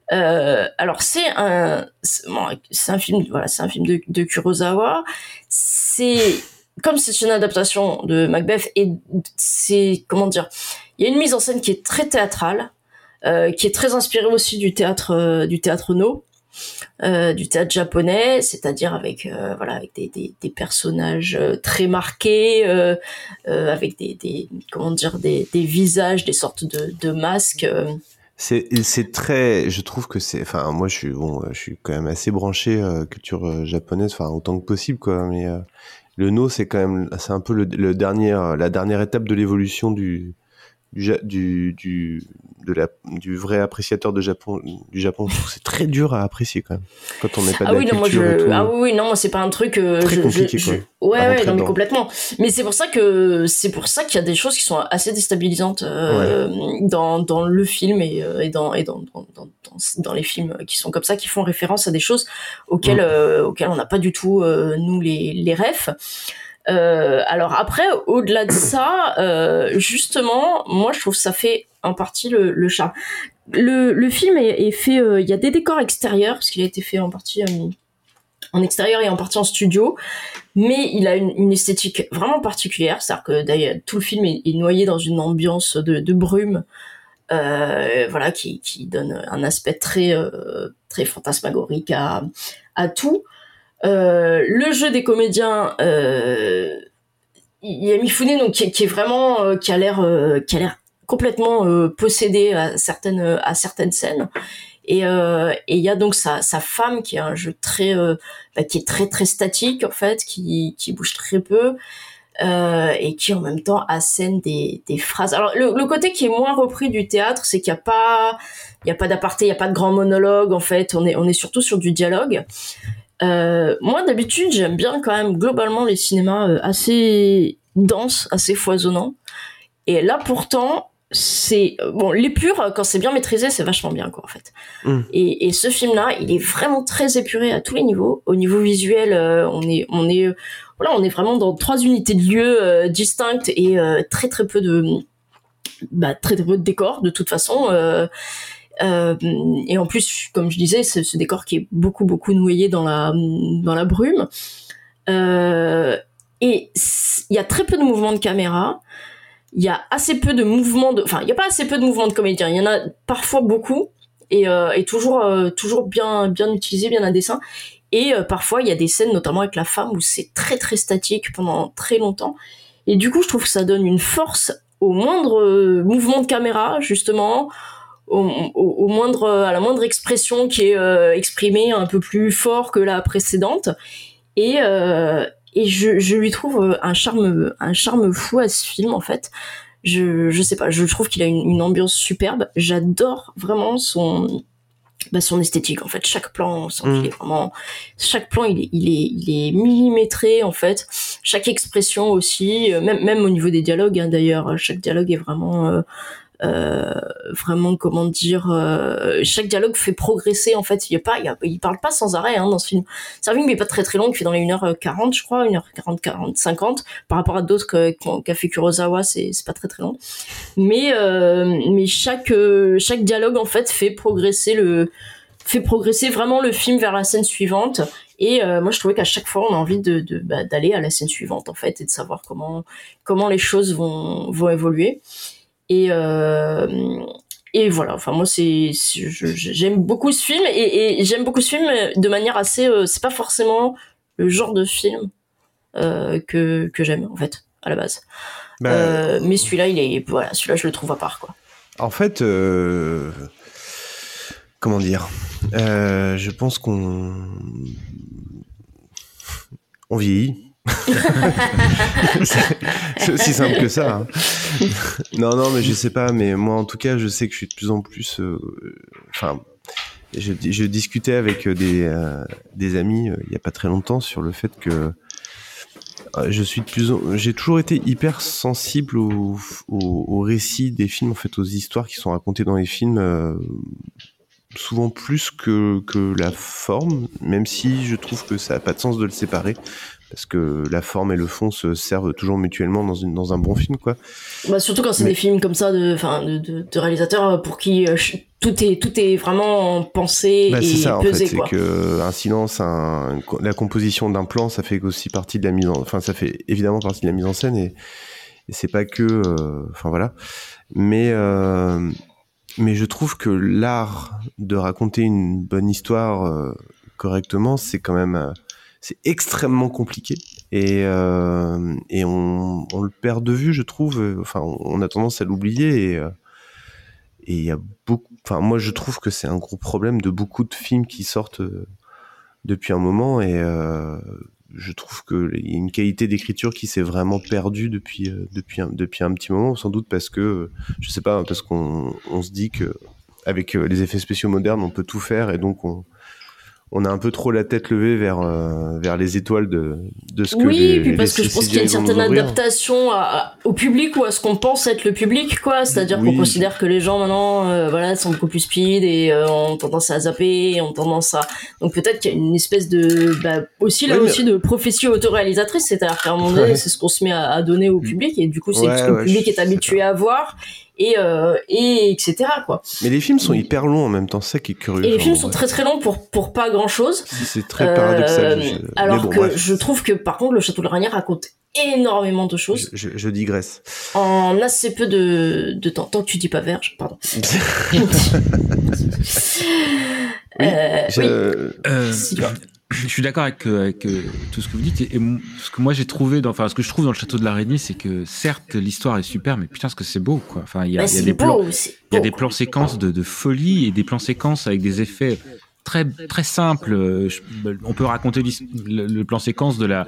Alors c'est un c'est un film voilà c'est un film de, de Kurosawa c'est comme c'est une adaptation de Macbeth et c'est comment dire il y a une mise en scène qui est très théâtrale euh, qui est très inspirée aussi du théâtre euh, du théâtre no euh, du théâtre japonais, c'est-à-dire avec voilà avec des, des, personnages très marqués, avec des, des comment dire des, des visages, des sortes de, de masques. C'est très, je trouve que c'est, enfin moi je suis bon, je suis quand même assez branché euh, culture japonaise, enfin autant que possible quoi. Mais le no c'est quand même, c'est un peu le, le euh, la dernière étape de l'évolution du du, du du de la du vrai appréciateur de Japon du Japon. C'est très dur à apprécier quand même quand on n'est pas de Ah la oui, non, moi culture je, tout. ah oui, non, moi c'est pas un truc. euh, Très je, compliqué, je- quoi, Ouais, ouais, non, mais complètement. Mais c'est pour ça que c'est pour ça qu'il y a des choses qui sont assez déstabilisantes euh, dans dans le film et, euh, et dans et dans dans, dans dans les films qui sont comme ça, qui font référence à des choses auxquelles Mm. euh, auxquelles on n'a pas du tout nous les les refs. Euh, alors après, au-delà de ça, euh, justement, moi je trouve que ça fait en partie le, le charme. Le, le film est, est fait, euh, il y a des décors extérieurs parce qu'il a été fait en partie en extérieur et en partie en studio, mais il a une, une esthétique vraiment particulière, c'est-à-dire que d'ailleurs tout le film est, est noyé dans une ambiance de, de brume, euh, voilà, qui, qui donne un aspect très euh, très fantasmagorique à, à tout. Euh, le jeu des comédiens, euh, il y a Mifune donc qui, est vraiment euh, qui a l'air qui a l'air complètement possédé à certaines à certaines scènes et il y a donc sa sa femme qui a un jeu très bah, qui est très très statique en fait qui qui bouge très peu et qui en même temps assène des, des phrases. Alors le, côté qui est moins repris du théâtre, c'est qu'il n'y a pas il y a pas d'aparté, il y a pas de grand monologue en fait. On est on est surtout sur du dialogue. Euh, moi d'habitude j'aime bien quand même globalement les cinémas euh, assez denses, assez foisonnants. Et là pourtant c'est euh, bon l'épure quand c'est bien maîtrisé c'est vachement bien quoi en fait. Mm. Et, et ce film-là, il est vraiment très épuré à tous les niveaux. Au niveau visuel, euh, on est, on est, voilà, on est vraiment dans trois unités de lieu euh, distinctes et très très peu de, bah, très très peu de décors de toute façon. Euh, et en plus, comme je disais, c'est ce décor qui est beaucoup beaucoup noyé dans la dans la brume. Euh, et il y a très peu de mouvements de caméra. Il y a assez peu de mouvements de, enfin, il y a pas assez peu de mouvements de comédiens. Il y en a parfois beaucoup et, euh, toujours euh, toujours bien bien utilisé, bien à dessin. Et parfois il y a des scènes, notamment avec la femme, où c'est très très statique pendant très longtemps. Et du coup, je trouve que ça donne une force au moindre mouvement de caméra, justement, au, au, au moindre à la moindre expression qui est euh, exprimée un peu plus fort que la précédente. Et euh, et je, je lui trouve euh, un charme un charme fou à ce film en fait. Je je sais pas je trouve qu'il a une, une ambiance superbe. J'adore vraiment son bah, son esthétique en fait. Chaque plan on sent qu'il est vraiment chaque plan il est il est il est millimétré en fait. Chaque expression aussi même même au niveau des dialogues hein, d'ailleurs chaque dialogue est vraiment euh, vraiment comment dire euh, chaque dialogue fait progresser en fait. Il y a pas il, parle pas sans arrêt hein, dans ce film. C'est un film est pas très très long qui fait dans les 1h40 je crois 1h40 40 50 par rapport à d'autres qu'a fait Kurosawa c'est c'est pas très très long. Mais euh, mais chaque euh, chaque dialogue en fait fait progresser le fait progresser vraiment le film vers la scène suivante. Et euh, moi je trouvais qu'à chaque fois on a envie de- bah, d'aller à la scène suivante en fait et de savoir comment comment les choses vont vont évoluer et euh, et voilà. Enfin moi c'est j'aime beaucoup ce film et, et j'aime beaucoup ce film de manière assez euh, c'est pas forcément le genre de film euh, que que j'aime en fait à la base. Bah, mais celui-là il est voilà celui-là je le trouve à part quoi. En fait, euh, comment dire Euh, Je pense qu'on on vieillit. C'est aussi simple que ça. hein. (laughs) non, non, mais je sais pas. Mais moi, en tout cas, je sais que je suis de plus en plus. euh, Enfin, je, je discutais avec des euh, des amis euh, il y a pas très longtemps sur le fait que euh, je suis de plus en... j'ai toujours été hyper sensible au, au, au récit des films en fait aux histoires qui sont racontées dans les films euh, souvent plus que, que la forme même si je trouve que ça a pas de sens de le séparer parce que la forme et le fond se servent toujours mutuellement dans, une, dans un bon film, quoi. Bah, surtout quand c'est Mais- des films comme ça de, de, de, de réalisateurs pour qui euh, tout est, tout est vraiment pensé Bah, et c'est ça en fait, c'est que un silence, un- la composition d'un plan, ça fait aussi partie de la mise en, enfin ça fait évidemment partie de la mise en scène et, et c'est pas que, euh, enfin voilà, mais euh, mais je trouve que l'art de raconter une bonne histoire euh, correctement, c'est quand même euh, c'est extrêmement compliqué et euh, et on, le perd de vue, je trouve. Enfin, on, a tendance à l'oublier et euh, et il y a beaucoup. Enfin, moi, je trouve que c'est un gros problème de beaucoup de films qui sortent euh, depuis un moment et je trouve que il y a une qualité d'écriture qui s'est vraiment perdue depuis depuis un, depuis un petit moment, sans doute parce que je sais pas, parce qu'on on se dit que avec les effets spéciaux modernes, on peut tout faire et donc on on a un peu trop la tête levée vers euh, vers les étoiles de de ce que Oui, puis parce les que je pense qu'il y a une certaine adaptation à- au public ou à ce qu'on pense être le public, quoi. C'est-à-dire Oui. qu'on considère que les gens maintenant, euh, voilà, sont beaucoup plus speed et euh, ont tendance à zapper, ont tendance à. Donc peut-être qu'il y a une espèce de, bah, aussi là mais- aussi de prophétie autoréalisatrice, c'est-à-dire qu'à un moment donné, Ouais. c'est ce qu'on se met à, à donner au public et du coup c'est Ouais, ce que le public est habitué à voir et euh, et etc. quoi. Mais les films sont hyper longs en même temps, c'est ça qui est curieux. Et les films sont très très longs pour pour pas grand chose. C'est très paradoxal. je- mais alors bon, que bref. je trouve que par contre le Château de Ranier raconte énormément de choses Je, je digresse. en assez peu de, de temps. Tant que tu dis pas verge, pardon. (laughs) (laughs) Euh, Je- oui. Je suis d'accord avec, euh, avec, euh, tout ce que vous dites. Et, et mon- ce que moi j'ai trouvé, dans, enfin ce que je trouve dans le château de l'araignée, c'est que certes l'histoire est super, mais putain ce que c'est beau quoi. Enfin il y a, Bah, y des plans, c'est il y a beau, des plans séquences de, de folie et des plans séquences avec des effets très très simples. Euh, je- on peut raconter le, le plan séquence de la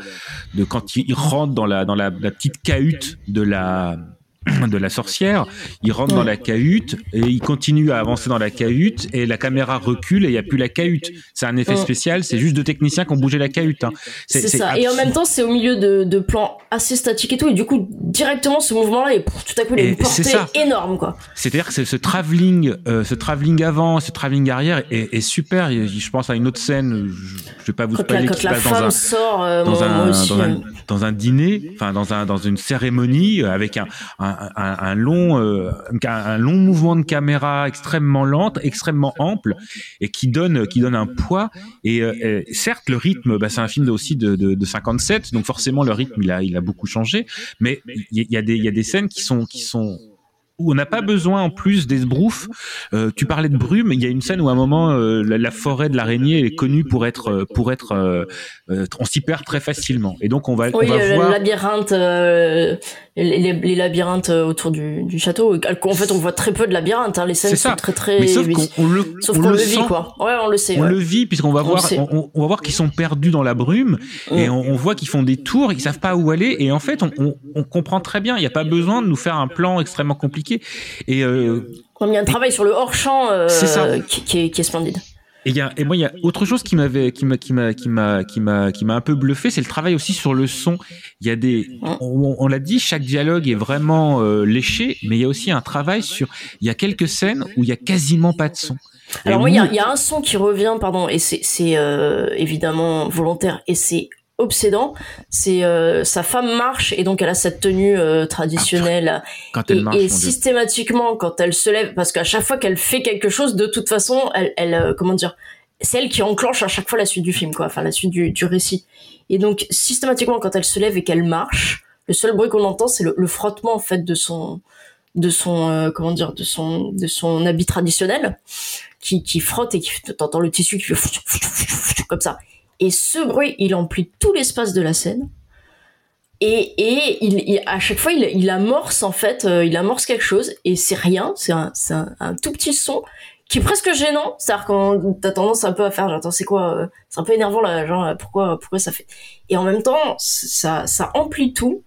de quand il rentre dans la dans la, la petite cahute de la (clears throat) de la sorcière, il rentre dans la cahute et il continue à avancer dans la cahute et la caméra recule et il n'y a plus la cahute. C'est un effet spécial, c'est juste deux techniciens qui ont bougé la cahute. hein. C'est ça. Et en même temps, c'est au milieu de, de plans assez statiques et tout. Et du coup, directement, ce mouvement-là, pff, tout à coup, il a une portée énorme, quoi. C'est-à-dire que ce, travelling, euh, ce travelling avant, ce travelling arrière est, est super. Je pense à une autre scène, je, je vais pas vous spoiler, qui se passe dans un, sort, euh, dans, moi, un, moi aussi. dans, un, dans un dîner, enfin dans un dans une cérémonie euh, avec un un, un, un long euh, un, long mouvement de caméra extrêmement lente, extrêmement ample et qui donne qui donne un poids. Et, euh, certes, le rythme, bah, c'est un film aussi de, de, de 57, donc forcément le rythme il a il a beaucoup changé. Mais il y, y a des il y a des scènes qui sont qui sont où on n'a pas besoin en plus d'esbrouf. Euh, tu parlais de brume, il y a une scène où à un moment euh, la, la forêt de l'araignée est connue pour être euh, pour être euh, on s'y perd très facilement et donc on va Oui, on va le voir labyrinthe, les, labyrinthes autour du, du château. En fait, on voit très peu de labyrinthes. Hein. Les scènes sont très très. Mais sauf qu'on on le, Sauf on le le vit, quoi. Ouais, on le sait. On ouais. le vit puisqu'on va voir, on, va voir qu'ils sont perdus dans la brume et on, voit qu'ils font des tours, ils savent pas où aller et en fait on comprend très bien. Il n'y a pas besoin de nous faire un plan extrêmement compliqué et euh, y a un travail sur le hors-champ euh, C'est ça. qui, qui est, qui est splendide. Et, y a, et moi, il y a autre chose qui m'avait, qui m'a, qui m'a, qui m'a, qui m'a, qui m'a un peu bluffé, c'est le travail aussi sur le son. Il y a des, on, on l'a dit, chaque dialogue est vraiment euh, léché, mais il y a aussi un travail sur. Il y a quelques scènes où il y a quasiment pas de son. Alors moi, il y, a- y un son qui revient, pardon, et c'est c'est, euh, évidemment volontaire et c'est obsédant. C'est euh, sa femme marche et donc elle a cette tenue euh, traditionnelle. Quand elle et, marche, et systématiquement, quand elle se lève, parce qu'à chaque fois qu'elle fait quelque chose, de toute façon, elle, elle euh, comment dire, c'est elle qui enclenche à chaque fois la suite du film, quoi, enfin la suite du, du récit. Et donc systématiquement, quand elle se lève et qu'elle marche, le seul bruit qu'on entend, c'est le, le frottement en fait de son de son euh, comment dire de son de son habit traditionnel qui, qui frotte et qui t'entends le tissu qui fait comme ça et ce bruit il emplit tout l'espace de la scène. Et, et il, à chaque fois il, il amorce en fait euh, il amorce quelque chose. Et c'est rien. C'est un, un, tout petit son qui est presque gênant. C'est à dire quand t'as tendance un peu à faire attends c'est quoi euh, c'est un peu énervant là genre euh, pourquoi pourquoi ça fait? Et en même temps ça ça emplit tout.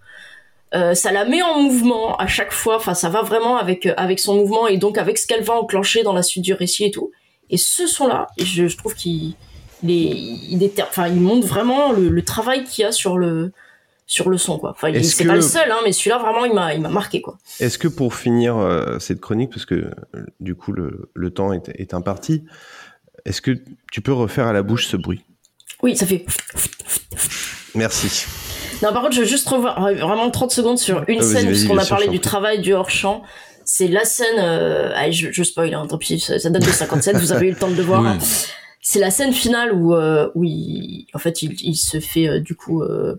Ça la met en mouvement à chaque fois. Enfin, ça va vraiment avec avec son mouvement et donc avec ce qu'elle va enclencher dans la suite du récit et tout. Et ce son-là, je, je trouve qu'il il est, il déter- enfin, il montre vraiment le, le travail qu'il y a sur le sur le son, quoi. Enfin, c'est que- pas le seul, hein, mais celui-là vraiment, il m'a il m'a marqué, quoi. Est-ce que pour finir euh, cette chronique, parce que euh, du coup le, le temps est, est imparti, est-ce que tu peux refaire à la bouche ce bruit? Oui, ça fait. Merci. Non, par contre, je veux juste revoir euh, vraiment 30 secondes sur une Ah, scène, puisqu'on a parlé du travail du hors-champ. C'est la scène, euh, allez, je, je spoil, hein, tant pis, ça, ça date de 57, vous avez eu le temps de le voir. Oui. hein. C'est la scène finale où, euh, où il, en fait, il, il se fait, euh, du coup, euh,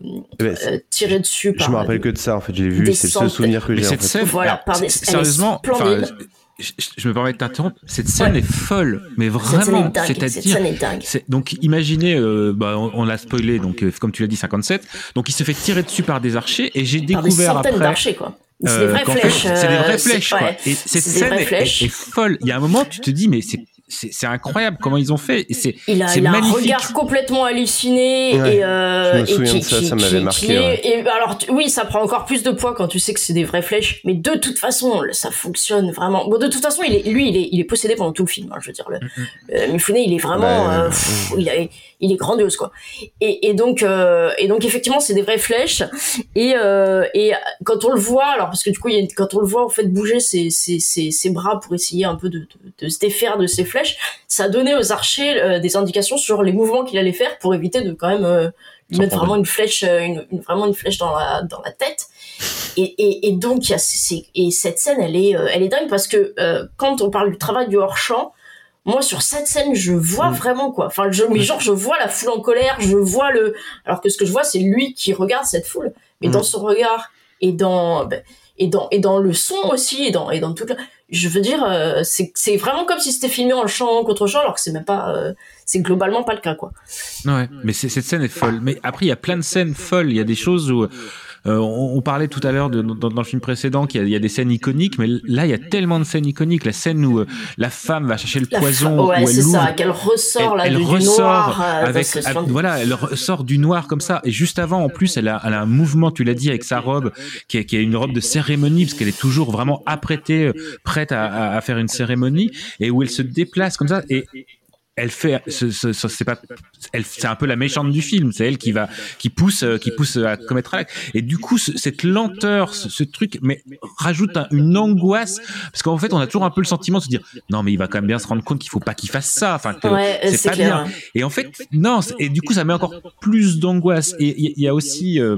tirer dessus par. Je me rappelle que de ça, en fait, je l'ai vu, des c'est le seul souvenir que j'ai. en cette fait. scène, Voilà, alors, par des- sérieusement, je, me permets de t'interrompre. Cette scène est folle, mais vraiment. C'est-à-dire, scène est dingue. c'est- donc imaginez, euh, bah, on, on l'a spoilé, donc euh, comme tu l'as dit, 57. Donc il se fait tirer dessus par des archers, et j'ai Par des découvert centaines après. d'archers, quoi. C'est des vraies flèches. c'est des vraies flèches, quoi. Et cette des scène est folle. Il y a un moment, tu te dis, mais c'est c'est incroyable comment ils ont fait. Et c'est Il a, il a un regard complètement halluciné Ouais, et, euh, je me et souviens qui, de ça, qui- ça m'avait qui- marqué, qui ouais. et alors tu- oui, ça prend encore plus de poids quand tu sais que c'est des vraies flèches, mais de toute façon, ça fonctionne vraiment. Bon, de toute façon, il est, lui, il est, il est possédé pendant tout le film. hein, je veux dire, le, euh, Mifune, il est vraiment, Bah, euh, pff, il, est, il est grandiose quoi. Et, et donc, euh, et donc effectivement, c'est des vraies flèches. Et, euh, et quand on le voit, alors parce que du coup, il y a une- quand on le voit en fait bouger ses, ses, ses, ses bras pour essayer un peu de, de, de se défaire de ses flèches, ça donnait aux archers euh, des indications sur les mouvements qu'il allait faire pour éviter de quand même euh, lui mettre vraiment une flèche, euh, une, une- vraiment une flèche dans la dans la tête. Et, et, et donc y a c'est- et cette scène, elle est elle est dingue parce que quand on parle du travail du hors champ. Moi, sur cette scène, je vois vraiment quoi. Enfin, je, mais genre, je vois la foule en colère, je vois le. Alors que ce que je vois, c'est lui qui regarde cette foule. Mais Mm. dans son regard et dans ben, et dans et dans le son aussi et dans et dans tout. le- Je veux dire, euh, c'est c'est vraiment comme si c'était filmé en chant contre chant, alors que c'est même pas. euh, c'est globalement pas le cas, quoi. Ouais, mais c'est- cette scène est folle. Mais après, il y a plein de scènes folles. Il y a des choses où euh, on, on parlait tout à l'heure dans, dans le film précédent qu'il y, y a des scènes iconiques, mais là, il y a tellement de scènes iconiques. La scène où euh, la femme va chercher le La poison, ouais, où c'est elle ouvre, qu'elle ressort là elle, du, elle du ressort noir. euh, avec- voilà, elle ressort du noir comme ça. Et juste avant, en plus, elle a, elle a un mouvement, tu l'as dit, avec sa robe, qui est, qui est une robe de cérémonie, parce qu'elle est toujours vraiment apprêtée, euh, prête à, à- à faire une cérémonie, et où elle se déplace comme ça. Et elle fait, ce, ce- ce- c'est pas, elle, c'est un peu la méchante du film. C'est elle qui va, qui pousse, euh, qui pousse à commettre l'acte. Et du coup, ce- cette lenteur, ce, ce truc, mais rajoute un- une angoisse, parce qu'en fait, on a toujours un peu le sentiment de se dire, non, mais il va quand même bien se rendre compte qu'il faut pas qu'il fasse ça. Enfin, Ouais, c'est c'est pas clair. bien. Et en fait, non. Et du coup, ça met encore plus d'angoisse. Et il y, il y a aussi euh,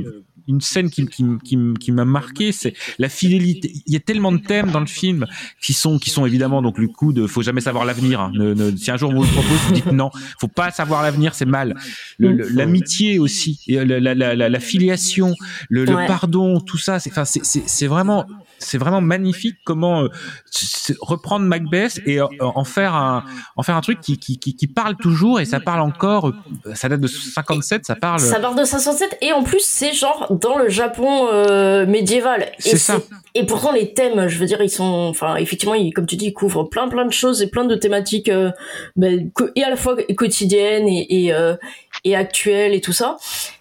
une scène qui, qui, qui, qui m'a marqué, c'est la fidélité. Il y a tellement de thèmes dans le film qui sont, qui sont évidemment donc le coup de faut jamais savoir l'avenir. hein. Ne- ne- si un jour on vous le propose, vous dites non. Faut pas savoir l'avenir, c'est mal. L'amitié aussi, et la, la, la, la, la filiation, le, pardon, tout ça. C'est, enfin, c'est, c'est, c'est vraiment, c'est vraiment magnifique comment euh, reprendre Macbeth et euh, en faire un, en faire un truc qui, qui, qui, qui parle toujours et ça parle encore. euh, Ça date de 57, ça parle. Ça part de 507 et en plus c'est genre dans le Japon euh, médiéval. Et C'est ça. Et pourtant les thèmes, je veux dire, ils sont, enfin effectivement, ils, comme tu dis, ils couvrent plein plein de choses et plein de thématiques euh, ben, et à la fois quotidiennes et et, euh, et actuelles et tout ça.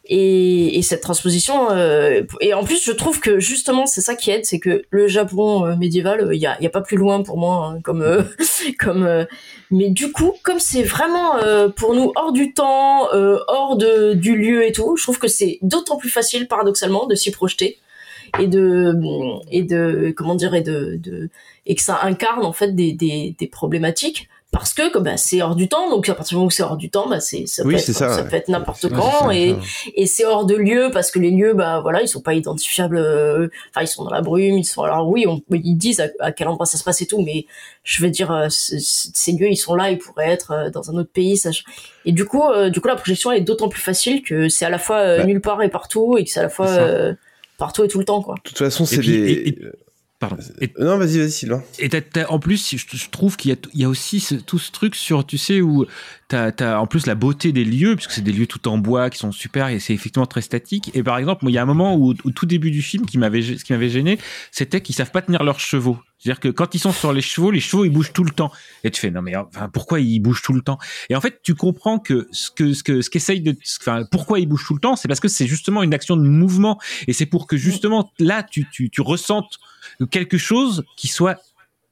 Et, et cette transposition, euh, et en plus je trouve que justement c'est ça qui aide, c'est que le Japon euh, médiéval, il a, y a pas plus loin pour moi hein, comme euh, (laughs) comme euh, mais du coup, comme c'est vraiment euh, pour nous hors du temps, euh, hors de, du lieu et tout, je trouve que c'est d'autant plus facile, paradoxalement, de s'y projeter et de et de comment dire et de, de et que ça incarne en fait des, des, des problématiques parce que comme, bah, c'est hors du temps donc à partir du moment où c'est hors du temps bah c'est ça, Oui, peut c'est être, ça, ça peut être n'importe quand ça, et ça. et c'est hors de lieu parce que les lieux bah voilà ils sont pas identifiables euh, enfin ils sont dans la brume ils sont alors oui on, ils disent à, à quel endroit ça se passe et tout mais je veux dire euh, ces lieux ils sont là ils pourraient être euh, dans un autre pays ça et du coup euh, du coup la projection elle est d'autant plus facile que c'est à la fois euh, Bah. nulle part et partout et que c'est à la fois euh, partout et tout le temps quoi De toute façon, c'est des. et- et- Pardon. Et- Non, vas-y, vas-y, Sylvain. Et en plus, je, je trouve qu'il y a, il y a aussi ce- tout ce truc sur, tu sais, où t'as as en plus la beauté des lieux, puisque c'est des lieux tout en bois qui sont super et c'est effectivement très statique. Et par exemple, il y a un moment où, au tout début du film, qui m'avait, ce qui m'avait gêné, c'était qu'ils savent pas tenir leurs chevaux. C'est-à-dire que quand ils sont sur les chevaux, les chevaux ils bougent tout le temps. Et tu fais non mais enfin pourquoi ils bougent tout le temps? Et en fait tu comprends que ce que ce que ce qu'essaye de enfin pourquoi ils bougent tout le temps, c'est parce que c'est justement une action de mouvement et c'est pour que justement là tu tu tu ressentes quelque chose qui soit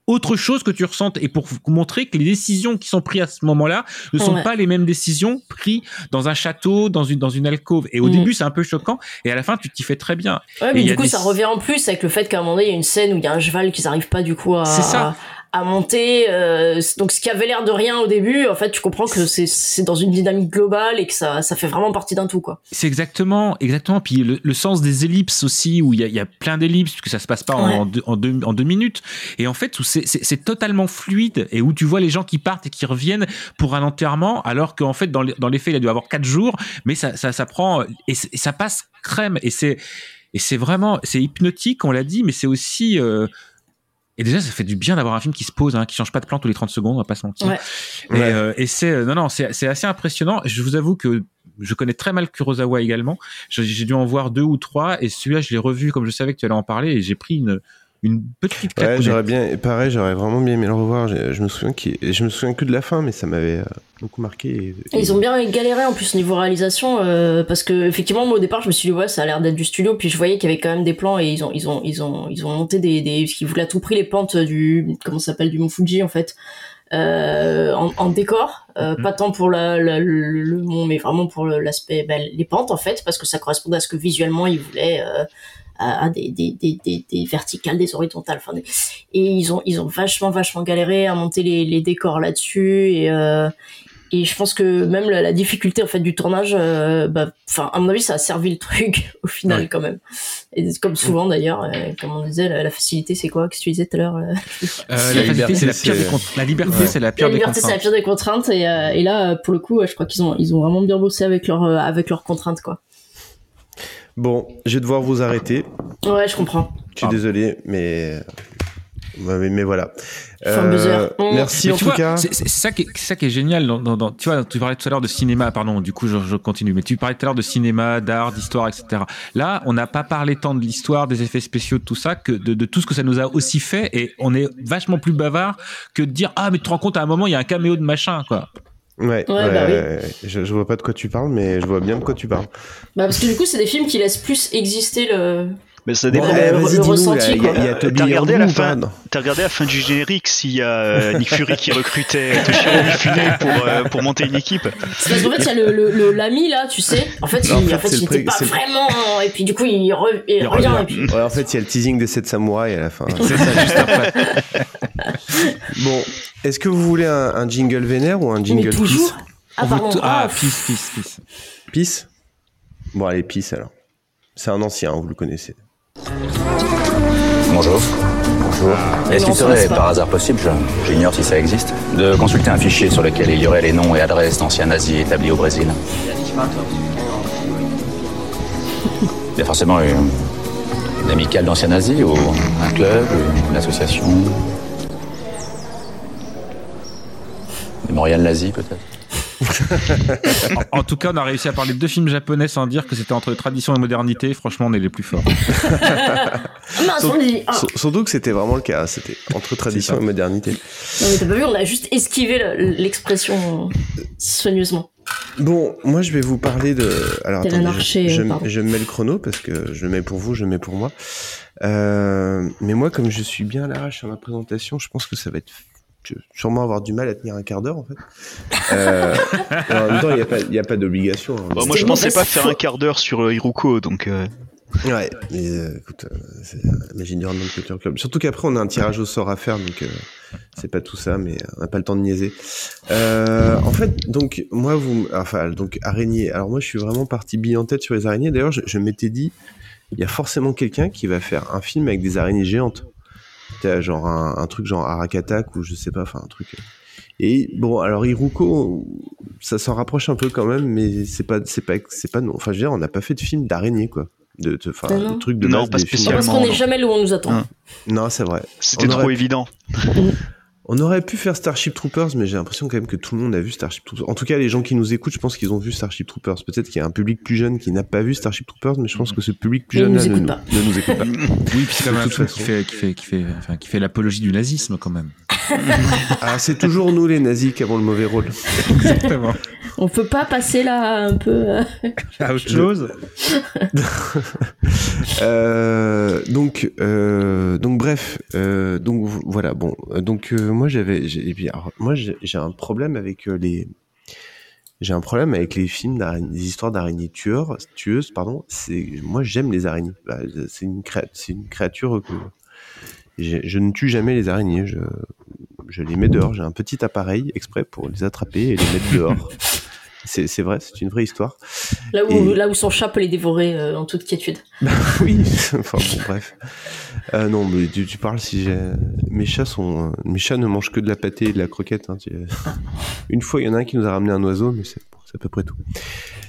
autre chose que tu ressentes et pour montrer que les décisions qui sont prises à ce moment-là ne sont Ouais. pas les mêmes décisions prises dans un château, dans une dans une alcôve. Et au Mhm. début c'est un peu choquant et à la fin tu t'y fais très bien. Ouais, mais du coup, des- ça revient en plus avec le fait qu'à un moment donné, il y a une scène où il y a un cheval qu'ils arrivent pas du coup à, C'est ça. À monter. euh, donc ce qui avait l'air de rien au début, en fait, tu comprends que c'est dans une dynamique globale et que ça ça fait vraiment partie d'un tout quoi. C'est exactement, exactement. Puis le, le sens des ellipses aussi, où il y a, il y a plein d'ellipses, puisque ça se passe pas en, deux, en, deux, en deux minutes. Et en fait, où c'est- totalement fluide et où tu vois les gens qui partent et qui reviennent pour un enterrement, alors qu'en fait, dans les, dans les faits, il a dû avoir quatre jours, mais ça, ça, ça prend et ça passe crème. Et c'est et c'est vraiment, c'est hypnotique, on l'a dit, mais c'est aussi. euh, et déjà, ça fait du bien d'avoir un film qui se pose, hein, qui change pas de plan tous les 30 secondes, on va pas se mentir. Ouais. Et, Ouais. euh, et c'est euh, non non c'est c'est assez impressionnant. Je vous avoue que je connais très mal Kurosawa également. J'ai dû en voir deux ou trois et celui-là je l'ai revu comme je savais que tu allais en parler et j'ai pris une une petite claque. Ouais, j'aurais bien, pareil, j'aurais vraiment bien aimé le revoir. Je, je me souviens qu'il- je me souviens que de la fin, mais ça m'avait euh, beaucoup marqué. et- Et ils ont bien galéré en plus niveau réalisation euh, parce que effectivement moi au départ je me suis dit ouais ça a l'air d'être du studio puis je voyais qu'il y avait quand même des plans et ils ont ils ont ils ont ils ont monté des des parce qu'ils voulaient à tout prix les pentes du comment ça s'appelle du Mont Fuji en fait euh, en, en décor euh, pas tant pour la, la- le, le mont mais vraiment pour le- l'aspect ben, les pentes en fait parce que ça correspondait à ce que visuellement ils voulaient euh, à, des, des, des, des, des verticales, des horizontales. Enfin, des- et ils ont, ils ont vachement, vachement galéré à monter les, les décors là-dessus. Et, euh, et je pense que même la, la difficulté en fait du tournage, euh, bah, enfin à mon avis, ça a servi le truc (laughs) au final Ouais. quand même. Et comme souvent d'ailleurs, euh, comme on disait, la, la facilité c'est quoi? Qu'est-ce que tu disais tout à l'heure euh, Euh, la facilité c'est la pire des contraintes. La liberté Ouais. c'est la La pire des liberté c'est la contraintes. pire des contraintes. Et, euh, et là, pour le coup, euh, je crois qu'ils ont, ils ont vraiment bien bossé avec leur, euh, avec leurs contraintes quoi. Bon, je vais devoir vous arrêter. Ouais, je comprends. Je suis désolé, mais... mais, mais voilà. Mm. Merci Mais en tout vois, cas. C'est ça, qui est- c'est ça qui est génial. Dans, dans- dans- tu vois, tu parlais tout à l'heure de cinéma, pardon, du coup je, je continue, mais tu parlais tout à l'heure de cinéma, d'art, d'histoire, etc. Là, on n'a pas parlé tant de l'histoire, des effets spéciaux, de tout ça, que de, de tout ce que ça nous a aussi fait, et on est vachement plus bavard que de dire Ah, mais tu te rends compte, à un moment, il y a un caméo de machin, quoi. Ouais, Ouais, bah ouais, je, je vois pas de quoi tu parles, mais je vois bien de quoi tu parles. Bah parce que du coup, c'est des films qui laissent plus exister le. Mais ça Bon, dépend. eh, le- le ressenti, là, il y a- quoi. il y a Euh, Toby T'as regardé à la fin Non. T'as regardé à la fin du générique s'il y a euh, Nick Fury qui recrutait Toshiro (laughs) Mifune pour euh, pour monter une équipe. C'est parce qu'en fait, il y a le, l'ami là, tu sais. En fait, il, En fait, il pas vraiment. Et puis du coup, il, re- il Il revient. revient. Et puis... Ouais, en fait, il y a le teasing des 7 samouraïs à la fin. (laughs) C'est ça, juste après. Bon, est-ce que vous voulez un, un jingle vénère ou un jingle Mais toujours. peace Ah pardon. tout- Ah, Ah, peace, peace, peace. Peace Bon, allez, peace alors. C'est un ancien, vous le connaissez. Bonjour. Bonjour. Est-ce Non, qu'il serait par hasard possible, je- j'ignore si ça existe, de consulter un fichier sur lequel il y aurait les noms et adresses d'anciens nazis établis au Brésil? (laughs) Il y a forcément une, une amicale d'anciens nazis ou un club, une association? Mémorial nazi peut-être? En, en tout cas, on a réussi à parler de deux films japonais sans dire que c'était entre tradition et modernité. Franchement, on est les plus forts. Ah. Ah. Sur- Surtout que c'était vraiment le cas. C'était entre tradition et modernité. Non, mais t'as pas vu, on a juste esquivé le- l'expression soigneusement. Bon, moi je vais vous parler de. Alors attendez, je- je, mets le chrono parce que je le mets pour vous, je le mets pour moi. Euh, mais moi, comme je suis bien à l'arrache à ma présentation, je pense que ça va être. Je vais sûrement avoir du mal à tenir un quart d'heure en fait. Euh, (laughs) en même temps, il n'y a pas, il y a pas d'obligation. hein. Bah, moi je pensais pas faire un quart d'heure sur euh, Hiruko donc. euh, Ouais, mais euh, écoute, euh, c'est euh, Imagine Random Culture Club. Surtout qu'après, on a un tirage au sort à faire, donc euh, c'est pas tout ça, mais on n'a pas le temps de niaiser. Euh, en fait, donc, moi, vous. Enfin, donc, araignée. Alors, moi, je suis vraiment parti bille en tête sur les araignées. D'ailleurs, je, je m'étais dit, il y a forcément quelqu'un qui va faire un film avec des araignées géantes. Tu sais, genre un, un truc genre Arakatak ou je sais pas, enfin, un truc. Et bon, alors Iruko, ça s'en rapproche un peu quand même, mais c'est pas, c'est pas, c'est pas non. Enfin, je veux dire, on n'a pas fait de film d'araignée, quoi. De, de, non. de trucs de Non, base pas films. Non, parce Spécialement, qu'on n'est jamais là où on nous attend. Hein. Non, c'est vrai. C'était On trop aurait- évident. On aurait pu faire Starship Troopers, mais j'ai l'impression quand même que tout le monde a vu Starship Troopers. En tout cas, les gens qui nous écoutent, je pense qu'ils ont vu Starship Troopers. Peut-être qu'il y a un public plus jeune qui n'a pas vu Starship Troopers, mais je pense que ce public plus Mais jeune ils là nous ne, ne nous écoute pas. (laughs) Oui, puis c'est quand même un façon. qui fait, qui fait, qui fait, enfin, qui fait l'apologie du nazisme quand même. (laughs) Ah, c'est toujours nous les nazis qui avons le mauvais rôle. Exactement. On peut pas passer là un peu. euh, À autre chose. (laughs) Euh, donc, euh, donc bref, euh, donc voilà. Bon, euh, donc euh, moi j'avais, j'ai- et puis, alors, moi j'ai un problème avec euh, les, j'ai un problème avec les films d'araignées, des histoires d'araignées tueurs, tueuses, pardon. C'est, moi j'aime les araignées. Bah, c'est une créa- une créature que je ne tue jamais les araignées. Je, je les mets dehors. J'ai un petit appareil exprès pour les attraper et les mettre dehors. (laughs) C'est c'est vrai, c'est une vraie histoire. Là où, Et- là où son chat peut les dévorer euh, en toute quiétude. (laughs) oui, (laughs) enfin bon, bref. Euh, non, mais tu, tu parles si j'ai. Mes chats sont. euh, Mes chats ne mangent que de la pâtée et de la croquette. hein, tu- Une fois, il y en a un qui nous a ramené un oiseau, mais c'est à peu près tout.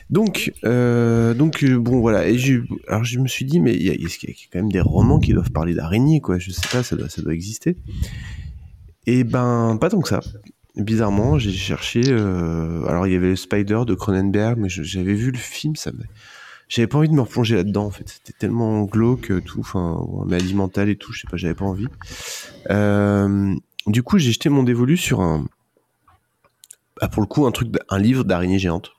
Donc, euh, donc bon, voilà. Et alors, je me suis dit, mais il y, y a quand même des romans qui doivent parler d'araignées, quoi. Je sais pas, ça doit, ça doit exister. Et ben, pas tant que ça. Bizarrement, j'ai cherché. euh, alors, il y avait le Spider de Cronenberg, mais j'avais vu le film, ça j'avais pas envie de me replonger là-dedans en fait c'était tellement glauque euh, tout enfin maladie mentale et tout je sais pas j'avais pas envie Euh, du coup j'ai jeté mon dévolu sur un ah, pour le coup un truc un livre d'araignée géante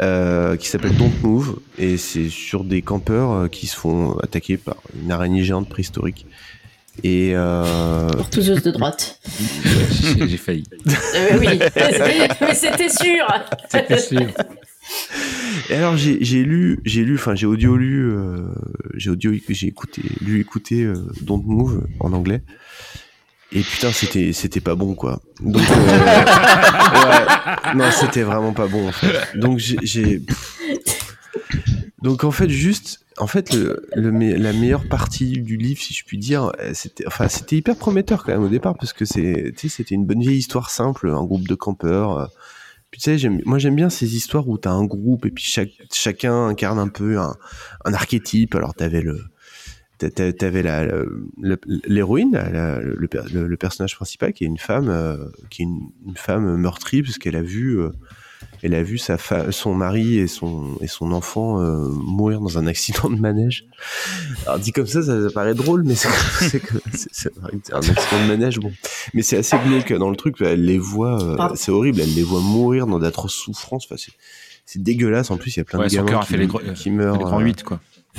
qui s'appelle Don't Move et c'est sur des campeurs qui se font attaquer par une araignée géante préhistorique et euh, Porteuse de droite. J'ai j'ai failli. Euh, oui, (laughs) mais c'était sûr. C'était sûr. Et alors j'ai j'ai lu, j'ai lu, enfin j'ai audio lu, euh, j'ai audio, j'ai écouté, lu écouté euh, Don't Move en anglais. Et putain c'était c'était pas bon quoi. Donc euh, (laughs) ouais, non c'était vraiment pas bon en fait. Donc j'ai- j'ai donc en fait juste en fait la meilleure partie du livre si je puis dire euh, c'était hyper prometteur quand même au départ parce que c'était une bonne vieille histoire simple un groupe de campeurs euh, tu sais, moi j'aime bien ces histoires où t'as un groupe et puis chacun incarne un peu un, archétype. Alors t'avais le, la, l'héroïne, le, per- le- le personnage principal qui est une femme, euh, qui est une, femme meurtrie parce qu'elle a vu, elle a vu sa fa- son mari et son et son enfant euh, mourir dans un accident de manège. Alors dit comme ça, ça, ça paraît drôle, mais c'est un accident de manège, bon. Mais c'est assez glauque dans le truc. Elle les voit, euh, Pardon. c'est horrible. Elle les voit mourir dans d'atroces souffrances. Enfin, c'est c'est dégueulasse. En plus, il y a plein Ouais, de gamins a qui, fait les gros- qui euh, meurent. les grands euh, huit, quoi. (laughs)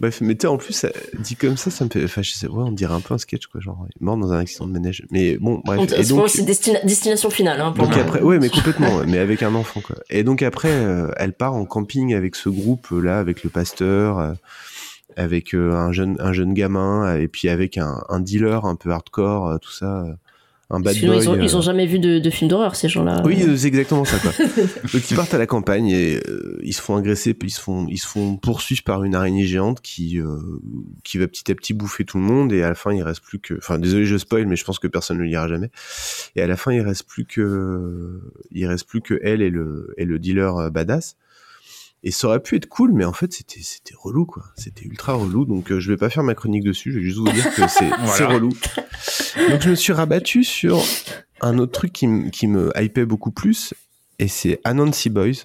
Bref, mais tu sais, en plus, ça, dit comme ça, ça me fait. Enfin, je sais, ouais, on dirait un peu un sketch, quoi. Genre, mort dans un accident de manège. Mais bon, bref. Et donc, c'est destina- destination finale. Hein, pour donc moi. après, ouais, mais complètement, mais avec un enfant, quoi. Et donc après, euh, elle part en camping avec ce groupe euh, là, avec le pasteur, euh, avec euh, un jeune, un jeune gamin, euh, et puis avec un, un dealer un peu hardcore, euh, tout ça, euh, un bad Sinon, boy. ils, ont, ils euh, ont jamais vu de, de film d'horreur, ces gens-là. oui, euh, c'est exactement ça, quoi. (laughs) Donc ils partent à la campagne et euh, ils se font agresser, puis ils se font, ils se font poursuivre par une araignée géante qui, euh, qui va petit à petit bouffer tout le monde et à la fin il reste plus que, enfin désolé je spoil, mais je pense que personne ne le lira jamais. Et à la fin il reste plus que, il reste plus que elle et le et le dealer euh, badass. Et ça aurait pu être cool, mais en fait c'était c'était relou quoi. C'était ultra relou. Donc euh, je vais pas faire ma chronique dessus. Je vais juste vous dire que c'est (laughs) Voilà. relou. Donc je me suis rabattu sur un autre truc qui, me- qui me hypait beaucoup plus, et c'est Anansi Boys.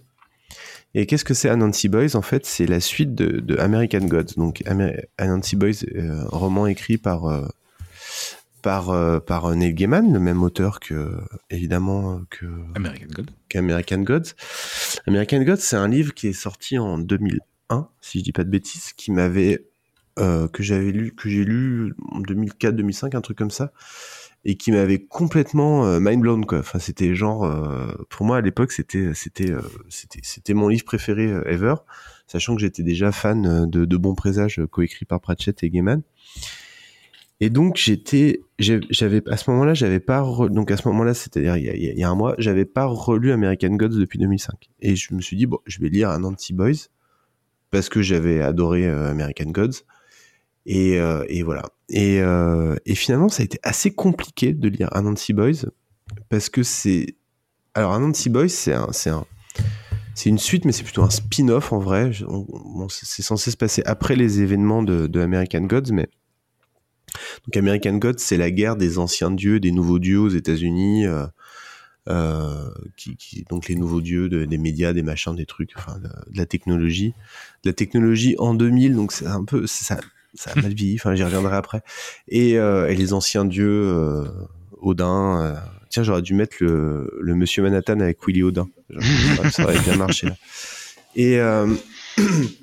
Et qu'est-ce que c'est Anansi Boys? En fait, c'est la suite de, de American Gods. Donc Amer- Anansi Boys, euh, roman écrit par euh, par euh, par Neil Gaiman, le même auteur que évidemment que American God. qu'American Gods. American Gods, c'est un livre qui est sorti en 2001, si je dis pas de bêtises, qui m'avait euh, que j'avais lu, que j'ai lu en 2004, 2005, un truc comme ça, et qui m'avait complètement euh, mind blown quoi. Enfin, c'était genre, euh, pour moi à l'époque, c'était c'était euh, c'était c'était mon livre préféré euh, ever, sachant que j'étais déjà fan euh, de, de Bons Présages, euh, coécrit par Pratchett et Gaiman. Et donc j'étais, j'avais à ce moment-là, j'avais pas donc à ce moment-là, c'est-à-dire il y a, un mois, j'avais pas relu American Gods depuis 2005. Et je me suis dit je vais lire un Anti-Boys parce que j'avais adoré euh, American Gods. Et, euh, voilà. Et, euh, et finalement, ça a été assez compliqué de lire un Boys parce que c'est alors un Boys, c'est un, c'est un, c'est une suite, mais c'est plutôt un spin-off en vrai. C'est censé se passer après les événements de American Gods, mais donc American Gods, c'est la guerre des anciens dieux, des nouveaux dieux aux États-Unis, euh, euh, qui, donc les nouveaux dieux de- des médias, des machins, des trucs, enfin de, la technologie, de la technologie en 2000, donc c'est un peu ça, ça a mal vieilli. Enfin, j'y reviendrai après. Et, euh, les anciens dieux, Odin. tiens, j'aurais dû mettre le, Monsieur Manhattan avec Willy Odin. Genre, ça, aurait bien marché. Là. Et (clears throat)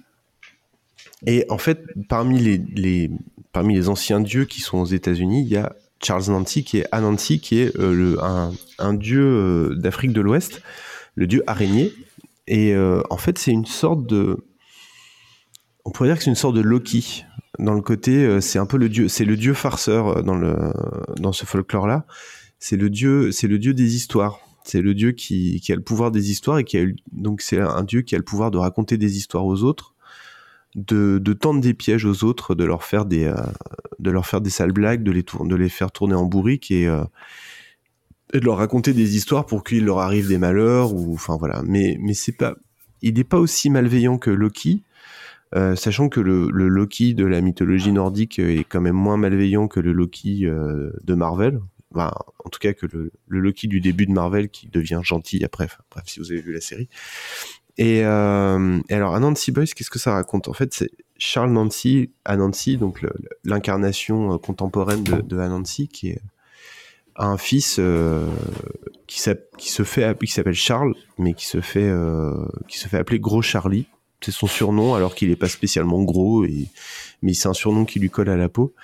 et en fait, parmi les, parmi les anciens dieux qui sont aux États-Unis, il y a Charles Nancy qui est Anansi, qui est euh, le, un, dieu euh, d'Afrique de l'Ouest, le dieu araignée. Et euh, en fait, c'est une sorte de. On pourrait dire que c'est une sorte de Loki dans le côté, c'est un peu le dieu, c'est le dieu farceur dans le dans ce folklore-là. C'est le dieu, le dieu des histoires. C'est le dieu qui, qui a le pouvoir des histoires et qui a donc c'est un dieu qui a le pouvoir de raconter des histoires aux autres, de, de tendre des pièges aux autres, de leur faire des, euh, de leur faire des sales blagues, de les de les faire tourner en bourrique et euh, de leur raconter des histoires pour qu'il leur arrive des malheurs ou enfin voilà. Mais mais c'est pas, il n'est pas aussi malveillant que Loki. Euh, sachant que le, le Loki de la mythologie nordique est quand même moins malveillant que le Loki euh, de Marvel. Enfin, en tout cas que le, le Loki du début de Marvel qui devient gentil après. Bref, si vous avez vu la série. Et, euh, et alors, Anansi Boys, qu'est-ce que ça raconte? En fait, c'est Charles Nancy, Anansi, donc l'incarnation euh, contemporaine de, de Anansi, qui est un fils euh, qui, s'appelle Charles, mais qui se fait appeler Gros Charlie. C'est son surnom, alors qu'il est pas spécialement gros, mais c'est un surnom qui lui colle à la peau.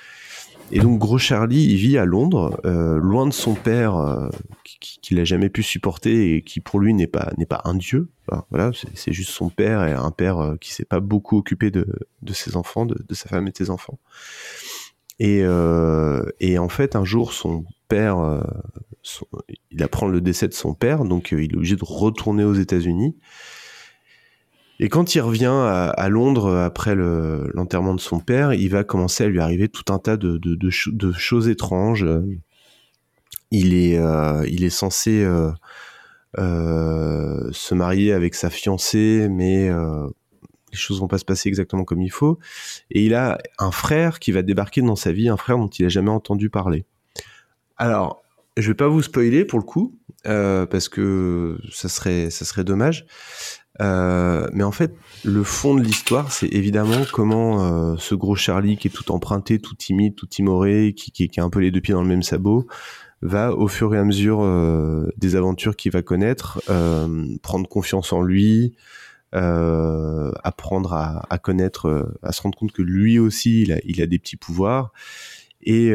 Et donc Gros Charlie, il vit à Londres, euh, loin de son père, euh, qui- qui- qu'il a jamais pu supporter et qui pour lui n'est pas un dieu. Voilà, c'est juste son père et un père euh, qui s'est pas beaucoup occupé de, ses enfants, de, sa femme et de ses enfants. Et, en fait, un jour, son père, il apprend le décès de son père, donc il est obligé de retourner aux États-Unis. Et quand il revient à, Londres euh, après le- l'enterrement de son père, il va commencer à lui arriver tout un tas de, de, de cho- de choses étranges. Il est, euh, il est censé euh, euh, se marier avec sa fiancée, mais euh, les choses vont pas se passer exactement comme il faut. Et il a un frère qui va débarquer dans sa vie, un frère dont il a jamais entendu parler. Alors, je vais pas vous spoiler pour le coup, euh, parce que ça serait, ça serait dommage. Euh, mais en fait, le fond de l'histoire, c'est évidemment comment euh, ce gros Charlie, qui est tout emprunté, tout timide, tout timoré, qui, qui, a un peu les deux pieds dans le même sabot, va au fur et à mesure euh, des aventures qu'il va connaître, prendre confiance en lui, apprendre à, connaître, à se rendre compte que lui aussi, il a, des petits pouvoirs et,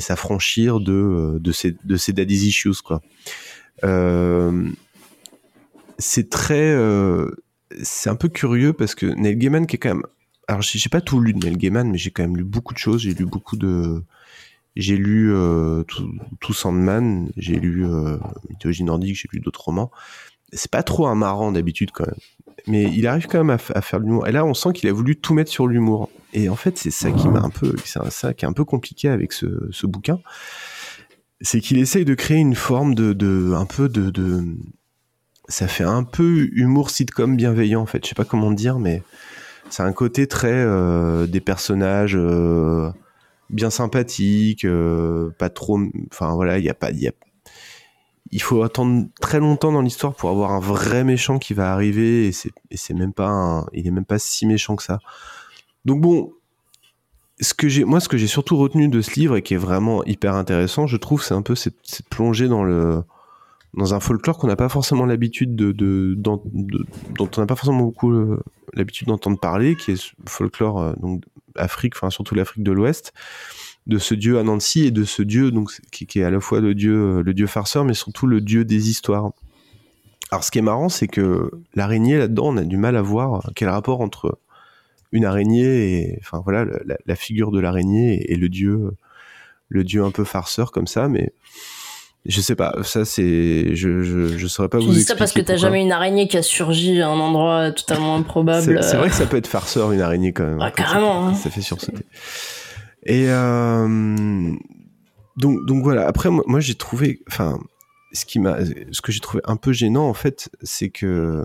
s'affranchir de, de ses, de daddy's issues, quoi. C'est très, euh, c'est un peu curieux parce que Neil Gaiman qui est quand même, alors j'ai pas tout lu de Neil Gaiman, mais j'ai quand même lu beaucoup de choses. J'ai lu beaucoup de, j'ai lu euh, tout, Sandman, j'ai lu euh, Mythologie nordique, j'ai lu d'autres romans. C'est pas trop un marrant d'habitude quand même, mais il arrive quand même à, faire l'humour. Et là, on sent qu'il a voulu tout mettre sur l'humour. Et en fait, c'est ça qui m'a un peu, c'est ça qui est un peu compliqué avec ce, bouquin, c'est qu'il essaye de créer une forme de, un peu de ça fait un peu humour sitcom bienveillant en fait. Je sais pas comment dire, mais c'est un côté très euh, des personnages euh, bien sympathiques, euh, pas trop. Enfin voilà, il y a pas, y a- il faut attendre très longtemps dans l'histoire pour avoir un vrai méchant qui va arriver et c'est même pas, il est même pas si méchant que ça. Donc bon, ce que moi, ce que j'ai surtout retenu de ce livre et qui est vraiment hyper intéressant, je trouve, c'est un peu cette plongée dans le dans un folklore qu'on n'a pas forcément l'habitude de, de, dont on n'a pas forcément beaucoup euh, l'habitude d'entendre parler, qui est ce folklore euh, donc Afrique, enfin surtout l'Afrique de l'Ouest, de ce dieu Anansi et de ce dieu donc qui, est à la fois le dieu euh, le dieu farceur, mais surtout le dieu des histoires. Alors ce qui est marrant, c'est que l'araignée là-dedans, on a du mal à voir quel rapport entre une araignée et enfin voilà la, la figure de l'araignée et, et le dieu le dieu un peu farceur comme ça, mais je sais pas, ça c'est, je, je, je saurais pas Tu vous dis expliquer. ça parce que t'as jamais une araignée qui a surgi à un endroit totalement improbable. C'est vrai que euh, ça peut être farceur une araignée quand même. Ah, Quand ça- carrément, hein. Ça, fait sursauter. Et euh, donc donc voilà. Après moi, moi, j'ai trouvé, enfin, ce qui m'a, ce que j'ai trouvé un peu gênant en fait, c'est que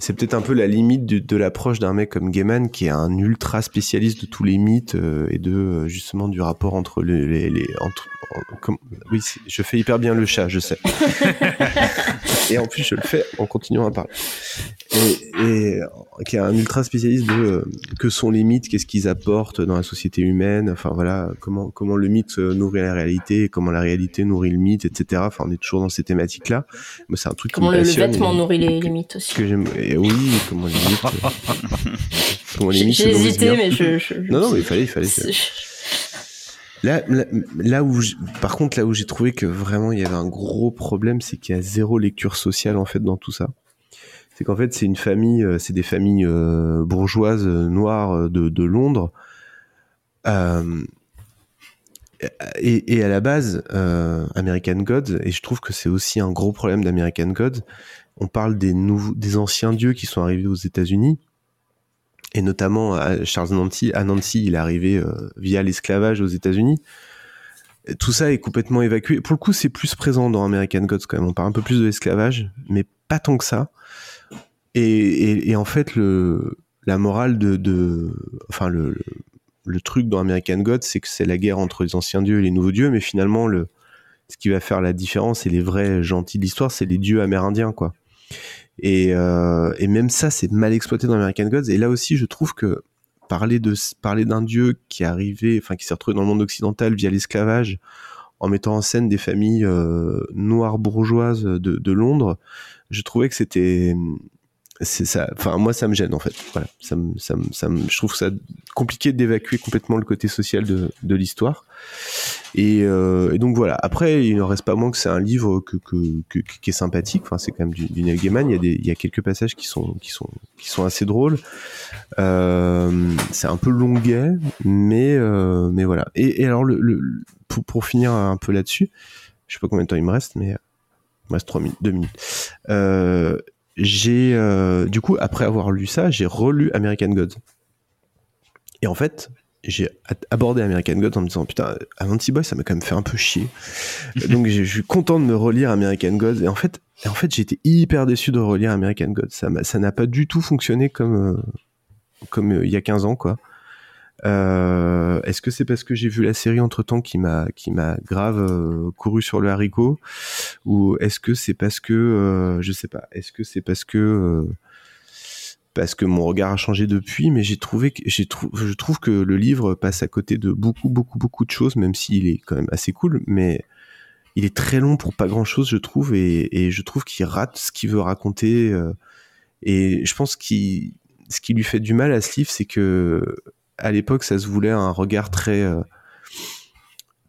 c'est peut-être un peu la limite de, de l'approche d'un mec comme Gaiman qui est un ultra spécialiste de tous les mythes euh, et de euh, justement du rapport entre les, les, les- entre, en- comme- oui je fais hyper bien le chat je sais. (laughs) Et en plus je le fais en continuant à parler et, et, euh, qui est un ultra spécialiste de euh, que sont les mythes qu'est-ce qu'ils apportent dans la société humaine enfin voilà comment comment le mythe euh, nourrit la réalité comment la réalité nourrit le mythe etc enfin on est toujours dans ces thématiques là moi c'est un truc Comment qui me le, le vêtement et- nourrit les limites aussi. que j'aime et oui comment les mythes (laughs) comment les J'ai mythes j'ai hésité, mais je. je- je- non non mais il fallait il fallait Là, là, là où, j'ai- par contre, là où j'ai trouvé que vraiment il y avait un gros problème, c'est qu'il y a zéro lecture sociale en fait dans tout ça. C'est qu'en fait, c'est une famille, euh, c'est des familles euh, bourgeoises euh, noires de, Londres, et, à la base, American Gods, et je trouve que c'est aussi un gros problème d'American Gods, on parle des, anciens dieux qui sont arrivés aux États-Unis, et notamment à Charles Nancy. À Nancy, il est arrivé via l'esclavage aux États-Unis. Tout ça est complètement évacué. Pour le coup, c'est plus présent dans American Gods quand même. On parle un peu plus de l'esclavage, mais pas tant que ça. Et, et, et en fait, le, la morale de, de enfin le, le truc dans American Gods, c'est que c'est la guerre entre les anciens dieux et les nouveaux dieux, mais finalement, le, ce qui va faire la différence et les vrais gentils de l'histoire, c'est les dieux amérindiens, quoi. Et, euh, et même ça, c'est mal exploité dans American Gods. Et là aussi, je trouve que parler de parler d'un dieu qui est arrivé, enfin qui s'est retrouvé dans le monde occidental via l'esclavage, en mettant en scène des familles euh, noires bourgeoises de, de Londres, je trouvais que c'était c'est ça. Enfin moi ça me gêne en fait. Voilà. Ça me, ça me, ça me, je trouve ça compliqué d'évacuer complètement le côté social de, de l'histoire. Et, euh, et, donc voilà. Après il n'en reste pas moins que c'est un livre que, que, que, qui est sympathique. Enfin c'est quand même du, du Neil Gaiman il y a des il y a quelques passages qui sont qui sont qui sont assez drôles. Euh, c'est un peu longuet mais euh, mais voilà. Et, et alors le, le pour, pour finir un peu là-dessus je sais pas combien de temps il me reste mais il me reste 3 minutes 2 minutes. Euh, j'ai euh, du coup après avoir lu ça, j'ai relu American Gods. Et en fait, j'ai abordé American Gods en me disant putain, Avanti Boy, ça m'a quand même fait un peu chier. (laughs) Donc je suis content de me relire American Gods. Et en fait, et en fait, j'étais hyper déçu de relire American Gods. Ça ça n'a pas du tout fonctionné comme euh, comme euh, il y a 15 ans quoi. Euh, Est-ce que c'est parce que j'ai vu la série entre temps qui m'a grave euh, couru sur le haricot ou est-ce que c'est parce que euh, je sais pas Est-ce que c'est parce que parce que mon regard a changé depuis Mais j'ai trouvé que je trouve que le livre passe à côté de beaucoup beaucoup beaucoup de choses, même s'il est quand même assez cool, mais il est très long pour pas grand chose, je trouve, et, et je trouve qu'il rate ce qu'il veut raconter. et je pense qu'il ce qui lui fait du mal à ce livre, c'est que à l'époque, ça se voulait un regard très, euh,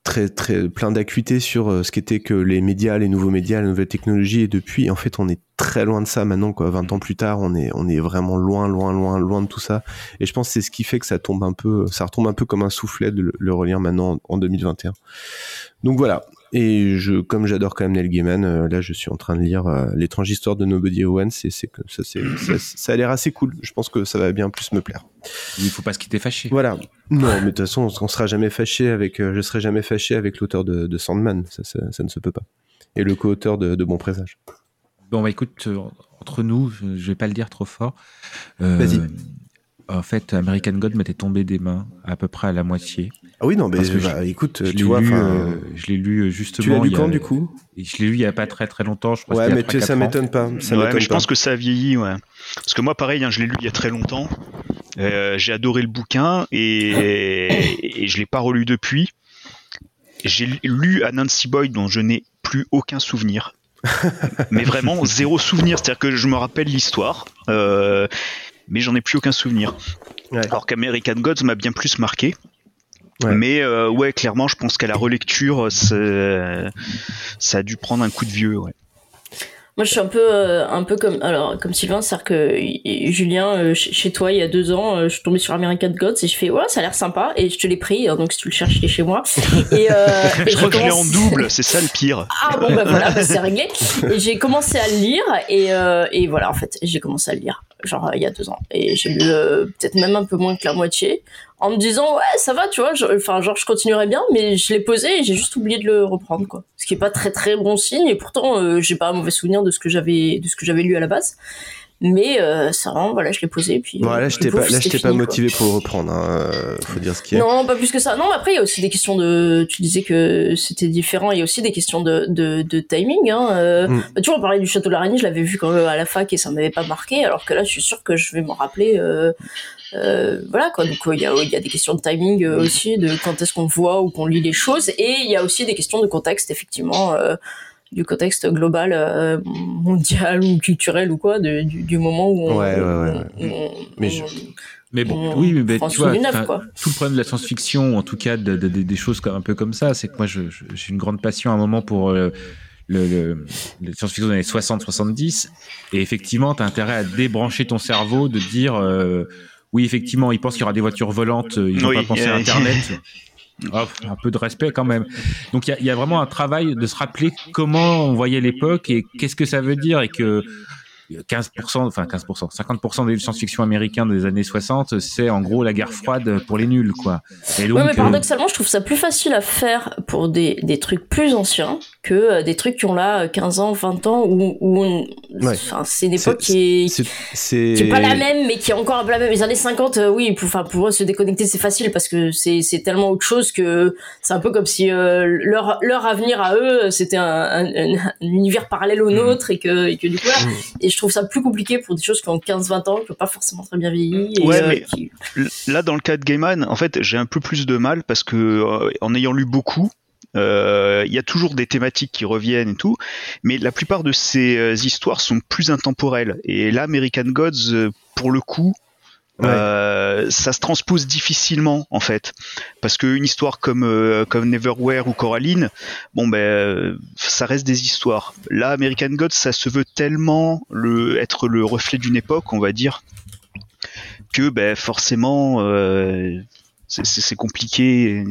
très, très plein d'acuité sur euh, ce qu'étaient que les médias, les nouveaux médias, la nouvelle technologie. Et depuis, en fait, on est très loin de ça maintenant, quoi. 20 ans plus tard, on est, on est vraiment loin, loin, loin, loin de tout ça. Et je pense que c'est ce qui fait que ça tombe un peu, ça retombe un peu comme un soufflet de le, le relire maintenant en, en 2021. Donc voilà. Et je, comme j'adore quand même Neil Gaiman, euh, là je suis en train de lire euh, l'étrange histoire de Nobody Owens et c'est que ça, c'est, ça, ça a l'air assez cool. Je pense que ça va bien plus me plaire. Il faut pas se quitter fâché. Voilà. Non, mais de toute façon, on, on sera jamais fâché avec, euh, je serai jamais fâché avec l'auteur de, de Sandman. Ça, ça, ça, ne se peut pas. Et le co-auteur de, de Bon Présage. Bon, bah écoute, entre nous, je, je vais pas le dire trop fort. Vas-y. En fait, American God m'était tombé des mains à peu près à la moitié. Ah oui, non, mais Parce que bah, je- écoute, je tu l'ai vois, lu, euh, je l'ai lu justement. tu l'as lu a- quand, du coup? Je l'ai lu il y a pas très très longtemps. Je crois Ouais, mais c'était il y a tu- ça 3-4 ans. m'étonne pas. Ça Ouais, m'étonne mais je pas. pense que ça a vieilli, ouais. Parce que moi, pareil, hein, je l'ai lu il y a très longtemps. Euh, j'ai adoré le bouquin et, et je l'ai pas relu depuis. J'ai lu à Nancy Boyd dont je n'ai plus aucun souvenir. (laughs) mais vraiment zéro souvenir. C'est-à-dire que je me rappelle l'histoire, euh, mais j'en ai plus aucun souvenir. Alors qu'American Gods m'a bien plus marqué. Mais euh, ouais, clairement, je pense qu'à la relecture, c'est- ça a dû prendre un coup de vieux. Ouais. Moi, je suis un peu, euh, un peu comme, alors, comme Sylvain, c'est-à-dire que y- Julien, euh, chez toi, il y a deux ans, euh, je suis tombée sur American Gods et je fais, ouais, ça a l'air sympa, et je te l'ai pris, euh, donc si tu le cherches, il est chez moi. (laughs) Et, euh, et je crois que je l'ai en double, c'est ça le pire. Ah bon, bah voilà, bah, c'est réglé. Et j'ai commencé à le lire, et, euh, et voilà, en fait, j'ai commencé à le lire, genre, euh, il y a deux ans. Et j'ai lu euh, peut-être même un peu moins que la moitié, en me disant, ouais, ça va, tu vois, enfin, genre, je continuerai bien, mais je l'ai posé et j'ai juste oublié de le reprendre, quoi. Ce qui est pas très très bon signe, et pourtant, euh, j'ai pas un mauvais souvenir de ce que j'avais, de ce que j'avais lu à la base. Mais euh, ça, vraiment, voilà, je l'ai posé, puis. Bon, là, euh, je t'ai pas, là, je t'ai pas quoi. motivé pour le reprendre. Hein. euh, Faut dire ce qu'il y a. Non, pas plus que ça. Non, mais après, il y a aussi des questions de. Tu disais que c'était différent. Il y a aussi des questions de, de, de timing. Hein. Euh, Mm. bah, tu vois, on parlait du Château de l'Araignée, je l'avais vu quand même à la fac et ça m'avait pas marqué. Alors que là, je suis sûre que je vais m'en rappeler. Euh, euh, voilà, quoi. Donc, il y, a, il y a des questions de timing euh, aussi, de quand est-ce qu'on voit ou qu'on lit les choses. Et il y a aussi des questions de contexte, effectivement. euh, du contexte global, euh, mondial ou culturel ou quoi, de- du, du moment où on, Ouais, ouais, ouais, on- Mais je- Mais bon, on oui, mais ben, tu vois, tout le problème de la science-fiction, en tout cas de- de- de- des choses comme- un peu comme ça, c'est que moi, je- je- j'ai une grande passion à un moment pour euh, le, le, la science-fiction des années 60-70, et effectivement, tu as intérêt à débrancher ton cerveau, de dire, euh, oui, effectivement, ils pensent qu'il y aura des voitures volantes, euh, ils n'ont Oui, pas pensé à Internet. (laughs) Oh, (laughs) un peu de respect quand même. Donc il y y a vraiment un travail de se rappeler comment on voyait l'époque et qu'est-ce que ça veut dire et que 15%, enfin 15%, 50% des science-fiction américains des années 60, c'est en gros la guerre froide pour les nuls, quoi. Et donc, ouais, mais euh, paradoxalement, je trouve ça plus facile à faire pour des, des trucs plus anciens que euh, des trucs qui ont là euh, 15 ans, 20 ans, où, où on- Ouais. enfin, c'est une époque qui est, qui est pas la même, mais qui est encore un peu la même. Les années 50, euh, oui, pour, enfin, pour eux, se déconnecter, c'est facile parce que c'est, c'est tellement autre chose que c'est un peu comme si euh, leur, leur avenir à eux, c'était un, un, un- un univers parallèle au nôtre et que, et que du coup, là, et je trouve ça plus compliqué pour des choses qui ont 15-20 ans, qui ont pas forcément très bien vieilli. Et, Ouais, euh, mais qui- là, dans le cas de Gaiman, en fait, j'ai un peu plus de mal parce que, euh, en ayant lu beaucoup, euh, il y a toujours des thématiques qui reviennent et tout, mais la plupart de ces histoires sont plus intemporelles. Et là, American Gods, pour le coup, euh, ça se transpose difficilement en fait, parce qu'une histoire comme euh, comme Neverwhere ou Coraline, bon ben euh, ça reste des histoires. Là, American Gods, ça se veut tellement le être le reflet d'une époque, on va dire, que ben forcément euh, c'est- compliqué.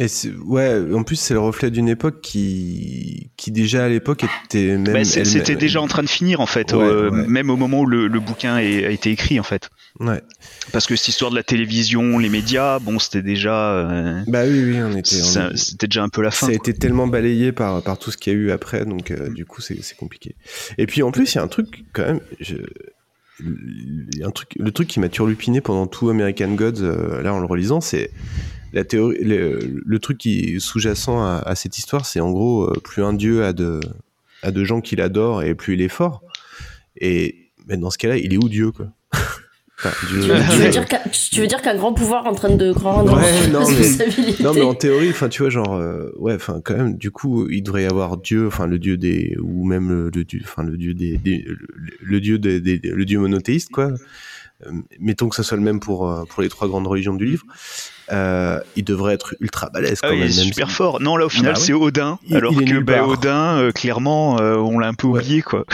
Et ouais, en plus c'est le reflet d'une époque qui, qui déjà à l'époque était même. Elle- C'était déjà en train de finir en fait, Ouais, euh, ouais. même au moment où le, le bouquin est- a été écrit en fait. Ouais. Parce que cette histoire de la télévision, les médias, bon, c'était déjà. euh, Bah oui, oui, on était. C'était déjà un peu la fin. Ça a quoi. été tellement balayé par, par tout ce qu'il y a eu après, donc euh, du coup c'est compliqué. Et puis en plus il y a un truc quand même, je- un truc, le truc qui m'a turlupiné pendant tout American Gods, euh, là en le relisant, c'est la théorie, le, le truc qui sous-jacent à, à cette histoire, c'est en gros euh, plus un dieu a de, a de gens qu'il adore et plus il est fort. Et mais dans ce cas-là, il est où Dieu quoi? (laughs) Enfin, Dieu- tu, veux, tu Dieu- veux dire qu'un, tu veux dire qu'un grand pouvoir entraîne de grandes Ouais, (laughs) non mais, non mais en théorie, enfin tu vois genre euh, ouais, enfin quand même du coup il devrait y avoir Dieu, enfin le dieu des ou même le, le dieu, enfin le dieu des, des- le, le dieu des, des- le dieu monothéiste quoi. Euh, mettons que ça soit le même pour pour les trois grandes religions du livre. Euh, il devrait être ultra balèze Ah quand même. il est même super si- fort. Non, là au final Bah oui. c'est Odin, Il- alors il que part. Odin, euh, clairement, euh, on l'a un peu oublié quoi.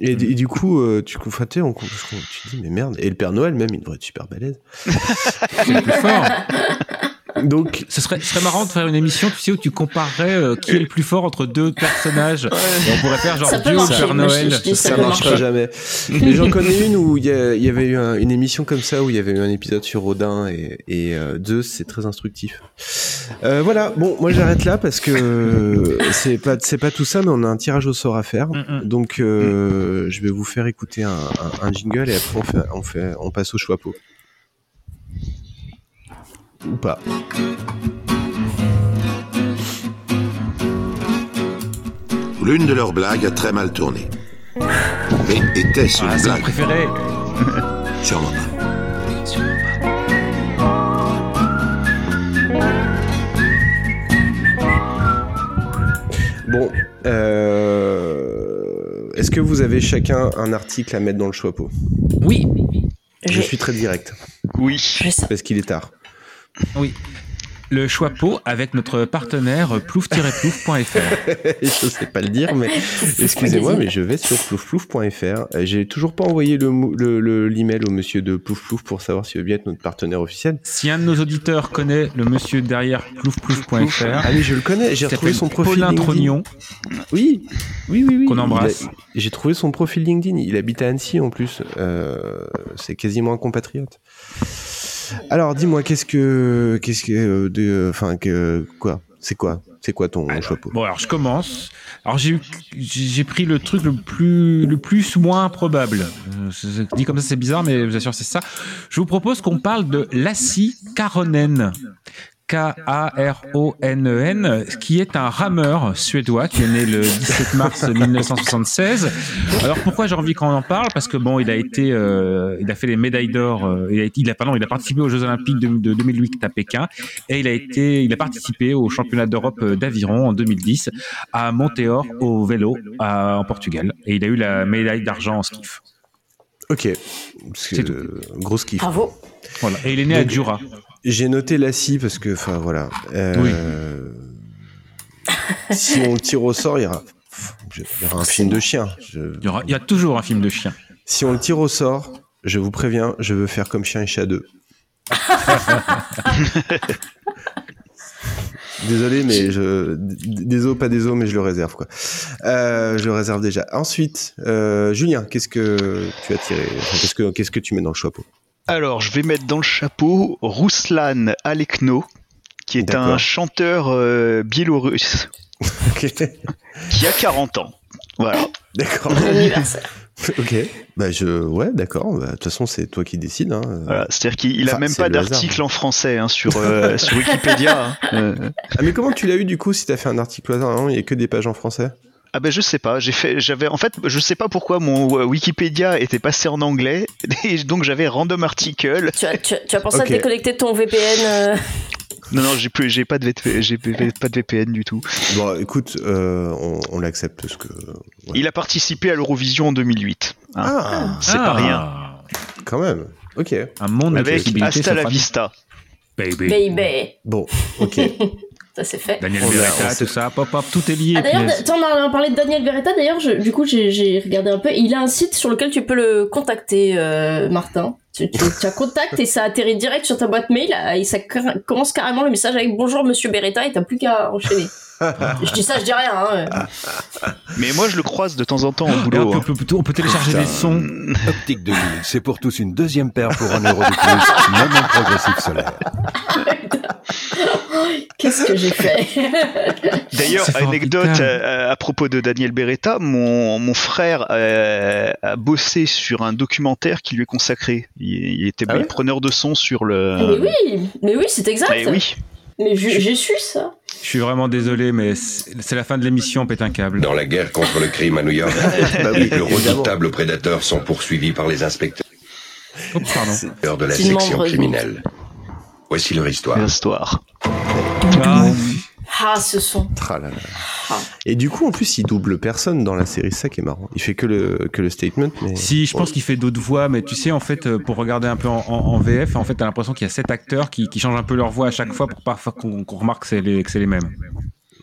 Et, et du coup, euh, tu on, tu te dis mais merde. Et le Père Noël même, il devrait être super balèze. (laughs) C'est le plus fort. Donc, ce serait, ce serait marrant de faire une émission, tu sais, où tu comparerais euh, qui est le plus fort entre deux personnages. Et on pourrait faire genre Dieu ou Père je- Noël. je dis ça, ça marcher. jamais. Mais (laughs) j'en connais une où il y, a- il y avait eu un- une émission comme ça où il y avait eu un épisode sur Odin et, et euh, Zeus, c'est très instructif. Euh, voilà, bon, moi j'arrête là parce que euh, c'est pas c'est pas tout ça, mais on a un tirage au sort à faire. Donc euh, je vais vous faire écouter un, un- un jingle et après on fait on fait on passe au choix pot. Ou pas. L'une de leurs blagues a très mal tourné. Mais était-ce une Ah, c'est mon blague? préféré. (laughs) Sûrement pas. Bon, euh, est-ce que vous avez chacun un article à mettre dans le choix pot Oui. Je suis très direct. Oui. Parce qu'il est tard. Oui. Le choix pot avec notre partenaire plouf-plouf.fr. (laughs) je sais pas le dire, mais (laughs) excusez-moi, mais je vais sur ploufplouf.fr. Euh, J'ai toujours pas envoyé le mou- le- le- l'email au monsieur de ploufplouf pour savoir s'il veut bien être notre partenaire officiel. Si un de nos auditeurs connaît le monsieur derrière plouf-plouf.fr. Ah oui, je le connais, j'ai retrouvé son profil Paulin LinkedIn. Trognon. Oui, oui, oui, oui. Qu'on embrasse. J'ai trouvé son profil LinkedIn. Il habite à Annecy en plus. Euh, c'est quasiment un compatriote. Alors, dis-moi, qu'est-ce que, qu'est-ce que, euh, de, enfin, que, quoi? C'est quoi? C'est quoi ton chapeau? Bon, alors je commence. Alors j'ai j'ai pris le truc le plus le plus moins probable. Euh, dit comme ça c'est bizarre, mais je vous assure c'est ça. Je vous propose qu'on parle de Lassi Karonen. K-A-R-O-N-E-N, E qui est un rameur suédois qui est né le 17 mars 1976. Alors pourquoi j'ai envie qu'on en parle? Parce que bon, il a été, euh, il a fait les médailles d'or. euh, il a, il a, pardon, il a participé aux Jeux Olympiques de, de 2008 à Pékin et il a été, il a participé au championnat d'Europe d'aviron en 2010 à Monteor au vélo à- en Portugal et il a eu la médaille d'argent en skiff. Ok. C'est tout. Gros skiff. Bravo. Voilà. Et il est né à Donc, Jura. J'ai noté la scie parce que, enfin voilà. Euh, (laughs) si on le tire au sort, il y aura, il y aura un film de chien. Je- Il y, aura- il y a toujours un film de chien. Si on le tire au sort, je vous préviens, je veux faire comme chien et chat 2. (laughs) Désolé, mais je. Des os, pas des os, mais je le réserve, quoi. Euh, je le réserve déjà. Ensuite, euh, Julien, qu'est-ce que tu as tiré? Enfin, qu'est-ce, que, qu'est-ce que tu mets dans le chapeau? Alors, je vais mettre dans le chapeau Ruslan Alekno, qui est un chanteur euh, biélorusse (laughs) qui a 40 ans. Voilà. D'accord. Anniversaire. (laughs) ok. Bah, je. Ouais, d'accord. Bah, De toute façon, c'est toi qui décides. Hein. Voilà, C'est-à-dire qu'il il a Enfin, même pas d'article en français hein, sur, euh, sur Wikipédia. hein. Euh, (laughs) Ah, mais comment tu l'as eu du coup si t'as fait un article au hasard Il y a que des pages en français? Ah ben je sais pas, j'ai fait, j'avais en fait, je sais pas pourquoi mon euh, Wikipédia était passé en anglais (laughs) et donc j'avais random article. Tu as, tu as- tu as pensé Ok. à déconnecter ton VPN euh, (laughs) Non non, j'ai plus, j'ai pas de VPN, j'ai pas de VPN du tout. Bon, écoute, euh, on, on l'accepte ce que. Il a participé à l'Eurovision en 2008. hein. Ah, c'est pas rien. Quand même. Ok. Un monde Avec Hasta la Vista. Baby. Baby. Bon, ok. (laughs) Ça c'est fait. Daniel Beretta, tout ça, pop, pop, tout est lié. Ah, d'ailleurs, punaise. t'en as parlé de Daniel Beretta. D'ailleurs, du coup, j'ai- regardé un peu. Il a un site sur lequel tu peux le contacter, euh, Martin. Tu, tu, tu as contact et ça atterrit direct sur ta boîte mail euh, et ça car- commence carrément le message avec bonjour Monsieur Beretta et t'as plus qu'à enchaîner. (laughs) je dis ça, je dis rien. Hein. Mais moi je le croise de temps en temps au boulot. on, hein. peut, on peut télécharger des sons. Optique 2000, c'est pour tous une deuxième paire pour un euro de plus, (laughs) même en progressif solaire. (laughs) Qu'est-ce que j'ai fait (laughs) D'ailleurs, anecdote euh, à propos de Daniel Beretta, mon, mon frère euh, a bossé sur un documentaire qui lui est consacré. Il, il était Ah ouais preneur de son sur le. Mais oui, mais oui, c'est exact. Eh oui. Mais j'ai su ça. Je suis vraiment désolé, mais c'est la fin de l'émission, on pète un câble. Dans la guerre contre le crime à New York, (laughs) Bah oui, les évidemment. redoutables prédateurs sont poursuivis par les inspecteurs Oups, pardon. de la section criminelle. Voici leur histoire. L'histoire. Ah, Ah, ce son. Tralala. Ah. Et du coup, en plus, il double personne dans la série, c'est ça qui est marrant. Il fait que le, que le statement, mais. Si, je pense qu'il fait d'autres voix, mais tu sais, en fait, euh, pour regarder un peu en, en- en VF, en fait, t'as l'impression qu'il y a sept acteurs qui, qui changent un peu leur voix à chaque fois pour parfois qu'on remarque que c'est les, que c'est les mêmes.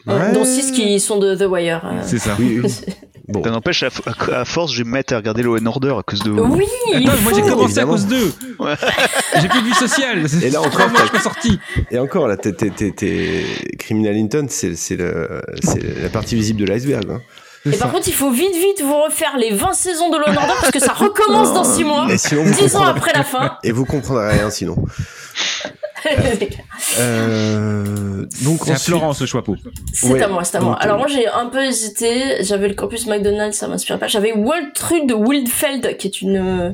Ouais. Dont six qui sont de The Wire. euh. C'est ça. Oui, oui. (laughs) Bon. Ça n'empêche, à, force, je vais me mettre à regarder Law and Order à cause de vous. Oui, Attends, moi j'ai commencé évidemment. à cause d'eux. Ouais. (laughs) J'ai plus de vie sociale. Et là trois encore, que je suis pas sorti. Et encore, là, t'es, t'es, t'es- t'es- Criminal Intent, c'est, c'est, le, c'est la partie visible de l'iceberg. hein. Et par contre, il faut vite, vite vous refaire les 20 saisons de Law and Order parce que ça recommence dans 6 mois. Et sinon, vous 10 ans après la fin. Et vous comprendrez rien sinon. Euh, donc C'est à ensuite- Florence ce chapeau. C'est Ouais. à moi, c'est à moi. Donc, Alors euh, moi j'ai un peu hésité, j'avais le campus McDonald's, ça m'inspirait pas. J'avais Waltrud Wildfeld qui est une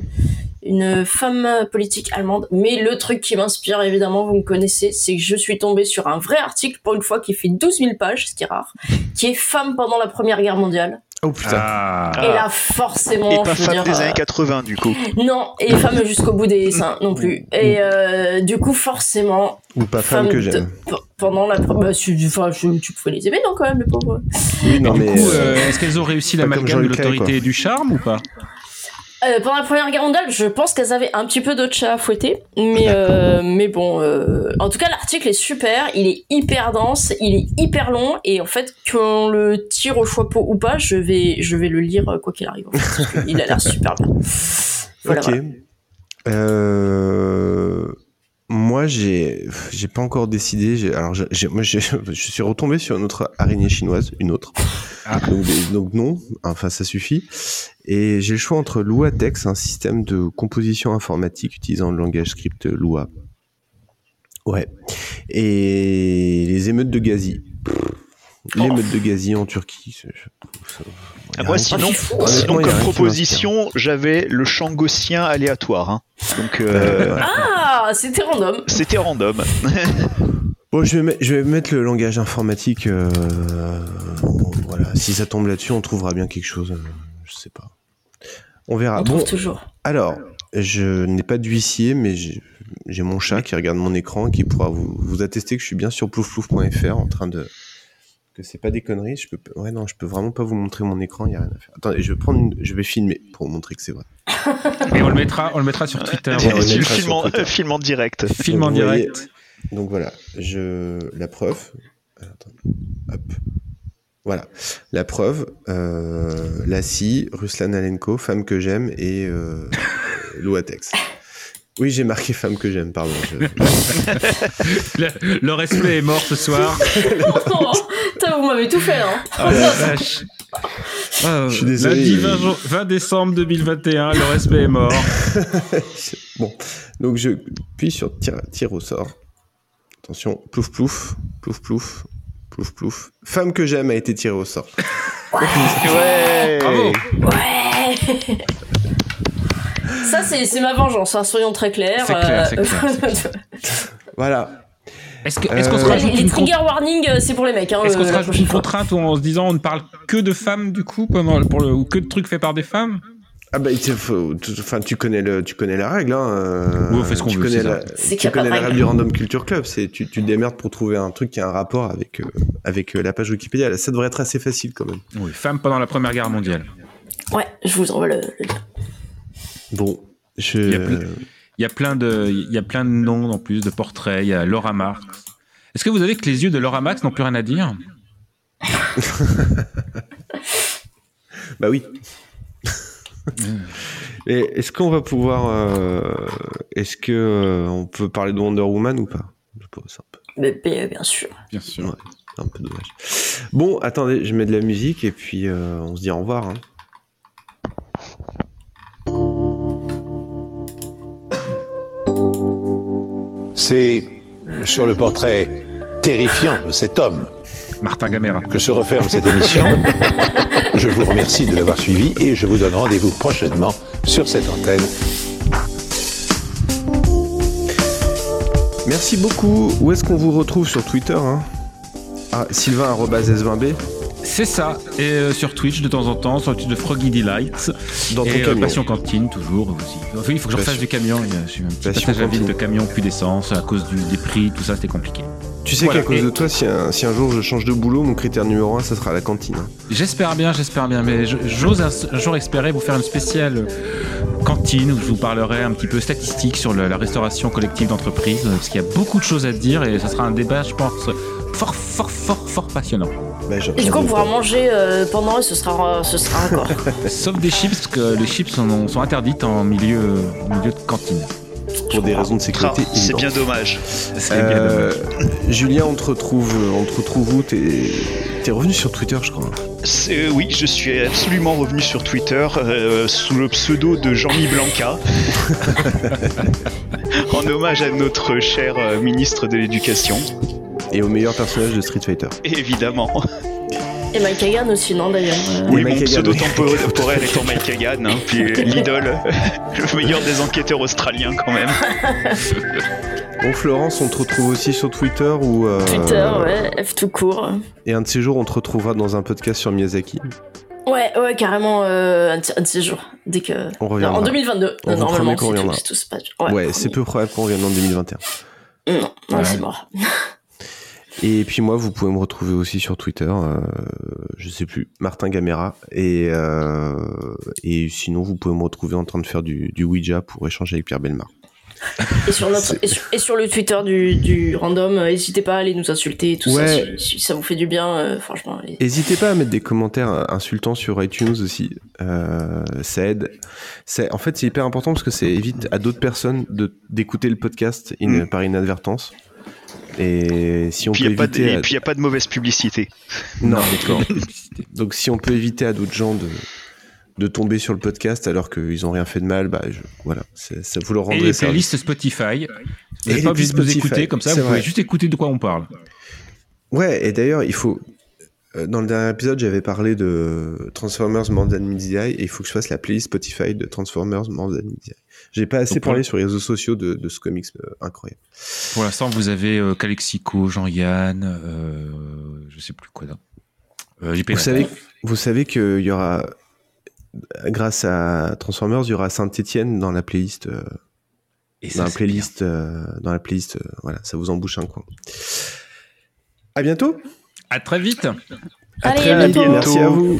une femme politique allemande, mais le truc qui m'inspire évidemment, vous me connaissez, c'est que je suis tombée sur un vrai article pour une fois qui fait 12 000 pages, ce qui est rare, qui est femme pendant la Première Guerre mondiale. Oh putain. Ah. Et là forcément, Et pas je veux femme dire, des euh, années 80 du coup. non, et (laughs) femme jusqu'au bout des seins non plus. Et euh, du coup forcément, Ou pas femme que j'aime. pendant la, bah, tu, enfin, je- tu pouvais les aimer non quand même les pauvres. Oui, non, Du mais. coup, euh, euh, est-ce qu'elles ont réussi l'amalgame de l'autorité et du charme ou pas? Euh, pendant la première guerre mondiale, je pense qu'elles avaient un petit peu d'autres chats à fouetter, mais euh, mais bon, euh, en tout cas l'article est super, il est hyper dense, il est hyper long et en fait qu'on le tire au chapeau ou pas, je vais je vais le lire euh, quoi qu'il arrive. En fait, parce qu'il a l'air (laughs) super bien. Voilà, ok. voilà. Moi, j'ai, j'ai pas encore décidé. J'ai, alors, j'ai- moi, j'ai- (laughs) je suis retombé sur une autre araignée chinoise, une autre. Donc, des- donc non, enfin ça suffit. Et j'ai le choix entre Luatex, un système de composition informatique utilisant le langage script Lua. Ouais. Et les émeutes de Gazi. L'émeute de Gazi en Turquie. Ah, moi, sinon, sinon comme proposition, j'avais le chant gaussien aléatoire. hein. Donc, euh, Euh, Ah, c'était random. c'était random. (laughs) Bon, je vais, mettre, je vais mettre le langage informatique. euh, bon, voilà, si ça tombe là-dessus, on trouvera bien quelque chose. euh, je sais pas. On verra. On bon, trouve toujours. alors, je n'ai pas d'huissier, mais j'ai j'ai mon chat qui regarde mon écran et qui pourra vous, vous attester que je suis bien sur ploufplouf.fr en train de que c'est pas des conneries. Je peux, ouais, non, je peux vraiment pas vous montrer mon écran. Il y a rien à faire. Attendez, je vais prendre, une- je vais filmer pour vous montrer que c'est vrai. Et on le mettra, on le mettra sur Twitter. Et on le tu le mettra filmes sur en, Twitter. film en direct. Film en voyez- direct. donc voilà, je la preuve. Attends, hop. Voilà, la preuve. Euh, Lassie, Ruslan Alenko, femme que j'aime et euh, Louatex. Oui, j'ai marqué femme que j'aime, pardon. je- (laughs) le, le respect est mort ce soir. Oh, putain, vous m'avez tout fait, hein. Ah, la vache. Ah, Je suis désolé. Lundi 20, jo- 20 décembre 2021, le respect est mort. (laughs) bon, donc je puis sur tir, tir au sort. Attention, plouf plouf, plouf plouf, plouf plouf. Femme que j'aime a été tirée au sort. Ouais. Bravo. Ouais. Ça, c'est ma vengeance, hein, soyons très clairs. C'est clair, c'est Euh, (laughs) Voilà. Est-ce se Euh, rajoute les trigger warning, euh, c'est pour les mecs. Hein, Est-ce qu'on euh, se rajoute une contrainte où en se disant on ne parle que de femmes du coup pendant pour le, ou que de trucs faits par des femmes? Ah bah, enfin, tu connais le, tu connais la règle, hein. euh, Oui, on fait ce qu'on tu veut, connais la, tu pas connais la règle. du Random Culture Club. C'est, tu, tu te démerdes pour trouver un truc qui a un rapport avec, euh, avec euh, la page Wikipédia. Ça devrait être assez facile quand même. Oui, femmes pendant la Première Guerre mondiale. Ouais, je vous envoie le. le- Bon, je. Il y a plein- Il y a plein de, il y a plein de noms en plus, de portraits. Il y a Laura Marx. Est-ce que vous avez que les yeux de Laura Marx n'ont plus rien à dire? (laughs) Bah oui. (laughs) Et est-ce qu'on va pouvoir. euh, est-ce que euh, on peut parler de Wonder Woman ou pas? Je pense un peu. Mais, mais, bien sûr. Bien sûr. Ouais, c'est un peu dommage. Bon, attendez, je mets de la musique et puis euh, on se dit au revoir. hein. C'est sur le portrait terrifiant de cet homme Martin Gamera. que se referme cette émission. (laughs) Je vous remercie de l'avoir suivi et je vous donne rendez-vous prochainement sur cette antenne. Merci beaucoup. Où est-ce qu'on vous retrouve sur Twitter hein? Ah, Sylvain-S20B C'est ça. Et euh, sur Twitch de temps en temps, sur le Twitch de Froggy Delight. Dans ton et euh. Passion Cantine toujours aussi. Enfin, il faut que je refasse du camion. J'ai eu un petit Passion passage à vide de camion, plus d'essence à cause du- des prix, tout ça, c'était compliqué. Tu sais Voilà, qu'à cause et- de toi, si un, si un jour je change de boulot, mon critère numéro un, ça sera la cantine. hein. J'espère bien, j'espère bien, mais je- j'ose un, un jour espérer vous faire une spéciale cantine où je vous parlerai un petit peu statistique sur le- la restauration collective d'entreprise, parce qu'il y a beaucoup de choses à dire et ça sera un débat, je pense, fort, fort, fort, fort passionnant. Bah, j'en- Et du coup, on pourra manger euh, pendant et ce sera, ce sera encore. (laughs) Sauf des chips, parce que les chips sont, sont interdites en milieu, milieu de cantine. Pour des raisons de sécurité. Ah, c'est bien dommage. C'est bien Euh, dommage. Julien, on te retrouve, on te retrouve où? T'es revenu sur Twitter, je crois. Oui, je suis absolument revenu sur Twitter euh, sous le pseudo de Jean-Mi Blanca. (laughs) en hommage à notre cher euh, ministre de l'Éducation. Et au meilleur personnage de Street Fighter. (laughs) Évidemment. Et Mike Hagan aussi, non d'ailleurs Oui, Mike mon pseudo temporel étant Mike Hagan, hein, puis l'idole, (laughs) le meilleur des enquêteurs australiens quand même. (laughs) Bon, Florence, on te retrouve aussi sur Twitter ou. euh, Twitter, ouais, F tout court. Et un de ces jours, on te retrouvera dans un podcast sur Miyazaki. Ouais, ouais, carrément, euh, un, de, ces jours. Dès que. On reviendra. En 2022, On normalement, si tout, tout se passe. Ouais, Ouais, c'est peu probable qu'on revienne en 2021. Non, non, Ouais. c'est mort. Et puis moi, vous pouvez me retrouver aussi sur Twitter, euh, je sais plus, Martin Gamera. Et, euh, et sinon, vous pouvez me retrouver en train de faire du, du Ouija pour échanger avec Pierre Belmar. Et sur, notre, et sur, et sur le Twitter du, du random, euh, n'hésitez pas à aller nous insulter et tout Ouais. ça. Si, si ça vous fait du bien, euh, franchement. N'hésitez pas à mettre des commentaires insultants sur iTunes aussi. Euh, ça aide. C'est, en fait, c'est hyper important parce que ça évite à d'autres personnes de, d'écouter le podcast in- par inadvertance. Et si on Puis peut il n'y a, pas de- éviter. et puis, y a pas de mauvaise publicité. Non, d'accord. (laughs) Donc si on peut éviter à d'autres gens de, de tomber sur le podcast alors qu'ils ont rien fait de mal, bah je- voilà, ça vous le Et rendrez les service. playlists Spotify. Vous Et n'êtes pas obligé de nous écouter comme ça, vous pouvez juste écouter de quoi on parle. Ouais, et d'ailleurs, il faut. euh, Dans le dernier épisode, j'avais parlé de Transformers the Eye, et il faut que je fasse la playlist Spotify de Transformers the Eye. J'ai pas assez Donc, parlé sur les réseaux sociaux de, de ce comics euh, incroyable. Pour l'instant, vous avez euh, Calexico, Jean-Yann, euh, je sais plus quoi. Euh, JP Vous savez, vous savez qu'il y aura, grâce à Transformers, il y aura Saint-Etienne dans la playlist. euh, Et ça, dans la playlist, euh, dans la playlist, euh, voilà, ça vous embouche un coin. À bientôt. À très vite. À Allez, très à vite. bientôt. Merci à vous.